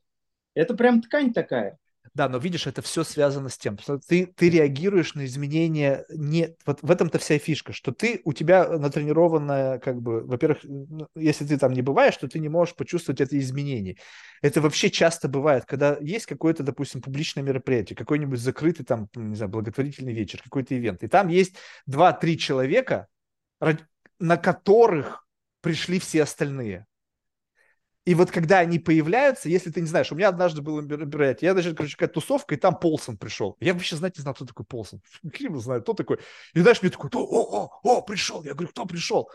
Это прям ткань такая.
Да, но видишь, это все связано с тем, что ты, ты реагируешь на изменения не... Вот в этом-то вся фишка, что ты, у тебя натренированная, как бы, во-первых, если ты там не бываешь, то ты не можешь почувствовать это изменение. Это вообще часто бывает, когда есть какое-то, допустим, публичное мероприятие, какой-нибудь закрытый там, не знаю, благотворительный вечер, какой-то ивент, и там есть два-три человека, на которых пришли все остальные. И вот когда они появляются, если ты не знаешь, у меня однажды было мероприятие, я, значит, короче, какая тусовка, и там Полсон пришел. Я вообще, знать не знал, кто такой Полсон. [LAUGHS] Криво знаю, кто такой. И знаешь, мне такой, о, о, о, пришел. Я говорю, кто пришел?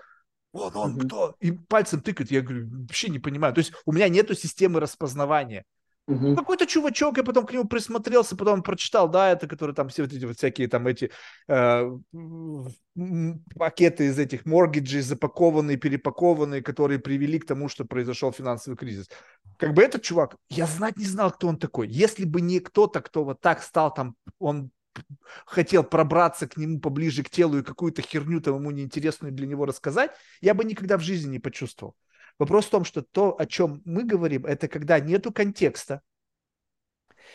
Вон он, mm-hmm. кто? И пальцем тыкает. Я говорю, вообще не понимаю. То есть у меня нету системы распознавания. Угу. Какой-то чувачок, я потом к нему присмотрелся, потом прочитал, да, это который там все вот эти вот всякие там эти э, пакеты из этих моргиджей запакованные, перепакованные, которые привели к тому, что произошел финансовый кризис. Как бы этот чувак, я знать не знал, кто он такой. Если бы не кто-то, кто вот так стал там, он хотел пробраться к нему поближе к телу и какую-то херню там ему неинтересную для него рассказать, я бы никогда в жизни не почувствовал. Вопрос в том, что то, о чем мы говорим, это когда нету контекста,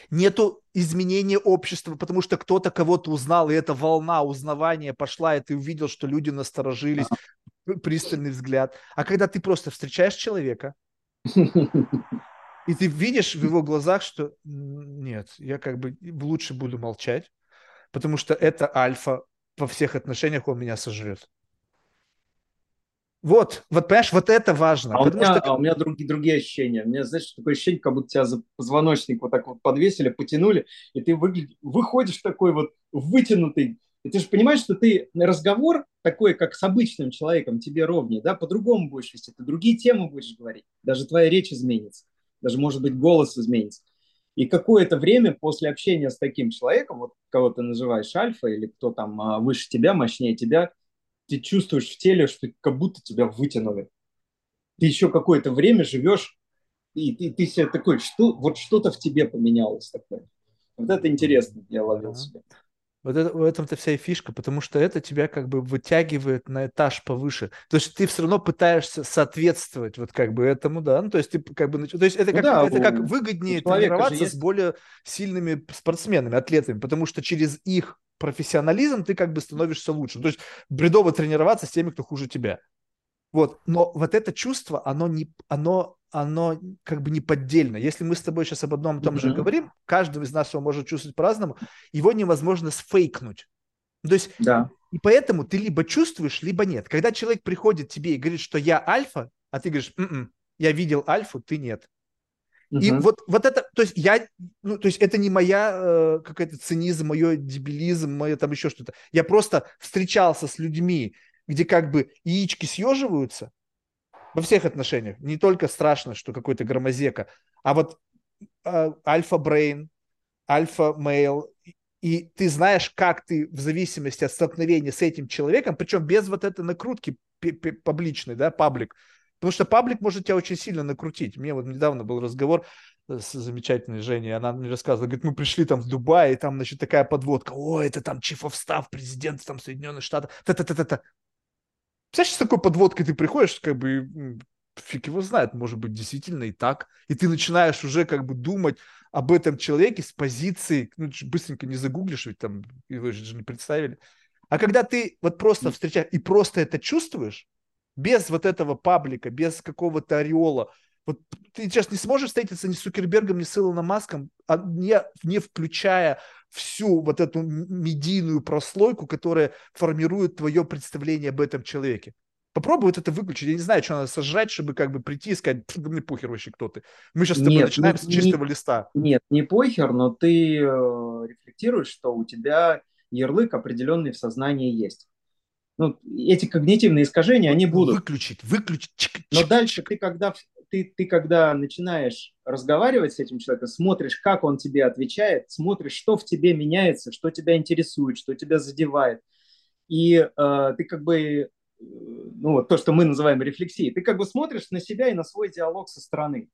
нету изменения общества, потому что кто-то кого-то узнал, и эта волна узнавания пошла, и ты увидел, что люди насторожились, пристальный взгляд. А когда ты просто встречаешь человека, и ты видишь в его глазах, что нет, я как бы лучше буду молчать, потому что это альфа во всех отношениях, он меня сожрет. Вот, вот, понимаешь, вот это важно.
А, у меня, что... а у меня другие, другие ощущения. У меня, знаешь, такое ощущение, как будто тебя за позвоночник вот так вот подвесили, потянули, и ты выглядишь, выходишь такой вот вытянутый. И ты же понимаешь, что ты разговор такой, как с обычным человеком, тебе ровнее, да, по-другому будешь вести, ты другие темы будешь говорить, даже твоя речь изменится, даже, может быть, голос изменится. И какое-то время после общения с таким человеком, вот кого ты называешь альфа или кто там а, выше тебя, мощнее тебя, ты чувствуешь в теле, что как будто тебя вытянули. Ты еще какое-то время живешь, и ты, ты себе такой, что, вот что-то в тебе поменялось такое. Вот это интересно, я ловил себя.
Вот это, в этом-то вся и фишка, потому что это тебя как бы вытягивает на этаж повыше. То есть ты все равно пытаешься соответствовать вот как бы этому, да, ну, то есть ты как бы, то есть это как, ну, да, это как выгоднее тренироваться есть... с более сильными спортсменами, атлетами, потому что через их профессионализм ты как бы становишься лучше. То есть бредово тренироваться с теми, кто хуже тебя. Вот, но вот это чувство, оно не, оно, оно как бы не поддельно. Если мы с тобой сейчас об одном и том mm-hmm. же говорим, каждый из нас его может чувствовать по-разному, его невозможно сфейкнуть. То есть, да. и поэтому ты либо чувствуешь, либо нет. Когда человек приходит к тебе и говорит, что я альфа, а ты говоришь, М-м, я видел альфу, ты нет. Uh-huh. И вот, вот это, то есть я, ну, то есть это не моя э, какая-то цинизм, мое дебилизм, мое там еще что-то. Я просто встречался с людьми, где как бы яички съеживаются во всех отношениях. Не только страшно, что какой-то громозека, а вот э, альфа-брейн, альфа-мейл, и ты знаешь, как ты в зависимости от столкновения с этим человеком, причем без вот этой накрутки публичной, да, паблик, Потому что паблик может тебя очень сильно накрутить. Мне вот недавно был разговор, с замечательной Женей, она мне рассказывала, говорит, мы пришли там в Дубай, и там, значит, такая подводка, о, это там Chief of Staff президента там Соединенных Штатов, та-та-та-та-та. Представляешь, с такой подводкой ты приходишь, как бы, фиг его знает, может быть, действительно и так, и ты начинаешь уже как бы думать об этом человеке с позиции, ну, быстренько не загуглишь, ведь там, вы же не представили. А когда ты вот просто встречаешь и просто это чувствуешь, без вот этого паблика, без какого-то ореола, вот ты сейчас не сможешь встретиться ни с Сукербергом, ни с Илоном Маском, а не, не включая всю вот эту медийную прослойку, которая формирует твое представление об этом человеке. Попробуй вот это выключить. Я не знаю, что надо сожрать, чтобы как бы прийти и сказать, да мне похер вообще кто ты. Мы сейчас с тобой нет, начинаем не, с чистого
не,
листа.
Нет, не похер, но ты э, рефлектируешь, что у тебя ярлык определенный в сознании есть. Ну, эти когнитивные искажения, они будут.
Выключить, выключить. Чик, чик,
но дальше ты когда ты, ты когда начинаешь разговаривать с этим человеком, смотришь, как он тебе отвечает, смотришь, что в тебе меняется, что тебя интересует, что тебя задевает. И э, ты как бы, э, ну вот то, что мы называем рефлексией, ты как бы смотришь на себя и на свой диалог со стороны.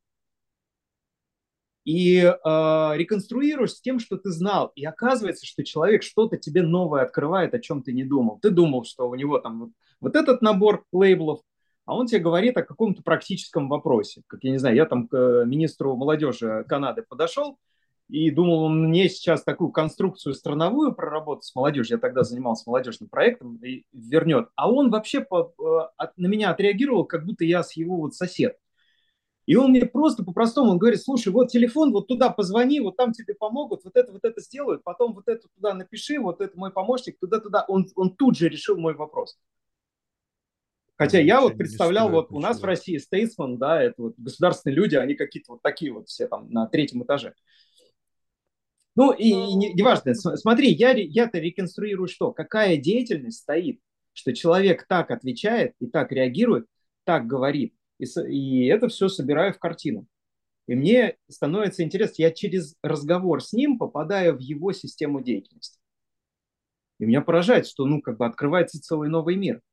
И э, реконструируешь с тем, что ты знал. И оказывается, что человек что-то тебе новое открывает, о чем ты не думал. Ты думал, что у него там вот, вот этот набор лейблов, а он тебе говорит о каком-то практическом вопросе. Как я не знаю, я там к э, министру молодежи Канады подошел и думал, он мне сейчас такую конструкцию страновую проработать с молодежью, я тогда занимался молодежным проектом, и вернет. А он вообще по, э, на меня отреагировал, как будто я с его вот сосед. И он мне просто по-простому, он говорит, слушай, вот телефон, вот туда позвони, вот там тебе помогут, вот это, вот это сделают, потом вот это туда напиши, вот это мой помощник, туда-туда. Он, он тут же решил мой вопрос. Хотя я вот представлял, вот у нас в России стейтсман, да, это вот государственные люди, они какие-то вот такие вот все там на третьем этаже. Ну и, и не, неважно, смотри, я, я-то реконструирую что? Какая деятельность стоит, что человек так отвечает и так реагирует, так говорит, и, и это все собираю в картину. И мне становится интересно, я через разговор с ним попадаю в его систему деятельности. И меня поражает, что ну как бы открывается целый новый мир –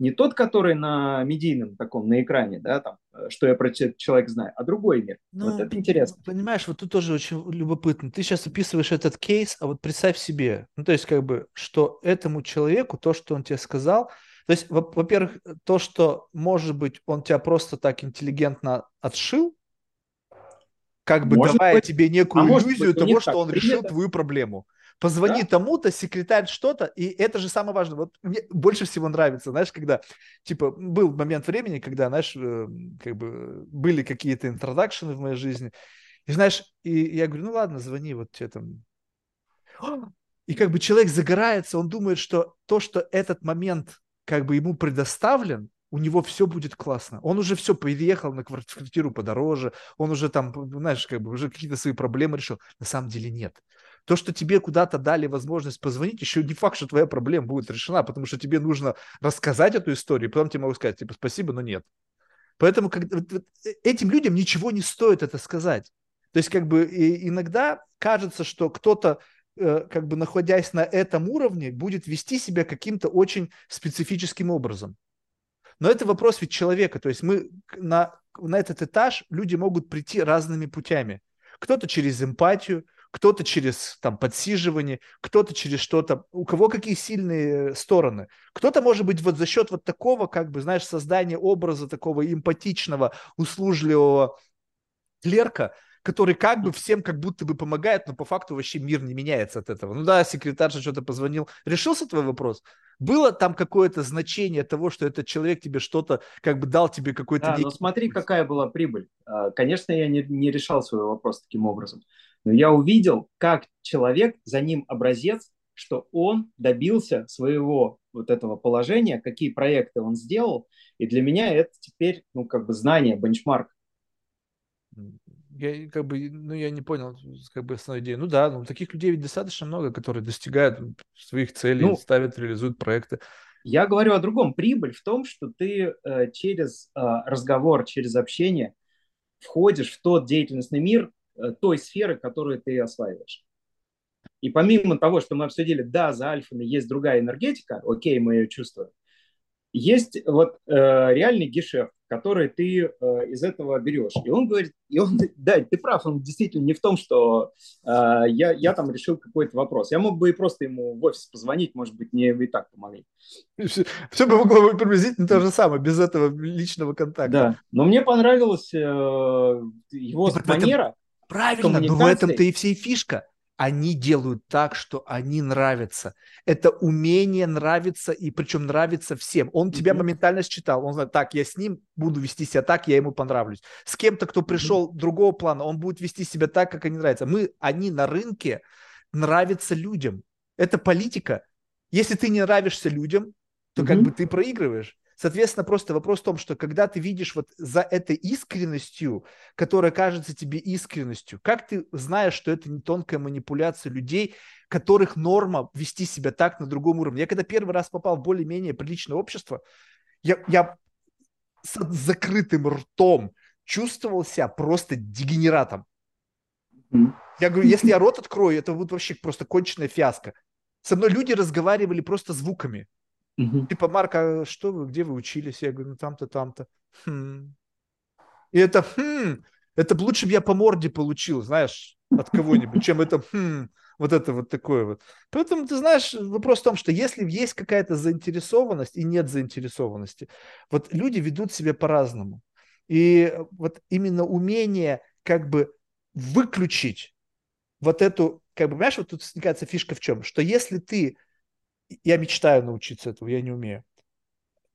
не тот, который на медийном таком, на экране, да, там, что я про человек знаю, а другой мир. Ну, вот это интересно.
Понимаешь, вот тут тоже очень любопытно. Ты сейчас описываешь этот кейс, а вот представь себе, ну, то есть, как бы, что этому человеку то, что он тебе сказал, то есть, во-первых, то, что, может быть, он тебя просто так интеллигентно отшил, как бы может давая быть. тебе некую а иллюзию быть, того, что он решил твою проблему позвони да? тому-то, секретарь что-то, и это же самое важное. Вот мне больше всего нравится, знаешь, когда, типа, был момент времени, когда, знаешь, э, как бы были какие-то интродакшены в моей жизни, и знаешь, и я говорю, ну ладно, звони, вот тебе там. И как бы человек загорается, он думает, что то, что этот момент как бы ему предоставлен, у него все будет классно. Он уже все переехал на квартиру подороже, он уже там, знаешь, как бы уже какие-то свои проблемы решил. На самом деле нет. То, что тебе куда-то дали возможность позвонить, еще не факт, что твоя проблема будет решена, потому что тебе нужно рассказать эту историю, и потом тебе могу сказать, типа, спасибо, но нет. Поэтому как, э, этим людям ничего не стоит это сказать. То есть как бы иногда кажется, что кто-то как бы находясь на этом уровне, будет вести себя каким-то очень специфическим образом. Но это вопрос ведь человека. То есть мы на, на этот этаж люди могут прийти разными путями. Кто-то через эмпатию, кто-то через там подсиживание, кто-то через что-то, у кого какие сильные стороны. Кто-то, может быть, вот за счет вот такого, как бы, знаешь, создания образа такого эмпатичного, услужливого клерка, который как бы всем как будто бы помогает, но по факту вообще мир не меняется от этого. Ну да, секретарша что-то позвонил. Решился твой вопрос? Было там какое-то значение того, что этот человек тебе что-то, как бы дал тебе какой-то...
Да, но смотри, какая была прибыль. А, конечно, я не, не решал свой вопрос таким образом. Но я увидел, как человек, за ним образец, что он добился своего вот этого положения, какие проекты он сделал. И для меня это теперь, ну, как бы знание, бенчмарк.
Я как бы, ну, я не понял, как бы основную идею. Ну да, ну, таких людей ведь достаточно много, которые достигают своих целей, ну, ставят, реализуют проекты.
Я говорю о другом. Прибыль в том, что ты э, через э, разговор, через общение входишь в тот деятельностный мир, Э, той сферы, которую ты осваиваешь. И помимо того, что мы обсудили, да, за альфами есть другая энергетика, окей, мы ее чувствуем, есть вот э, реальный гешефт, которые ты э, из этого берешь. И он говорит, и он, [LAUGHS] да, ты прав, он действительно не в том, что э, я, я там решил какой-то вопрос. Я мог бы и просто ему в офис позвонить, может быть, мне и так помогли.
Все, все бы могло быть приблизительно то же самое, без этого личного контакта.
Да, но мне понравилась э, его манера.
Правильно, но в этом-то и всей фишка они делают так, что они нравятся. Это умение нравится, и причем нравится всем. Он mm-hmm. тебя моментально считал. Он знает, так, я с ним буду вести себя так, я ему понравлюсь. С кем-то, кто пришел mm-hmm. другого плана, он будет вести себя так, как они нравятся. Мы, они на рынке нравятся людям. Это политика. Если ты не нравишься людям, то mm-hmm. как бы ты проигрываешь. Соответственно, просто вопрос в том, что когда ты видишь вот за этой искренностью, которая кажется тебе искренностью, как ты знаешь, что это не тонкая манипуляция людей, которых норма вести себя так на другом уровне. Я когда первый раз попал в более-менее приличное общество, я, я с закрытым ртом чувствовал себя просто дегенератом. Я говорю, если я рот открою, это будет вообще просто конченная фиаско. Со мной люди разговаривали просто звуками. Угу. Типа, Марк, а что вы, где вы учились? Я говорю, ну там-то, там-то. Хм. И это хм, это лучше бы я по морде получил, знаешь, от кого-нибудь, чем это хм, вот это вот такое вот. Поэтому, ты знаешь, вопрос в том, что если есть какая-то заинтересованность и нет заинтересованности, вот люди ведут себя по-разному. И вот именно умение как бы выключить вот эту, как бы, понимаешь, вот тут сникается фишка в чем? Что если ты я мечтаю научиться этому, я не умею.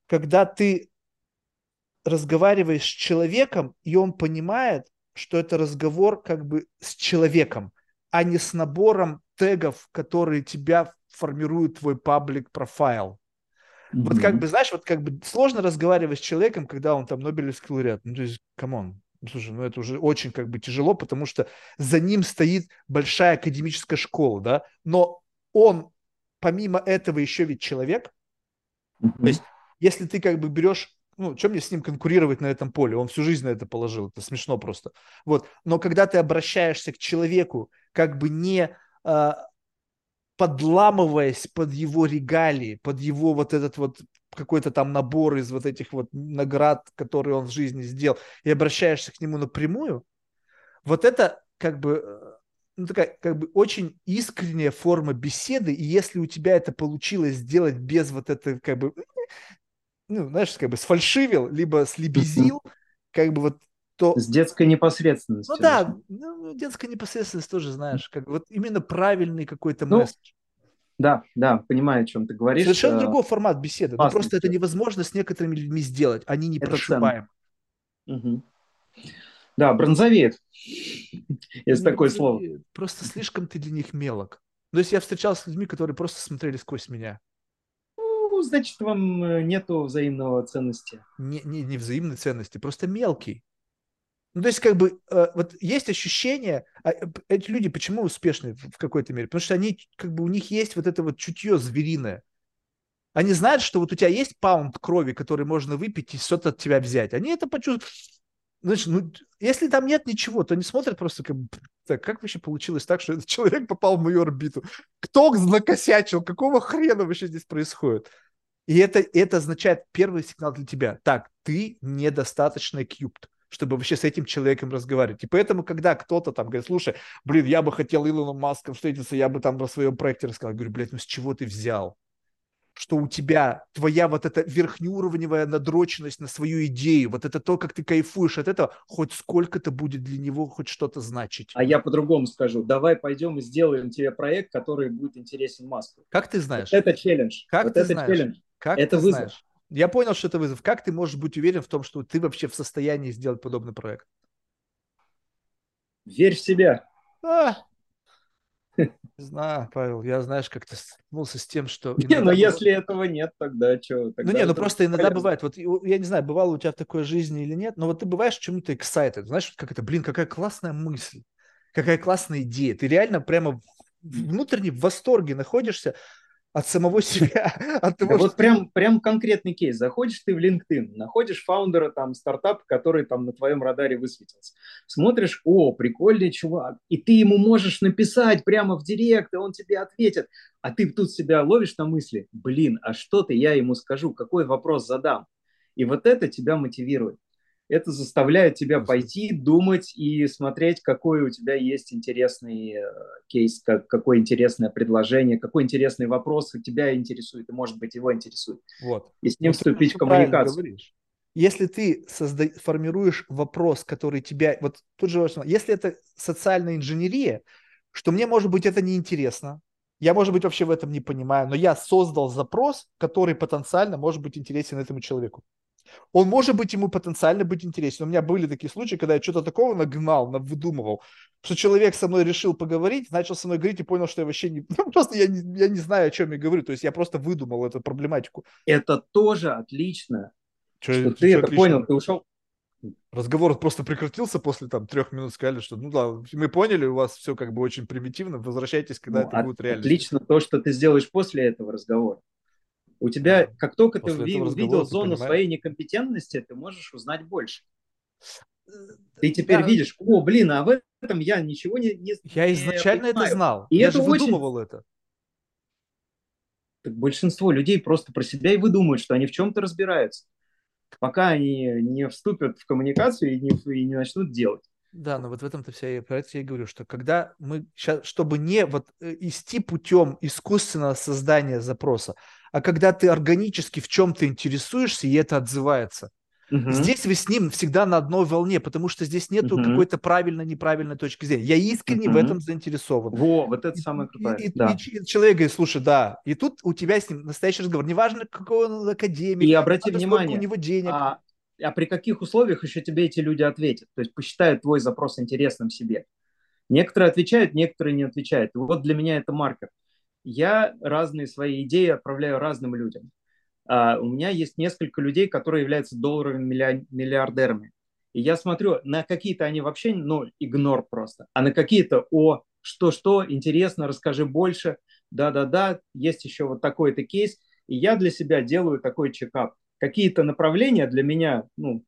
Когда ты разговариваешь с человеком, и он понимает, что это разговор как бы с человеком, а не с набором тегов, которые тебя формируют твой public profile. Mm-hmm. Вот как бы, знаешь, вот как бы сложно разговаривать с человеком, когда он там Нобелевский лауреат. Ну, то есть, come on, слушай, ну это уже очень как бы тяжело, потому что за ним стоит большая академическая школа, да, но он помимо этого еще ведь человек. Mm-hmm. То есть, если ты как бы берешь, ну, чем мне с ним конкурировать на этом поле? Он всю жизнь на это положил, это смешно просто. Вот, но когда ты обращаешься к человеку, как бы не э, подламываясь под его регалии, под его вот этот вот какой-то там набор из вот этих вот наград, которые он в жизни сделал, и обращаешься к нему напрямую, вот это как бы э, ну, такая как бы очень искренняя форма беседы, и если у тебя это получилось сделать без вот этой как бы, [LAUGHS] ну, знаешь, как бы сфальшивил, либо слебезил, как бы вот то...
С детской непосредственностью.
Ну да, ну, детская непосредственность тоже, знаешь, как вот именно правильный какой-то ну, месседж.
Да, да, понимаю, о чем ты говоришь.
Совершенно э, другой формат беседы. Но просто это невозможно с некоторыми людьми сделать. Они не прошибаем.
Угу. Да, бронзовеет, есть такое слово.
Просто слишком ты для них мелок. То есть я встречался с людьми, которые просто смотрели сквозь меня.
Ну, значит, вам э, нету взаимного ценности.
Не, не, не взаимной ценности, просто мелкий. Ну, то есть, как бы, э, вот есть ощущение, а, э, эти люди почему успешны в какой-то мере? Потому что они, как бы, у них есть вот это вот чутье звериное. Они знают, что вот у тебя есть паунд крови, который можно выпить и что-то от тебя взять. Они это почувствуют Значит, ну, если там нет ничего, то они смотрят просто как так, как вообще получилось так, что этот [LAUGHS] человек попал в мою орбиту? Кто накосячил? Какого хрена вообще здесь происходит? И это, это означает первый сигнал для тебя. Так, ты недостаточно кьюбт чтобы вообще с этим человеком разговаривать. И поэтому, когда кто-то там говорит, слушай, блин, я бы хотел Илоном Маском встретиться, я бы там про своем проекте рассказал. Я говорю, блядь, ну с чего ты взял? Что у тебя твоя вот эта верхнеуровневая надроченность на свою идею, вот это то, как ты кайфуешь от этого, хоть сколько-то будет для него хоть что-то значить.
А я по-другому скажу. Давай пойдем и сделаем тебе проект, который будет интересен Маску.
Как ты знаешь?
Вот это челлендж.
Как
вот
ты
это
знаешь? челлендж. Как
это
ты вызов. знаешь? Я понял, что это вызов. Как ты можешь быть уверен в том, что ты вообще в состоянии сделать подобный проект?
Верь в себя.
А, не знаю, Павел, я, знаешь, как-то столкнулся с тем, что...
Не, ну если этого нет, тогда что?
ну не, ну просто иногда бывает, вот я не знаю, бывало у тебя в такой жизни или нет, но вот ты бываешь чему-то excited, знаешь, как это, блин, какая классная мысль, какая классная идея, ты реально прямо внутренне в восторге находишься от самого себя. [LAUGHS] От
того, да что... Вот прям, прям конкретный кейс. Заходишь ты в LinkedIn, находишь фаундера там стартапа, который там на твоем радаре высветился. Смотришь, о, прикольный чувак. И ты ему можешь написать прямо в директ, и он тебе ответит. А ты тут себя ловишь на мысли, блин, а что ты я ему скажу, какой вопрос задам? И вот это тебя мотивирует. Это заставляет тебя пойти, думать и смотреть, какой у тебя есть интересный э, кейс, как, какое интересное предложение, какой интересный вопрос тебя интересует, и, может быть, его интересует.
Вот.
И с ним вот вступить в коммуникацию.
Если ты созда... формируешь вопрос, который тебя... Вот тут же если это социальная инженерия, что мне, может быть, это неинтересно, я, может быть, вообще в этом не понимаю, но я создал запрос, который потенциально может быть интересен этому человеку. Он может быть ему потенциально быть интересен. У меня были такие случаи, когда я что-то такого нагнал, выдумывал, что человек со мной решил поговорить, начал со мной говорить и понял, что я вообще не... [LAUGHS] Ну, просто я не, я не знаю, о чем я говорю. То есть я просто выдумал эту проблематику.
Это тоже отлично, что, что ты это отлично? понял, ты ушел.
Разговор просто прекратился после там трех минут, сказали, что ну да, мы поняли, у вас все как бы очень примитивно, возвращайтесь, когда ну, это от, будет реально.
Отлично то, что ты сделаешь после этого разговора. У тебя, как только ты увидел зону понимаешь? своей некомпетентности, ты можешь узнать больше. Ты теперь да. видишь, о, блин, а в этом я ничего не, не
Я изначально не это знал. И я это же очень... выдумывал это.
Так большинство людей просто про себя и выдумывают, что они в чем-то разбираются, пока они не вступят в коммуникацию и не, и не начнут делать.
Да, но вот в этом-то вся про это я и говорю, что когда мы сейчас, чтобы не вот э, идти путем искусственного создания запроса, а когда ты органически в чем-то интересуешься, и это отзывается. Угу. Здесь вы с ним всегда на одной волне, потому что здесь нету угу. какой-то правильно-неправильной точки зрения. Я искренне угу. в этом заинтересован.
Во, вот это самое крутое.
И, да. и, и человек говорит, слушай, да, и тут у тебя с ним настоящий разговор. Неважно, какой он академик,
и обрати внимание,
у него денег.
А, а при каких условиях еще тебе эти люди ответят? То есть посчитают твой запрос интересным себе. Некоторые отвечают, некоторые не отвечают. И вот для меня это маркер. Я разные свои идеи отправляю разным людям. Uh, у меня есть несколько людей, которые являются долларовыми миллиардерами. И я смотрю, на какие-то они вообще, ну, игнор просто, а на какие-то, о, что-что, интересно, расскажи больше, да-да-да, есть еще вот такой-то кейс. И я для себя делаю такой чекап какие-то направления для меня, ну,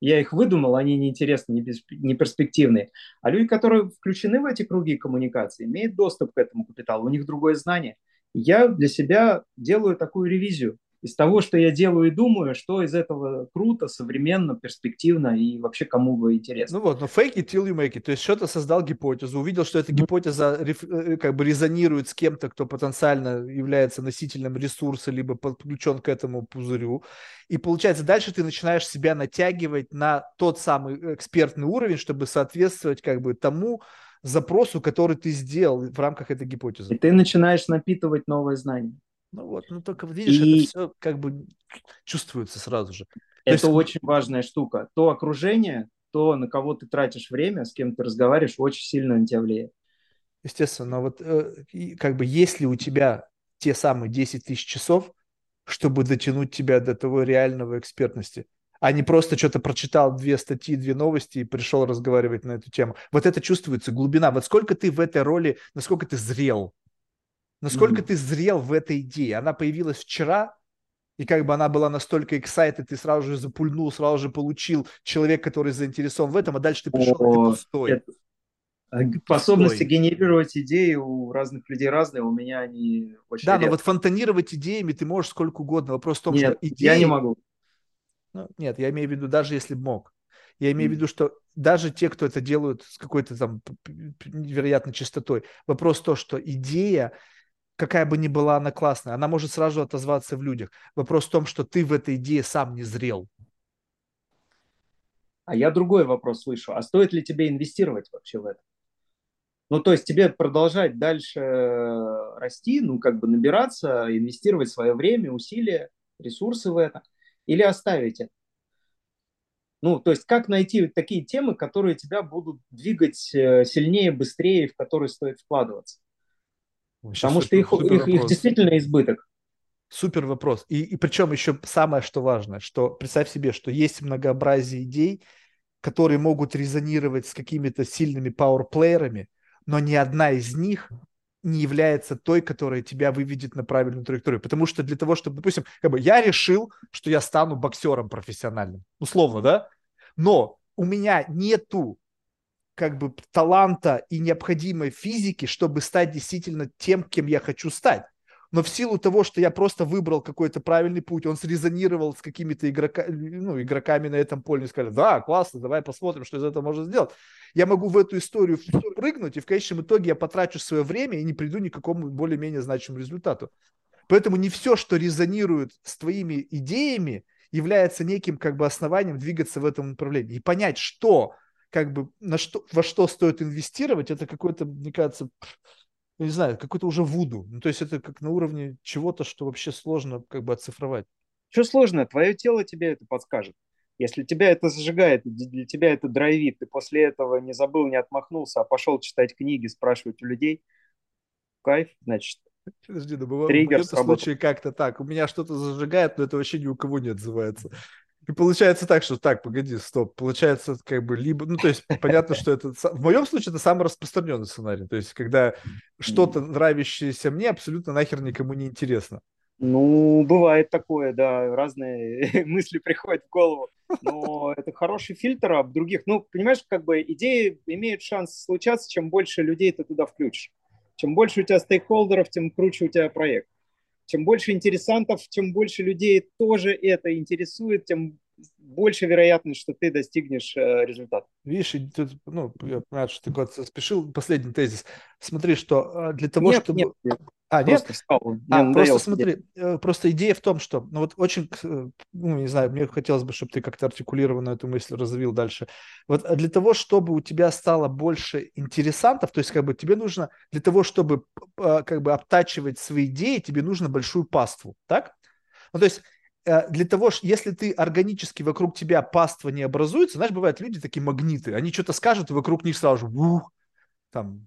я их выдумал, они неинтересны, не, перспективные. А люди, которые включены в эти круги коммуникации, имеют доступ к этому капиталу, у них другое знание. Я для себя делаю такую ревизию из того, что я делаю и думаю, что из этого круто, современно, перспективно и вообще кому бы интересно.
Ну вот, но fake it till you make it. То есть что-то создал гипотезу, увидел, что эта гипотеза э, как бы резонирует с кем-то, кто потенциально является носителем ресурса, либо подключен к этому пузырю. И получается, дальше ты начинаешь себя натягивать на тот самый экспертный уровень, чтобы соответствовать как бы тому, запросу, который ты сделал в рамках этой гипотезы.
И ты начинаешь напитывать новые знания.
Ну вот, ну только видишь, и... это все как бы чувствуется сразу же.
Это есть... очень важная штука. То окружение, то, на кого ты тратишь время, с кем ты разговариваешь, очень сильно на тебя влияет.
Естественно, но вот э, как бы если у тебя те самые 10 тысяч часов, чтобы дотянуть тебя до того реального экспертности, а не просто что-то прочитал две статьи, две новости и пришел разговаривать на эту тему. Вот это чувствуется, глубина. Вот сколько ты в этой роли, насколько ты зрел, Насколько mm-hmm. ты зрел в этой идее? Она появилась вчера, и как бы она была настолько excited, ты сразу же запульнул, сразу же получил человек, который заинтересован в этом, а дальше ты пришел, О, ты пустой. Это...
Способности генерировать идеи у разных людей разные, у меня они очень
Да, редко. но вот фонтанировать идеями ты можешь сколько угодно. Вопрос в том,
нет,
что
идеи... я не могу.
Ну, нет, я имею в виду, даже если мог. Я имею mm. в виду, что даже те, кто это делают с какой-то там невероятной частотой, вопрос то, что идея какая бы ни была она классная, она может сразу отозваться в людях. Вопрос в том, что ты в этой идее сам не зрел.
А я другой вопрос слышу. А стоит ли тебе инвестировать вообще в это? Ну, то есть тебе продолжать дальше э, расти, ну, как бы набираться, инвестировать свое время, усилия, ресурсы в это, или оставить это? Ну, то есть как найти такие темы, которые тебя будут двигать э, сильнее, быстрее, в которые стоит вкладываться? Потому что их, их, их действительно избыток.
Супер вопрос. И, и причем еще самое, что важно, что представь себе, что есть многообразие идей, которые могут резонировать с какими-то сильными пауэрплеерами, но ни одна из них не является той, которая тебя выведет на правильную траекторию. Потому что для того, чтобы, допустим, как бы я решил, что я стану боксером профессиональным, условно, да, но у меня нету как бы таланта и необходимой физики, чтобы стать действительно тем, кем я хочу стать. но в силу того, что я просто выбрал какой-то правильный путь, он срезонировал с какими-то игрока, ну, игроками на этом поле, и сказали, да, классно, давай посмотрим, что из этого можно сделать. Я могу в эту историю прыгнуть, и в конечном итоге я потрачу свое время и не приду ни к какому более-менее значимому результату. Поэтому не все, что резонирует с твоими идеями, является неким как бы основанием двигаться в этом направлении. И понять, что, как бы, на что, во что стоит инвестировать, это какой-то, мне кажется, не знаю, какой-то уже вуду. Ну, то есть это как на уровне чего-то, что вообще сложно как бы оцифровать.
Что сложно? Твое тело тебе это подскажет. Если тебя это зажигает, для тебя это драйвит, ты после этого не забыл, не отмахнулся, а пошел читать книги, спрашивать у людей, кайф, значит,
Подожди, да бывает, в моем случае как-то так. У меня что-то зажигает, но это вообще ни у кого не отзывается. И получается так, что так, погоди, стоп. Получается, как бы либо, ну, то есть понятно, что это в моем случае это самый распространенный сценарий. То есть, когда что-то нравящееся мне абсолютно нахер никому не интересно.
Ну, бывает такое, да, разные [LAUGHS] мысли приходят в голову. Но это хороший фильтр об других. Ну, понимаешь, как бы идеи имеют шанс случаться, чем больше людей ты туда включишь. Чем больше у тебя стейкхолдеров, тем круче у тебя проект. Чем больше интересантов, чем больше людей тоже это интересует, тем больше вероятность, что ты достигнешь э, результата.
Видишь, тут, ну, я понимаю, что ты куда-то спешил. Последний тезис. Смотри, что э, для того, нет, чтобы... Нет, нет. А, нет? Просто, встал. а, просто смотри, э, просто идея в том, что, ну вот очень, э, ну не знаю, мне хотелось бы, чтобы ты как-то артикулированно эту мысль развил дальше. Вот для того, чтобы у тебя стало больше интересантов, то есть как бы тебе нужно, для того, чтобы как бы обтачивать свои идеи, тебе нужно большую паству, так? Ну то есть Э, для того, если ты органически вокруг тебя паства не образуется, знаешь, бывают люди такие магниты, они что-то скажут, и вокруг них сразу же, ух, там,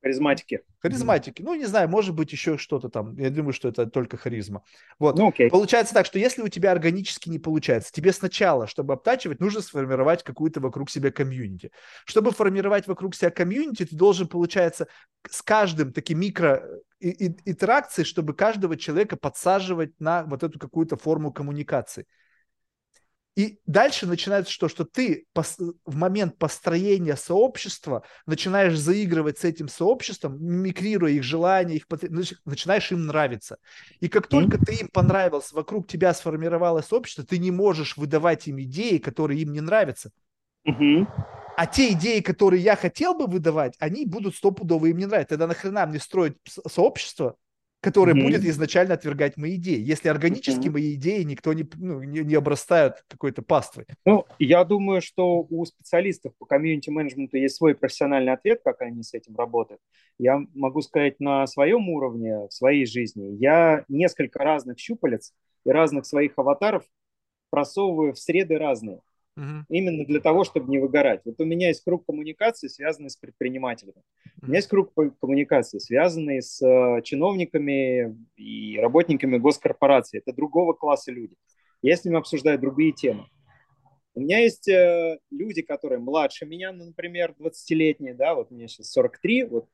Харизматики.
Харизматики. Ну, не знаю, может быть, еще что-то там. Я думаю, что это только харизма. Вот. Ну, окей. Получается так, что если у тебя органически не получается, тебе сначала, чтобы обтачивать, нужно сформировать какую-то вокруг себя community. Чтобы формировать вокруг себя community, ты должен, получается, с каждым таким микро interaction'ей, чтобы каждого человека подсаживать на вот эту какую-то форму коммуникации. И дальше начинается что? Что ты в момент построения сообщества начинаешь заигрывать с этим сообществом, мимикрируя их желания, их начинаешь им нравиться. И как только ты им понравился, вокруг тебя сформировалось общество, ты не можешь выдавать им идеи, которые им не нравятся. А те идеи, которые я хотел бы выдавать, они будут стопудово им не нравиться. Тогда нахрена мне строить сообщество, которое mm-hmm. будет изначально отвергать мои идеи, если органически mm-hmm. мои идеи никто не, ну, не, не обрастают какой-то паствой.
Ну, я думаю, что у специалистов по комьюнити-менеджменту есть свой профессиональный ответ, как они с этим работают. Я могу сказать на своем уровне, в своей жизни, я несколько разных щупалец и разных своих аватаров просовываю в среды разные. Угу. Именно для того, чтобы не выгорать. Вот у меня есть круг коммуникации, связанный с предпринимателями. Угу. У меня есть круг коммуникации, связанный с э, чиновниками и работниками госкорпорации. Это другого класса люди. Я с ними обсуждаю другие темы. У меня есть э, люди, которые младше меня, ну, например, 20-летние, да, вот мне сейчас 43, вот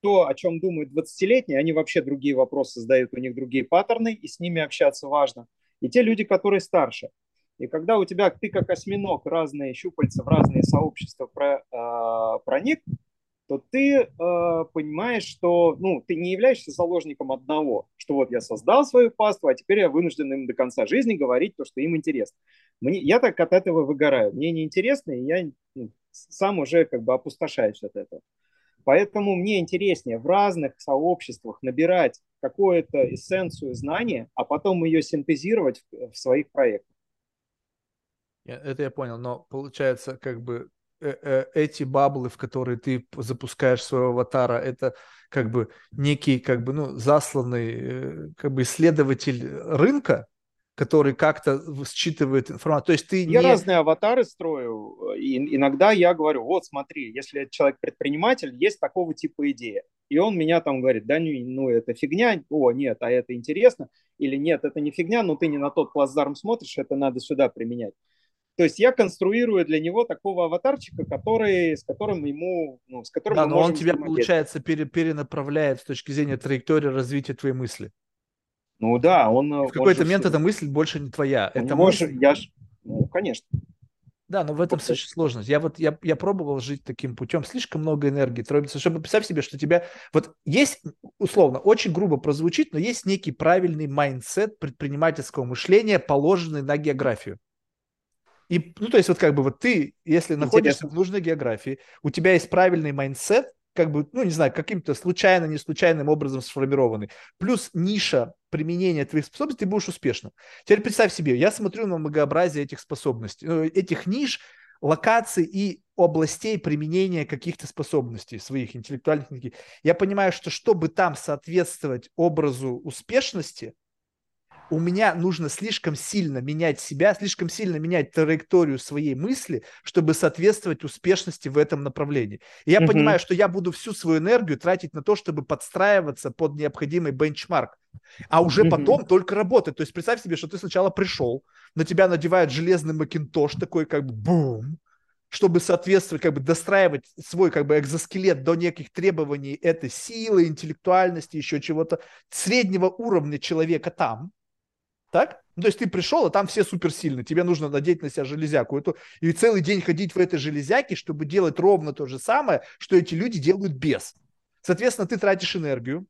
то, о чем думают 20-летние, они вообще другие вопросы задают, у них другие паттерны, и с ними общаться важно. И те люди, которые старше – и когда у тебя, ты как осьминог, разные щупальца в разные сообщества про, э, проник, то ты э, понимаешь, что ну, ты не являешься заложником одного, что вот я создал свою паству, а теперь я вынужден им до конца жизни говорить то, что им интересно. Мне, я так от этого выгораю. Мне неинтересно, и я ну, сам уже как бы опустошаюсь от этого. Поэтому мне интереснее в разных сообществах набирать какую-то эссенцию знания, а потом ее синтезировать в, в своих проектах.
Это я понял, но получается, как бы э, э, эти баблы, в которые ты запускаешь своего аватара, это как бы некий, как бы, ну, засланный, э, как бы исследователь рынка, который как-то считывает информацию. То есть ты
я не... разные аватары строю, и иногда я говорю, вот смотри, если человек предприниматель, есть такого типа идея. И он меня там говорит, да, ну, ну это фигня, о, нет, а это интересно, или нет, это не фигня, но ты не на тот плацдарм смотришь, это надо сюда применять. То есть я конструирую для него такого аватарчика, который, с которым ему, ну, с которым
да, но он тебя, получается, пере, перенаправляет с точки зрения траектории развития твоей мысли.
Ну да, он...
в какой-то момент эта мысль больше не твоя.
Это мысль... Я ж... Ну, конечно.
Да, но в этом вот. сложность. Я вот я, я пробовал жить таким путем. Слишком много энергии тратится. Чтобы представь себе, что тебя... Вот есть, условно, очень грубо прозвучит, но есть некий правильный mindset предпринимательского мышления, положенный на географию. И, ну, то есть вот как бы вот ты, если Интересно. находишься в нужной географии, у тебя есть правильный mindset, как бы, ну, не знаю, каким-то случайно, не случайным образом сформированный. Плюс ниша применения твоих способностей, ты будешь успешным. Теперь представь себе, я смотрю на многообразие этих способностей, э, этих ниш, локаций и областей применения каких-то способностей своих интеллектуальных. Я понимаю, что чтобы там соответствовать образу успешности, у меня нужно слишком сильно менять себя, слишком сильно менять траекторию своей мысли, чтобы соответствовать успешности в этом направлении. И я mm понимаю, что я буду всю свою энергию тратить на то, чтобы подстраиваться под необходимый бенчмарк, а уже mm потом только работать. То есть представь себе, что ты сначала пришел, на тебя надевают железный макинтош, такой как бы бум, чтобы соответствовать, как бы достраивать свой как бы экзоскелет до неких требований этой силы, интеллектуальности, еще чего-то среднего уровня человека там, так? Ну, то есть ты пришел, а там все суперсильные. Тебе нужно надеть на себя железяку эту и целый день ходить в этой железяке, чтобы делать ровно то же самое, что эти люди делают без. Соответственно, ты тратишь энергию,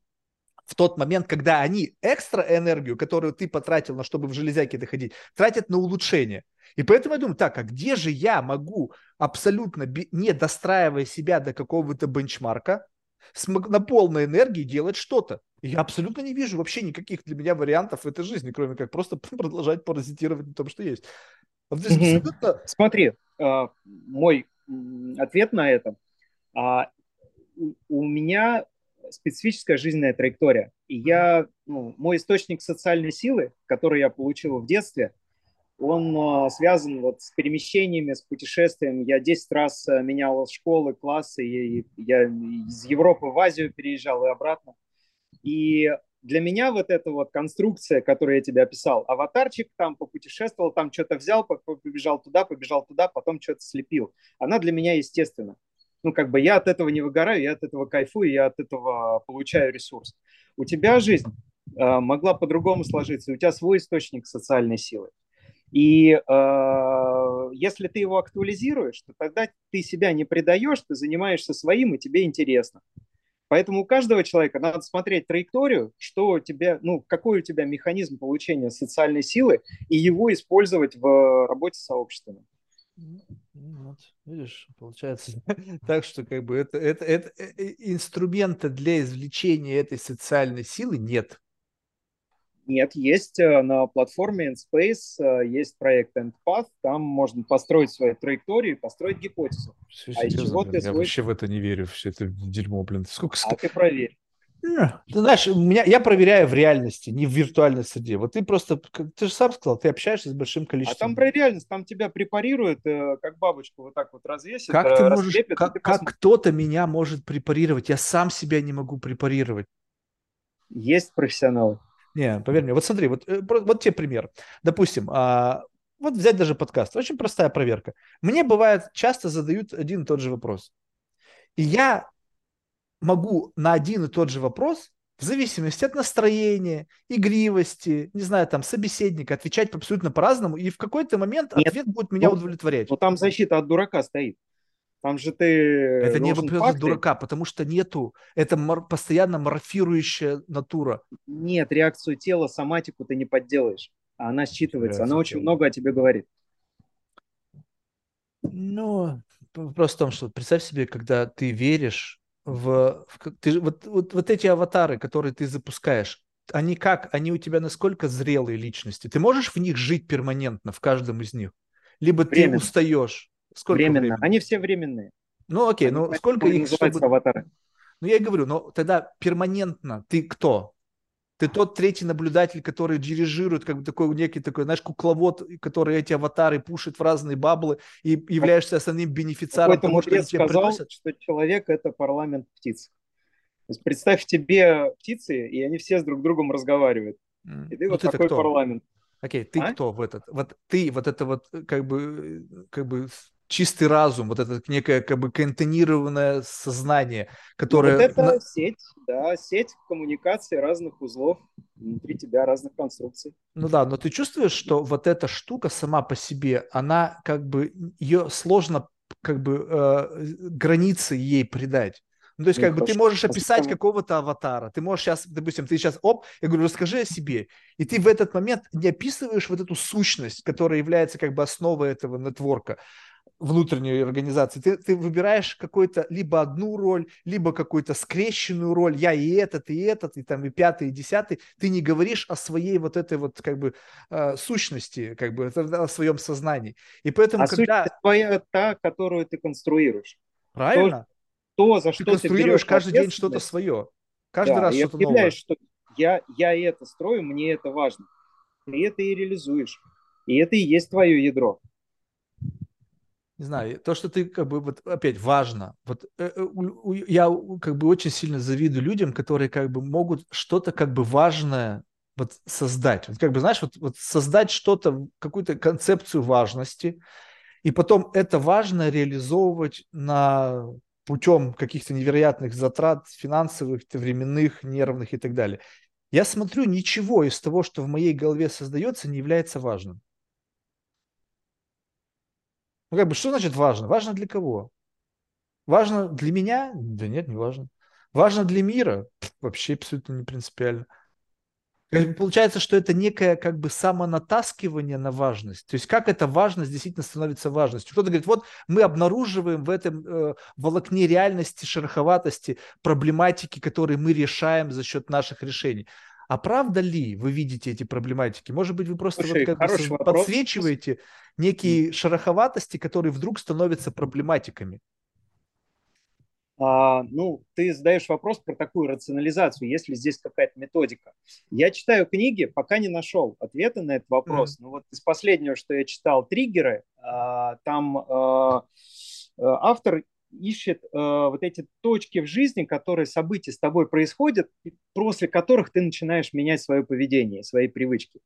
в тот момент, когда они экстра энергию, которую ты потратил на чтобы в железяке доходить, тратят на улучшение. И поэтому я думаю, так, а где же я могу абсолютно не достраивая себя до какого-то бенчмарка, на полной энергии делать что-то. Я абсолютно не вижу вообще никаких для меня вариантов в этой жизни, кроме как просто [LAUGHS] продолжать паразитировать на том, что есть.
Абсолютно... Смотри, а, мой ответ на это. А, у меня специфическая жизненная траектория. И я, ну, мой источник социальной силы, который я получил в детстве, он э, связан вот с перемещениями, с путешествием. Я 10 раз менял школы, классы, и я из Европы в Азию переезжал и обратно. И для меня вот эта вот конструкция, которую я тебе описал, аватарчик там попутешествовал, там что-то взял, побежал туда, побежал туда, потом что-то слепил, она для меня естественна. Ну, как бы я от этого не выгораю, я от этого кайфую, я от этого получаю ресурс. У тебя жизнь э, могла по-другому сложиться, у тебя свой источник социальной силы. И э, если ты его актуализируешь, то тогда ты себя не предаешь, ты занимаешься своим, и тебе интересно. Поэтому у каждого человека надо смотреть траекторию, что у тебя, ну, какой у тебя механизм получения социальной силы, и его использовать в работе с сообществом.
Вот, видишь, получается [LAUGHS] так, что как бы это, это, это э, инструмента для извлечения этой социальной силы нет.
Нет, есть э, на платформе InSpace, э, есть проект EndPath, там можно построить свою траекторию, построить гипотезу.
Все, а из чего ты я свой... вообще в это не верю, все это дерьмо, блин. Сколько...
А ты проверь.
Ты знаешь, у меня, я проверяю в реальности, не в виртуальной среде. Вот ты просто, ты же сам сказал, ты общаешься с большим количеством.
А там про реальность, там тебя препарируют, э, как бабочку вот так вот развесят,
как ты можешь, как, ты как кто-то меня может препарировать? Я сам себя не могу препарировать.
Есть профессионалы.
Не, поверь мне. Вот смотри, вот, э, вот тебе пример. Допустим, а, вот взять даже подкаст. Очень простая проверка. Мне бывает, часто задают один и тот же вопрос. И я могу на один и тот же вопрос в зависимости от настроения, игривости, не знаю, там, собеседника, отвечать абсолютно по-разному, и в какой-то момент Нет. ответ будет меня ну, удовлетворять.
Но там защита от дурака стоит. Там же ты...
Это не вопрос дурака, потому что нету. Это мор- постоянно морфирующая натура.
Нет, реакцию тела, соматику ты не подделаешь. А она считывается. Реакция она очень тела. много о тебе говорит.
Ну, вопрос в том, что представь себе, когда ты веришь в... в ты, вот, вот, вот эти аватары, которые ты запускаешь, они как? Они у тебя насколько зрелые личности? Ты можешь в них жить перманентно, в каждом из них? Либо Временно. ты устаешь?
Сколько Временно. Времени? Они все временные.
Ну окей, Они ну сколько их... Чтобы... аватары. Ну я и говорю, но тогда перманентно ты кто? Ты тот третий наблюдатель, который дирижирует, как бы такой некий такой, знаешь, кукловод, который эти аватары пушит в разные баблы и являешься основным бенефициаром
того, что сказал, приносят? что человек – это парламент птиц. То есть представь тебе птицы, и они все с друг другом разговаривают. И ты ну, вот такой кто? парламент.
Окей, ты а? кто в этот? Вот ты вот это вот э, как бы, э, как бы чистый разум, вот это некое как бы контейнированное сознание, которое...
Ну, вот это сеть, да, сеть коммуникации разных узлов внутри тебя, разных конструкций.
Ну да, но ты чувствуешь, что вот эта штука сама по себе, она как бы, ее сложно как бы э, границы ей придать. Ну, то есть, ну, как бы ты можешь описать какого-то аватара. Ты можешь сейчас, допустим, ты сейчас, оп, я говорю, расскажи о себе. И ты в этот момент не описываешь вот эту сущность, которая является как бы основой этого нетворка внутренней организации. Ты, ты выбираешь какую-то либо одну роль, либо какую-то скрещенную роль. Я и этот, и этот, и там и пятый, и десятый. Ты не говоришь о своей вот этой вот как бы э, сущности, как бы о своем сознании. И поэтому,
а когда... сущность твоя та, которую ты конструируешь.
Правильно
то, за что ты
конструируешь каждый день что-то свое. Каждый да, раз что-то новое.
что я, я это строю, мне это важно. Ты это и реализуешь. И это и есть твое ядро.
Не знаю, то, что ты как бы вот опять важно. Вот э, э, я как бы очень сильно завидую людям, которые как бы могут что-то как бы важное вот создать. Вот как бы знаешь, вот, вот создать что-то, какую-то концепцию важности, и потом это важно реализовывать на путем каких-то невероятных затрат финансовых, временных, нервных и так далее. Я смотрю, ничего из того, что в моей голове создается, не является важным. Ну, как бы, что значит важно? Важно для кого? Важно для меня? Да нет, не важно. Важно для мира? Вообще абсолютно не принципиально. Получается, что это некое как бы самонатаскивание на важность. То есть как эта важность действительно становится важностью. Кто-то говорит, вот мы обнаруживаем в этом э, волокне реальности, шероховатости, проблематики, которые мы решаем за счет наших решений. А правда ли вы видите эти проблематики? Может быть, вы просто Слушай, вот как бы подсвечиваете некие шероховатости, которые вдруг становятся проблематиками?
А, ну, ты задаешь вопрос про такую рационализацию, есть ли здесь какая-то методика. Я читаю книги, пока не нашел ответа на этот вопрос. Mm-hmm. Но вот из последнего, что я читал, «Триггеры», а, там а, автор ищет вот эти точки в жизни, которые события с тобой происходят, после которых ты начинаешь менять свое поведение, свои привычки.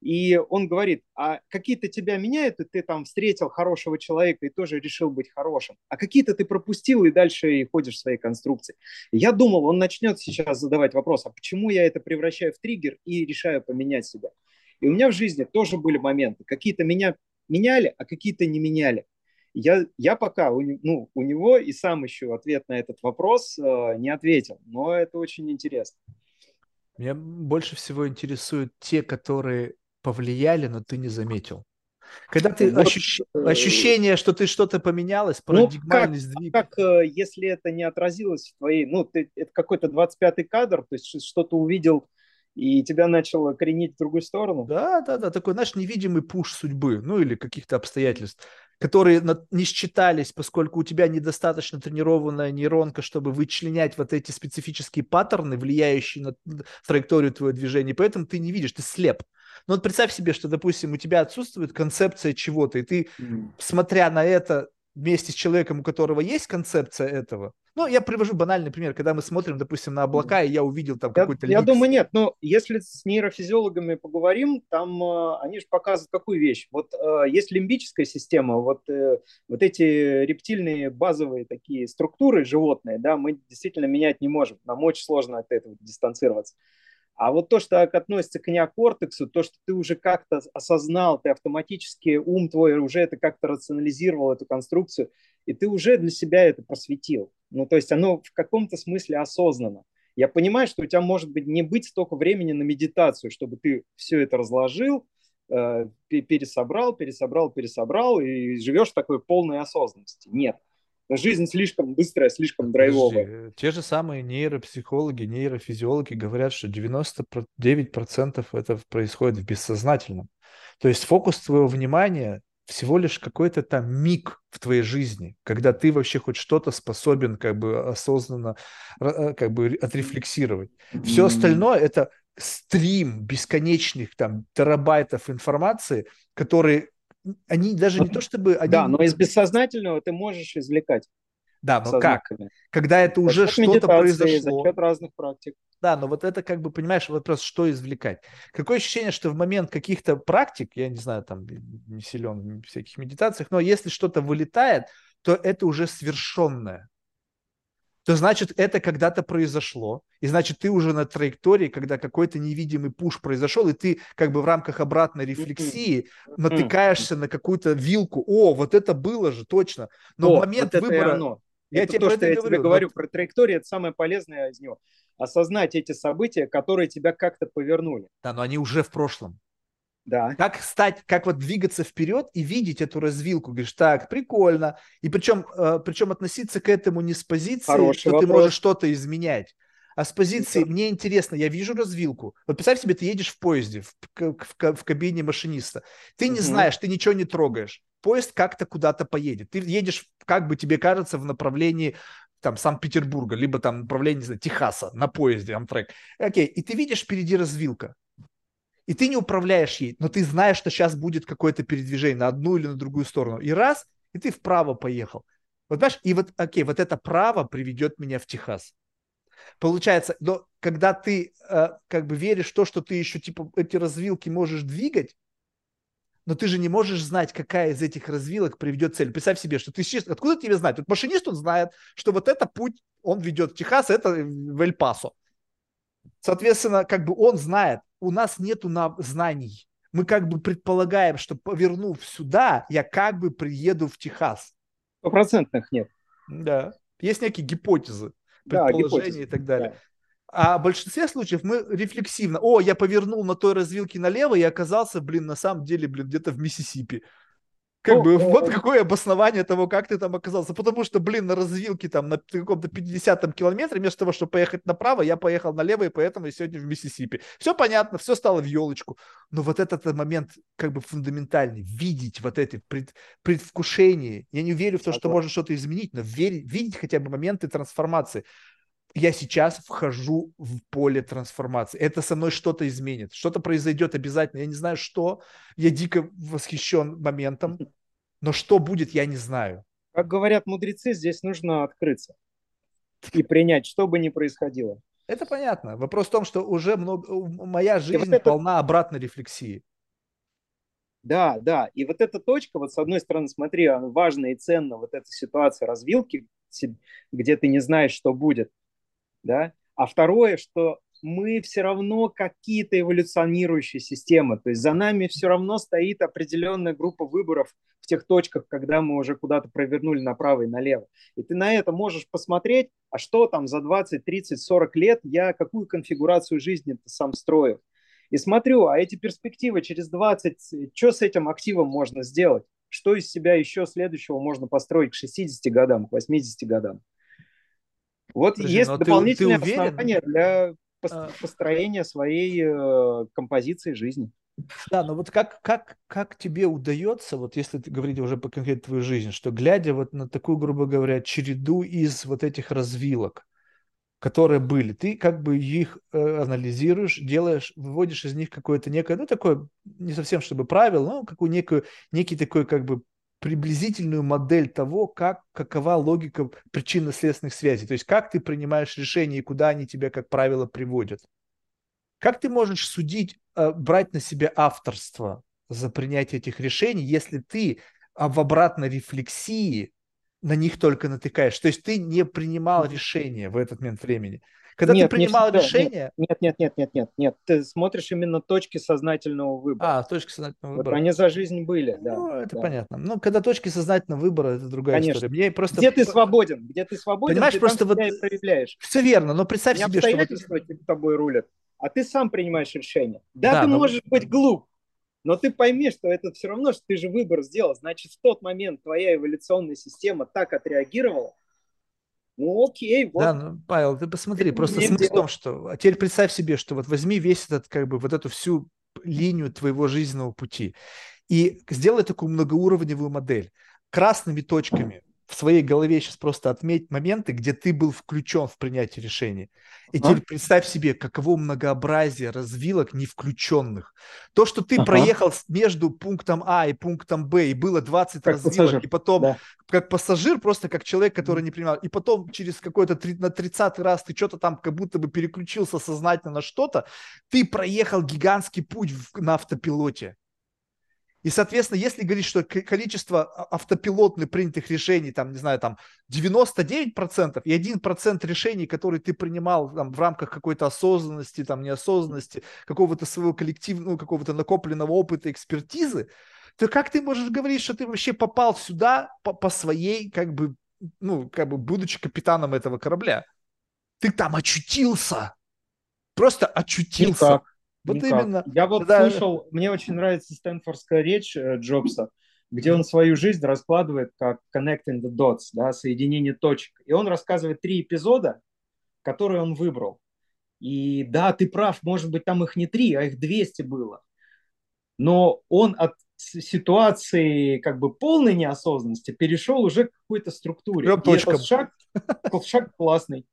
И он говорит, а какие-то тебя меняют, и ты там встретил хорошего человека и тоже решил быть хорошим, а какие-то ты пропустил и дальше и ходишь в своей конструкции. я думал, он начнет сейчас задавать вопрос, а почему я это превращаю в триггер и решаю поменять себя. И у меня в жизни тоже были моменты, какие-то меня меняли, а какие-то не меняли. Я, я пока у, ну, у него и сам еще ответ на этот вопрос э, не ответил, но это очень интересно.
Меня больше всего интересуют те, которые повлияли, но ты не заметил? Когда ты вот, ощущ... Э, ощущение, что ты что-то поменялось,
парадигмальный ну, как, сдвиг. Как, э, если это не отразилось в твоей, ну, ты, это какой-то 25-й кадр, то есть что-то увидел и тебя начало коренить в другую сторону?
Да, да, да, такой, знаешь, невидимый пуш судьбы, ну, или каких-то обстоятельств, которые не считались, поскольку у тебя недостаточно тренированная нейронка, чтобы вычленять вот эти специфические паттерны, влияющие на траекторию твоего движения, поэтому ты не видишь, ты слеп. Ну вот представь себе, что, допустим, у тебя отсутствует концепция чего-то, и ты, mm. смотря на это вместе с человеком, у которого есть концепция этого, ну, я привожу банальный пример, когда мы смотрим, допустим, на облака, и я увидел там какой-то
Я, я думаю, нет, но если с нейрофизиологами поговорим, там э, они же показывают какую вещь. Вот э, есть лимбическая система, вот, э, вот эти рептильные базовые такие структуры животные, да, мы действительно менять не можем, нам очень сложно от этого дистанцироваться. А вот то, что относится к неокортексу, то, что ты уже как-то осознал, ты автоматически, ум твой уже это как-то рационализировал, эту конструкцию, и ты уже для себя это просветил. Ну, то есть оно в каком-то смысле осознанно. Я понимаю, что у тебя может быть не быть столько времени на медитацию, чтобы ты все это разложил, э, пересобрал, пересобрал, пересобрал, и живешь в такой полной осознанности. Нет жизнь слишком быстрая, слишком драйвовая. Подожди,
те же самые нейропсихологи, нейрофизиологи говорят, что 99% это происходит в бессознательном. То есть фокус твоего внимания всего лишь какой-то там миг в твоей жизни, когда ты вообще хоть что-то способен как бы осознанно э, как бы отрефлексировать. Все остальное это стрим бесконечных там терабайтов информации, которые они даже не то чтобы... Они...
Да, но из бессознательного ты можешь извлекать.
Да, но как? Когда это уже что-то произошло.
За счет разных практик.
Да, но вот это как бы, понимаешь, вопрос, что извлекать. Какое ощущение, что в момент каких-то практик, я не знаю, там не силен в всяких медитациях, но если что-то вылетает, то это уже свершенное. То значит, это когда-то произошло, и значит, ты уже на траектории, когда какой-то невидимый пуш произошел, и ты как бы в рамках обратной рефлексии натыкаешься на какую-то вилку. О, вот это было же, точно. Но О, момент вот выбора...
Оно. Я это тебе то, что я говорю. тебе говорю вот... про траекторию, это самое полезное из него осознать эти события, которые тебя как-то повернули.
Да, но они уже в прошлом.
Да.
Как стать, как вот двигаться вперед и видеть эту развилку. Говоришь, так, прикольно. И причем, э, причем относиться к этому не с позиции, Хороший что вопрос. ты можешь что-то изменять, а с позиции, мне интересно, я вижу развилку. Вот представь себе, ты едешь в поезде, в, в, в кабине машиниста. Ты не угу. знаешь, ты ничего не трогаешь. Поезд как-то куда-то поедет. Ты едешь, как бы тебе кажется, в направлении там Санкт-Петербурга, либо там направление, не знаю, Техаса на поезде, Амтрек. Окей, и ты видишь впереди развилка. И ты не управляешь ей, но ты знаешь, что сейчас будет какое-то передвижение на одну или на другую сторону. И раз, и ты вправо поехал. Вот знаешь, и вот, окей, вот это право приведет меня в Техас. Получается, но когда ты э, как бы веришь в то, что ты еще типа эти развилки можешь двигать, но ты же не можешь знать, какая из этих развилок приведет цель. Представь себе, что ты сейчас, откуда тебе знать? Вот машинист, он знает, что вот этот путь, он ведет в Техас, это в Эль-Пасо. Соответственно, как бы он знает, у нас нету на знаний. Мы как бы предполагаем, что повернув сюда, я как бы приеду в Техас.
Стопроцентных нет.
Да. Есть некие гипотезы, предположения да, гипотезы. и так далее. Да. А в большинстве случаев мы рефлексивно, о, я повернул на той развилке налево и оказался, блин, на самом деле, блин, где-то в Миссисипи. Как ну, бы, э... вот какое обоснование того, как ты там оказался. Потому что, блин, на развилке там на каком-то 50-м километре, вместо того, чтобы поехать направо, я поехал налево, и поэтому я сегодня в Миссисипи. Все понятно, все стало в елочку. Но вот этот момент как бы фундаментальный, видеть вот это пред, предвкушение. Я не верю в то, а что то... можно что-то изменить, но верить, видеть хотя бы моменты трансформации я сейчас вхожу в поле трансформации. Это со мной что-то изменит. Что-то произойдет обязательно. Я не знаю, что. Я дико восхищен моментом. Но что будет, я не знаю.
Как говорят мудрецы, здесь нужно открыться и принять, что бы ни происходило.
Это понятно. Вопрос в том, что уже много, моя жизнь вот это... полна обратной рефлексии.
Да, да. И вот эта точка, вот с одной стороны, смотри, важна и ценна вот эта ситуация развилки, где ты не знаешь, что будет да, а второе, что мы все равно какие-то эволюционирующие системы, то есть за нами все равно стоит определенная группа выборов в тех точках, когда мы уже куда-то провернули направо и налево. И ты на это можешь посмотреть, а что там за 20, 30, 40 лет я какую конфигурацию жизни сам строю. И смотрю, а эти перспективы через 20, что с этим активом можно сделать? Что из себя еще следующего можно построить к 60 годам, к 80 годам? Вот Подожди, есть дополнительное ты, ты основание для а. построения своей э, композиции жизни.
Да, но вот как, как, как тебе удается, вот если ты говорить уже по конкретно твою жизнь, что глядя вот на такую, грубо говоря, череду из вот этих развилок, которые были, ты как бы их э, анализируешь, делаешь, выводишь из них какое-то некое, ну такое, не совсем чтобы правило, но какую некую, некий такой как бы приблизительную модель того, как, какова логика причинно-следственных связей. То есть как ты принимаешь решения и куда они тебя, как правило, приводят. Как ты можешь судить, э, брать на себя авторство за принятие этих решений, если ты а, в обратной рефлексии на них только натыкаешь? То есть ты не принимал решения в этот момент времени. Когда нет, ты принимал не решение...
Нет, нет, нет, нет, нет, нет. Ты смотришь именно точки сознательного выбора.
А, точки сознательного выбора.
Вот они за жизнь были, да.
Ну, это
да.
понятно. Ну, когда точки сознательного выбора, это другая Конечно. история. Мне просто...
Где ты свободен? Где ты свободен,
Понимаешь,
ты
просто вот...
проявляешь.
Все верно, но представь
не
себе,
что... обстоятельства вот... тобой рулят, а ты сам принимаешь решение. Да, да ты но... можешь быть глуп, но ты пойми, что это все равно, что ты же выбор сделал. Значит, в тот момент твоя эволюционная система так отреагировала, ну окей,
вот. Да, ну, Павел, ты посмотри, просто смысл в том, что... А теперь представь себе, что вот возьми весь этот, как бы, вот эту всю линию твоего жизненного пути и сделай такую многоуровневую модель. Красными точками в своей голове сейчас просто отметь моменты, где ты был включен в принятие решений. И а? теперь представь себе, каково многообразие развилок не включенных. То, что ты ага. проехал между пунктом А и пунктом Б, и было 20 как развилок, пассажир. и потом да. как пассажир, просто как человек, который не принимал, и потом через какой-то на 30 раз ты что-то там как будто бы переключился сознательно на что-то, ты проехал гигантский путь в, на автопилоте. И, соответственно, если говорить, что количество а, автопилотных принятых решений, там, не знаю, там 99% и 1% решений, которые ты принимал там, в рамках какой-то осознанности, там, неосознанности, какого-то своего коллективного, какого-то накопленного опыта, экспертизы, то как ты можешь говорить, что ты вообще попал сюда по, по своей, как бы, ну, как бы, будучи капитаном этого корабля? Ты там очутился. Просто очутился.
Вот Никак. именно. Я вот да. слушал, мне очень нравится стэнфордская речь э, Джобса, где он свою жизнь раскладывает как connecting the dots, да, соединение точек. И он рассказывает три эпизода, которые он выбрал. И да, ты прав, может быть, там их не три, а их 200 было. Но он от ситуации как бы полной неосознанности перешел уже к какой-то структуре. Прям и этот шаг, шаг классный.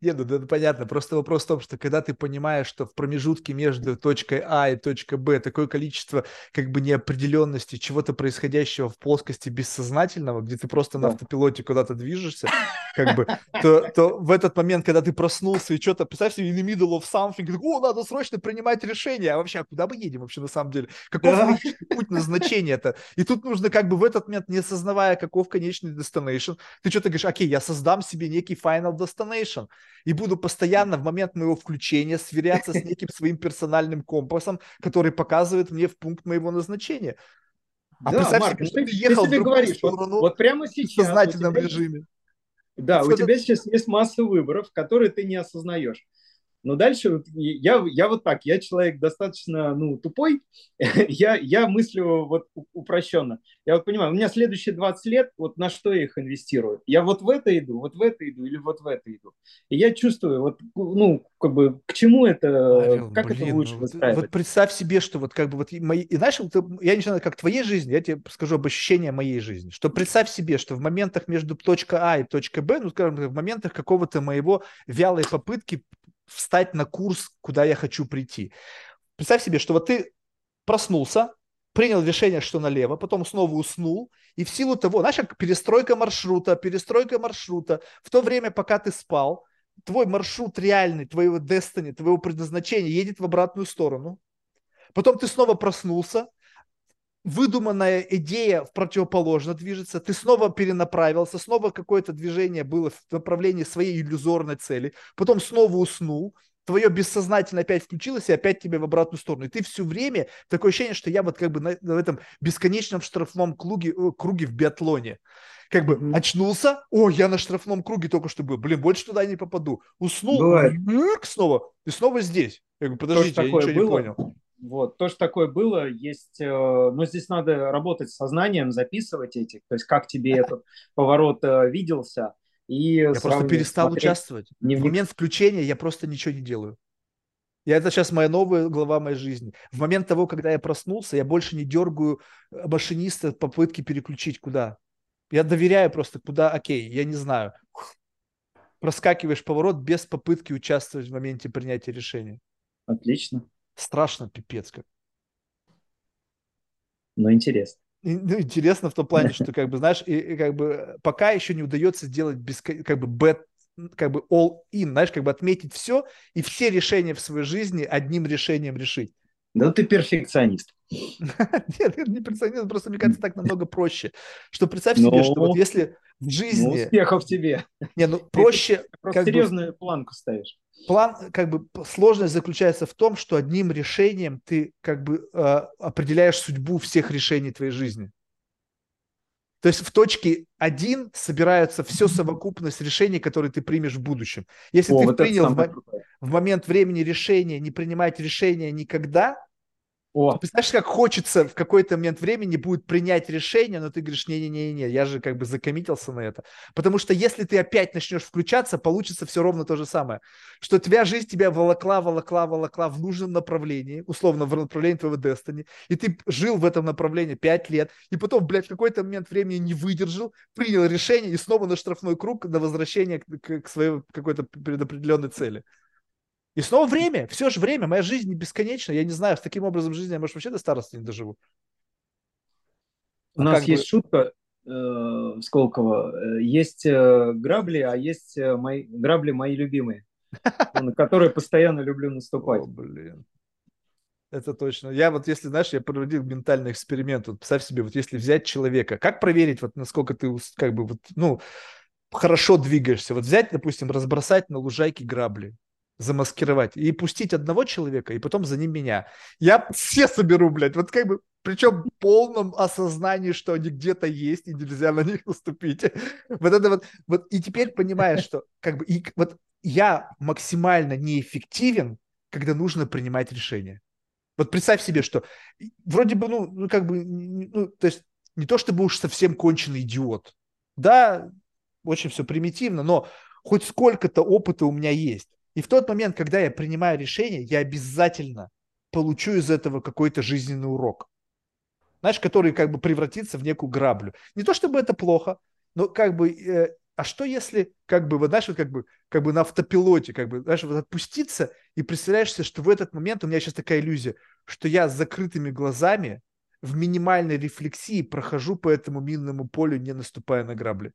Нет, ну это понятно. Просто вопрос в том, что когда ты понимаешь, что в промежутке между точкой А и точкой Б такое количество как бы неопределенности, чего-то происходящего в плоскости бессознательного, где ты просто на автопилоте куда-то движешься, [LAUGHS] как бы, то, то в этот момент, когда ты проснулся и что-то, представь себе, in the middle of something, о, надо срочно принимать решение, а вообще, а куда мы едем вообще на самом деле? Каков да. путь назначения-то? И тут нужно как бы в этот момент, не осознавая, каков конечный destination, ты что-то говоришь, окей, я создам себе некий final destination, и буду постоянно в момент моего включения сверяться с неким [LAUGHS] своим персональным компасом, который показывает мне в пункт моего назначения.
А да, представь Марк, себе, что ты, ты ехал ты себе в говоришь, вот, вот прямо сейчас
в сознательном тебя, режиме.
Да, у тебя сейчас есть масса выборов, которые ты не осознаешь. Но дальше я, я вот так, я человек достаточно ну, тупой, [LAUGHS] я, я мыслю вот упрощенно. Я вот понимаю, у меня следующие 20 лет, вот на что я их инвестирую? Я вот в это иду, вот в это иду или вот в это иду. И я чувствую, вот, ну, как бы, к чему это, Павел, как блин, это лучше ну, выстраивать?
Вот представь себе, что вот как бы вот мои, и знаешь, вот, я не знаю, как твоей жизни, я тебе скажу об ощущении моей жизни, что представь себе, что в моментах между точкой А и точкой Б, ну, скажем, в моментах какого-то моего вялой попытки встать на курс, куда я хочу прийти. Представь себе, что вот ты проснулся, принял решение, что налево, потом снова уснул, и в силу того, знаешь, как перестройка маршрута, перестройка маршрута, в то время, пока ты спал, твой маршрут реальный, твоего destiny, твоего предназначения едет в обратную сторону. Потом ты снова проснулся, выдуманная идея в противоположно движется, ты снова перенаправился, снова какое-то движение было в направлении своей иллюзорной цели, потом снова уснул, твое бессознательно опять включилось и опять тебе в обратную сторону. И ты все время, такое ощущение, что я вот как бы на, на этом бесконечном штрафном круге, э, круге в биатлоне. Как бы mm-hmm. очнулся, о, я на штрафном круге только что был, блин, больше туда не попаду. Уснул, снова, и снова здесь. Я говорю, подождите, я ничего было? не понял.
Вот, тоже такое было, есть, э, но здесь надо работать с сознанием, записывать эти, то есть как тебе [LAUGHS] этот поворот э, виделся. И
я просто перестал участвовать. Дневник. В момент включения я просто ничего не делаю. Я это сейчас моя новая глава моей жизни. В момент того, когда я проснулся, я больше не дергаю э, машиниста попытки переключить куда. Я доверяю просто куда, окей, я не знаю. Проскакиваешь поворот без попытки участвовать в моменте принятия решения.
Отлично.
Страшно, пипец как.
Но интересно.
Ну, интересно в том плане, что, как бы, [LAUGHS] знаешь, и, и как бы пока еще не удается сделать без, как бы, bad, как бы all in, знаешь, как бы отметить все и все решения в своей жизни одним решением решить.
Да ты перфекционист. [LAUGHS]
Нет, не перфекционист, просто мне кажется так намного [LAUGHS] проще. Что представь себе, что вот ну, если в жизни... Ну,
успехов тебе.
Не, ну проще...
Просто серьезную планку ставишь
план, как бы сложность заключается в том, что одним решением ты как бы э, определяешь судьбу всех решений твоей жизни. То есть в точке один собирается все совокупность решений, которые ты примешь в будущем. Если О, ты вот принял в, в момент времени решения не принимать решения никогда, О. Представляешь, как хочется в какой-то момент времени будет принять решение, но ты говоришь, не-не-не-не, я же как бы закоммитился на это. Потому что если ты опять начнешь включаться, получится все ровно то же самое. Что твоя жизнь тебя волокла, волокла, волокла в нужном направлении, условно, в направлении твоего Destiny, и ты жил в этом направлении пять лет, и потом, блядь, в какой-то момент времени не выдержал, принял решение и снова на штрафной круг на возвращение к, к своей какой-то предопределенной цели. И снова время, все же время, моя жизнь не бесконечна. Я не знаю, с таким образом жизни я, может, вообще до старости не доживу.
У а нас есть бы... шутка э, Сколково. Э, есть э, грабли, а есть э, мои, грабли мои любимые, [LAUGHS] на которые постоянно люблю наступать. О, блин.
Это точно. Я вот, если, знаешь, я проводил ментальный эксперимент. Вот представь себе, вот если взять человека, как проверить, вот насколько ты, как бы, вот, ну, хорошо двигаешься. Вот взять, допустим, разбросать на лужайке грабли замаскировать и пустить одного человека, и потом за ним меня. Я все соберу, блядь, вот как бы, причем в полном осознании, что они где-то есть, и нельзя на них наступить. [LAUGHS] Вот это вот, вот и теперь понимаешь, что как бы, и вот я максимально неэффективен, когда нужно принимать решение. Вот представь себе, что вроде бы, ну, ну как бы, ну, то есть не то чтобы уж совсем конченый идиот. Да, очень все примитивно, но хоть сколько-то опыта у меня есть. И в тот момент, когда я принимаю решение, я обязательно получу из этого какой-то жизненный урок. Знаешь, который как бы превратится в некую граблю. Не то чтобы это плохо, но как бы, э, а что если, как бы, вот, знаешь, вот как бы, как бы на автопилоте, как бы, знаешь, вот отпуститься и представляешь себе, что в этот момент у меня сейчас такая иллюзия, что я с закрытыми глазами в минимальной рефлексии прохожу по этому минному полю, не наступая на грабли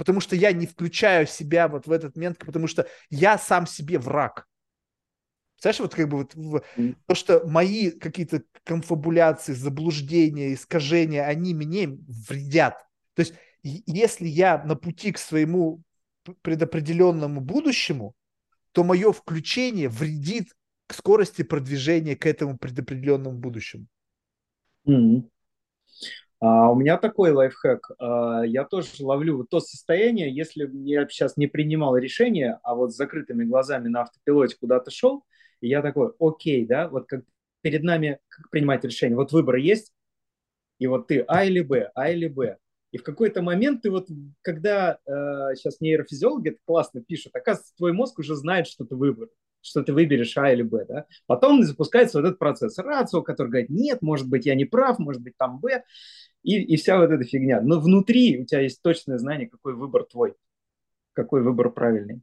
потому что я не включаю себя вот в этот момент, потому что я сам себе враг. Знаешь, вот как бы вот в, то, что мои какие-то конфабуляции, заблуждения, искажения, они мне вредят. То есть, если я на пути к своему предопределенному будущему, то мое включение вредит к скорости продвижения к этому предопределенному будущему.
Mm-hmm. А у меня такой лайфхак. А, я тоже ловлю вот то состояние, если я сейчас не принимал решение, а вот с закрытыми глазами на автопилоте куда-то шел, и я такой, окей, да, вот как перед нами как принимать решение. Вот выбор есть, и вот ты А или Б, А или Б. И в какой-то момент ты вот, когда э, сейчас нейрофизиологи это классно пишут, оказывается, твой мозг уже знает, что ты выбор что ты выберешь А или Б. Да? Потом запускается вот этот процесс рацио, который говорит, нет, может быть, я не прав, может быть, там Б и, и вся вот эта фигня. Но внутри у тебя есть точное знание, какой выбор твой, какой выбор правильный.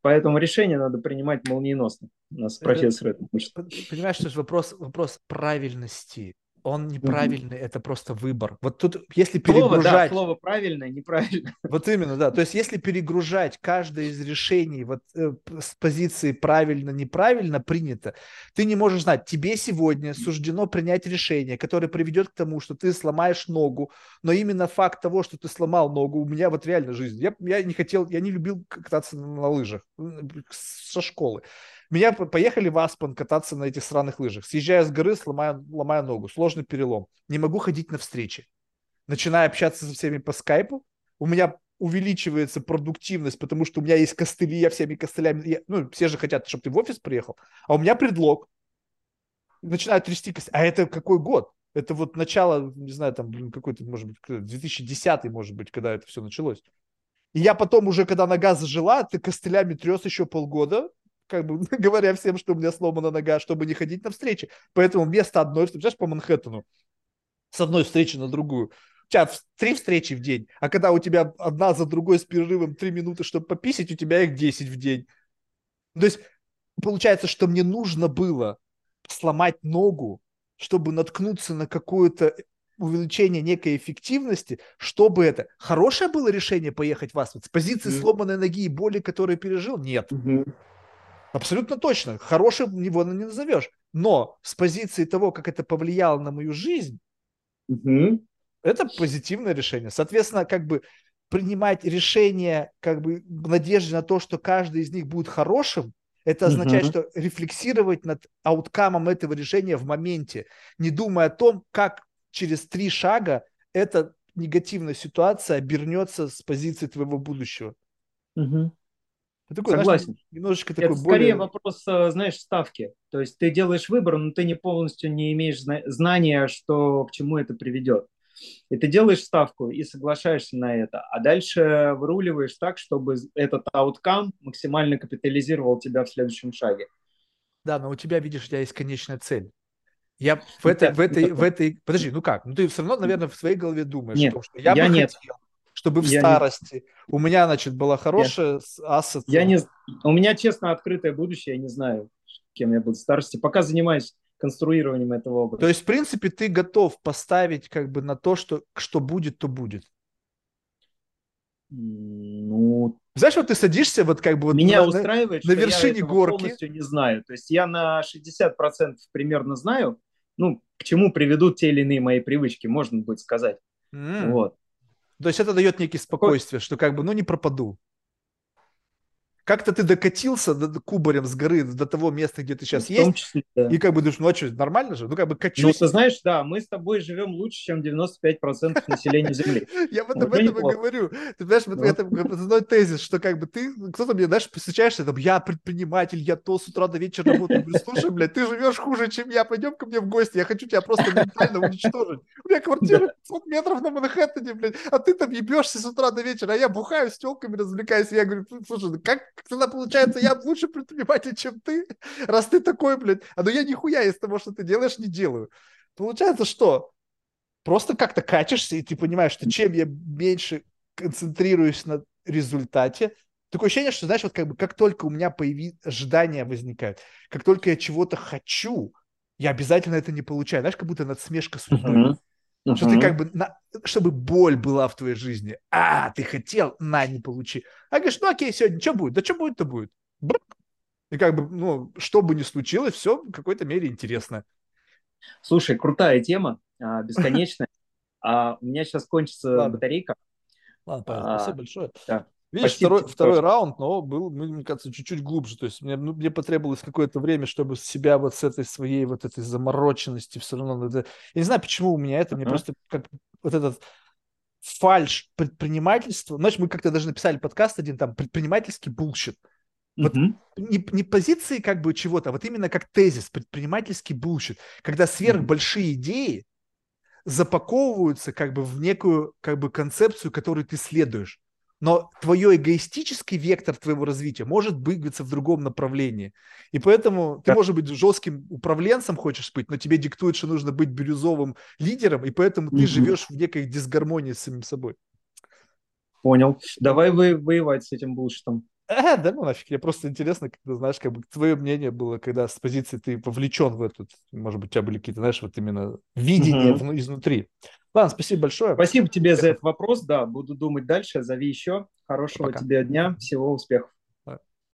Поэтому решение надо принимать молниеносно. У нас профессор это
учит. Понимаешь, что же вопрос, вопрос правильности он неправильный, mm-hmm. это просто выбор. Вот тут, если перегружать... Слово, да,
слово правильное, неправильно. [LAUGHS]
Вот именно, да. То есть, если перегружать каждое из решений вот э, с позиции правильно, неправильно принято, ты не можешь знать, тебе сегодня суждено принять решение, которое приведет к тому, что ты сломаешь ногу, но именно факт того, что ты сломал ногу, у меня вот реально жизнь. Я, я не хотел, я не любил кататься на лыжах со школы. Меня поехали в Аспан кататься на этих сраных лыжах. Съезжая с горы, сломая, ломая ногу. Сложный перелом. Не могу ходить на встречи. Начинаю общаться со всеми по скайпу. У меня увеличивается продуктивность, потому что у меня есть костыли, я всеми костылями... Я, ну, все же хотят, чтобы ты в офис приехал. А у меня предлог. Начинаю трясти костыли. А это какой год? Это вот начало, не знаю, там, блин, какой-то, может быть, 2010, может быть, когда это все началось. И я потом уже, когда нога зажила, ты костылями трес еще полгода, как бы [LAUGHS] говоря всем, что у меня сломана нога, чтобы не ходить на встречи. Поэтому вместо одной встречи, знаешь, по Манхэттену, с одной встречи на другую, у тебя три встречи в день, а когда у тебя одна за другой с перерывом три минуты, чтобы пописать, у тебя их 10 в день. То есть получается, что мне нужно было сломать ногу, чтобы наткнуться на какое-то увеличение некой эффективности, чтобы это... Хорошее было решение поехать в Асвит? С позиции mm-hmm. сломанной ноги и боли, которую пережил? Нет. Mm-hmm. Абсолютно точно. Хорошим его не назовешь. Но с позиции того, как это повлияло на мою жизнь, угу. это позитивное решение. Соответственно, как бы принимать решение как бы в надежде на то, что каждый из них будет хорошим, это означает, угу. что рефлексировать над ауткамом этого решения в моменте, не думая о том, как через три шага эта негативная ситуация обернется с позиции твоего будущего.
Угу. Такой, Согласен. Знаешь, немножечко такой Это более... скорее вопрос, э, знаешь, ставки. То есть ты делаешь выбор, но ты не полностью не имеешь знания, что к чему это приведет. И ты делаешь ставку и соглашаешься на это, а дальше выруливаешь так, чтобы этот ауткам максимально капитализировал тебя в следующем шаге.
Да, но у тебя, видишь, у тебя есть конечная цель. Я в этой, в этой, в этой, подожди, ну как? Ну ты все равно, наверное, в своей голове думаешь,
нет,
том,
что я, я бы нет. хотел,
чтобы в я старости не... у меня, значит, была хорошая ассоциация.
Я не, у меня, честно, открытое будущее, я не знаю, кем я буду в старости. Пока занимаюсь конструированием этого образа.
То есть, в принципе, ты готов поставить как бы на то, что, что будет, то будет.
Ну,
знаешь, вот ты садишься вот как бы вот
меня на, устраивает,
на, на вершине
я
горки.
полностью не знаю. То есть я на 60% примерно знаю, ну, к чему приведут те или иные мои привычки, можно будет сказать. Mm. Вот.
То есть это дает некий спокойствие, что как бы, ну, не пропаду. Как-то ты докатился до, кубарем с горы до того места, где ты сейчас в есть, числе, да. и как бы думаешь, ну а что, нормально же? Ну как бы качусь. Ну
ты знаешь, да, мы с тобой живем лучше, чем 95% населения Земли. [LAUGHS]
Я вот об этом и говорю. Ты знаешь, вот это основной тезис, что как бы ты, кто-то мне, знаешь, встречаешься, там, я предприниматель, я то с утра до вечера работаю. Слушай, блядь, ты живешь хуже, чем я, пойдем ко мне в гости, я хочу тебя просто ментально уничтожить. У меня квартира 500 метров на Манхэттене, блядь, а ты там ебешься с утра до вечера, а я бухаю с телками, развлекаюсь. Я говорю, слушай, ну как тогда получается, я лучше предприниматель, чем ты, раз ты такой, блядь. А ну я нихуя из того, что ты делаешь, не делаю. Получается, что? Просто как-то качешься, и ты понимаешь, что чем я меньше концентрируюсь на результате, такое ощущение, что, знаешь, вот как бы как только у меня появились ожидания возникают, как только я чего-то хочу, я обязательно это не получаю. Знаешь, как будто надсмешка судьбы. Uh-huh. Uh-huh. Что ты как бы, на, чтобы боль была в твоей жизни. А, ты хотел, на, не получи. А говоришь, ну окей, сегодня что будет? Да что будет, то будет. И как бы, ну, что бы ни случилось, все в какой-то мере интересно.
Слушай, крутая тема, а, [LAUGHS] бесконечная. А у меня сейчас кончится батарейка.
Ладно, а, спасибо большое. Видишь, Почти второй, второй раунд, но был, мне кажется, чуть-чуть глубже. То есть мне, ну, мне потребовалось какое-то время, чтобы себя вот с этой своей вот этой замороченности все равно... Это... Я не знаю, почему у меня это, uh-huh. мне просто как вот этот фальшь предпринимательства. Знаешь, мы как-то даже написали подкаст один, там, предпринимательский bullshit. Вот uh-huh. не, не позиции как бы чего-то, а вот именно как тезис, предпринимательский bullshit. Когда сверхбольшие uh-huh. идеи запаковываются как бы в некую как бы концепцию, которую ты следуешь но твой эгоистический вектор твоего развития может двигаться в другом направлении. И поэтому ты, может быть, жестким управленцем хочешь быть, но тебе диктует, что нужно быть бирюзовым лидером, и поэтому ты живешь в некой дисгармонии с самим собой.
Понял. Давай вы, воевать с этим булшитом.
А, да ну нафиг, мне просто интересно, когда, знаешь, как бы твое мнение было, когда с позиции ты вовлечен в этот, может быть, у тебя были какие-то, знаешь, вот именно видения угу. изнутри. Ладно, спасибо большое.
Спасибо тебе за этот вопрос, да, буду думать дальше, зови еще. Хорошего Пока. тебе дня, всего успехов.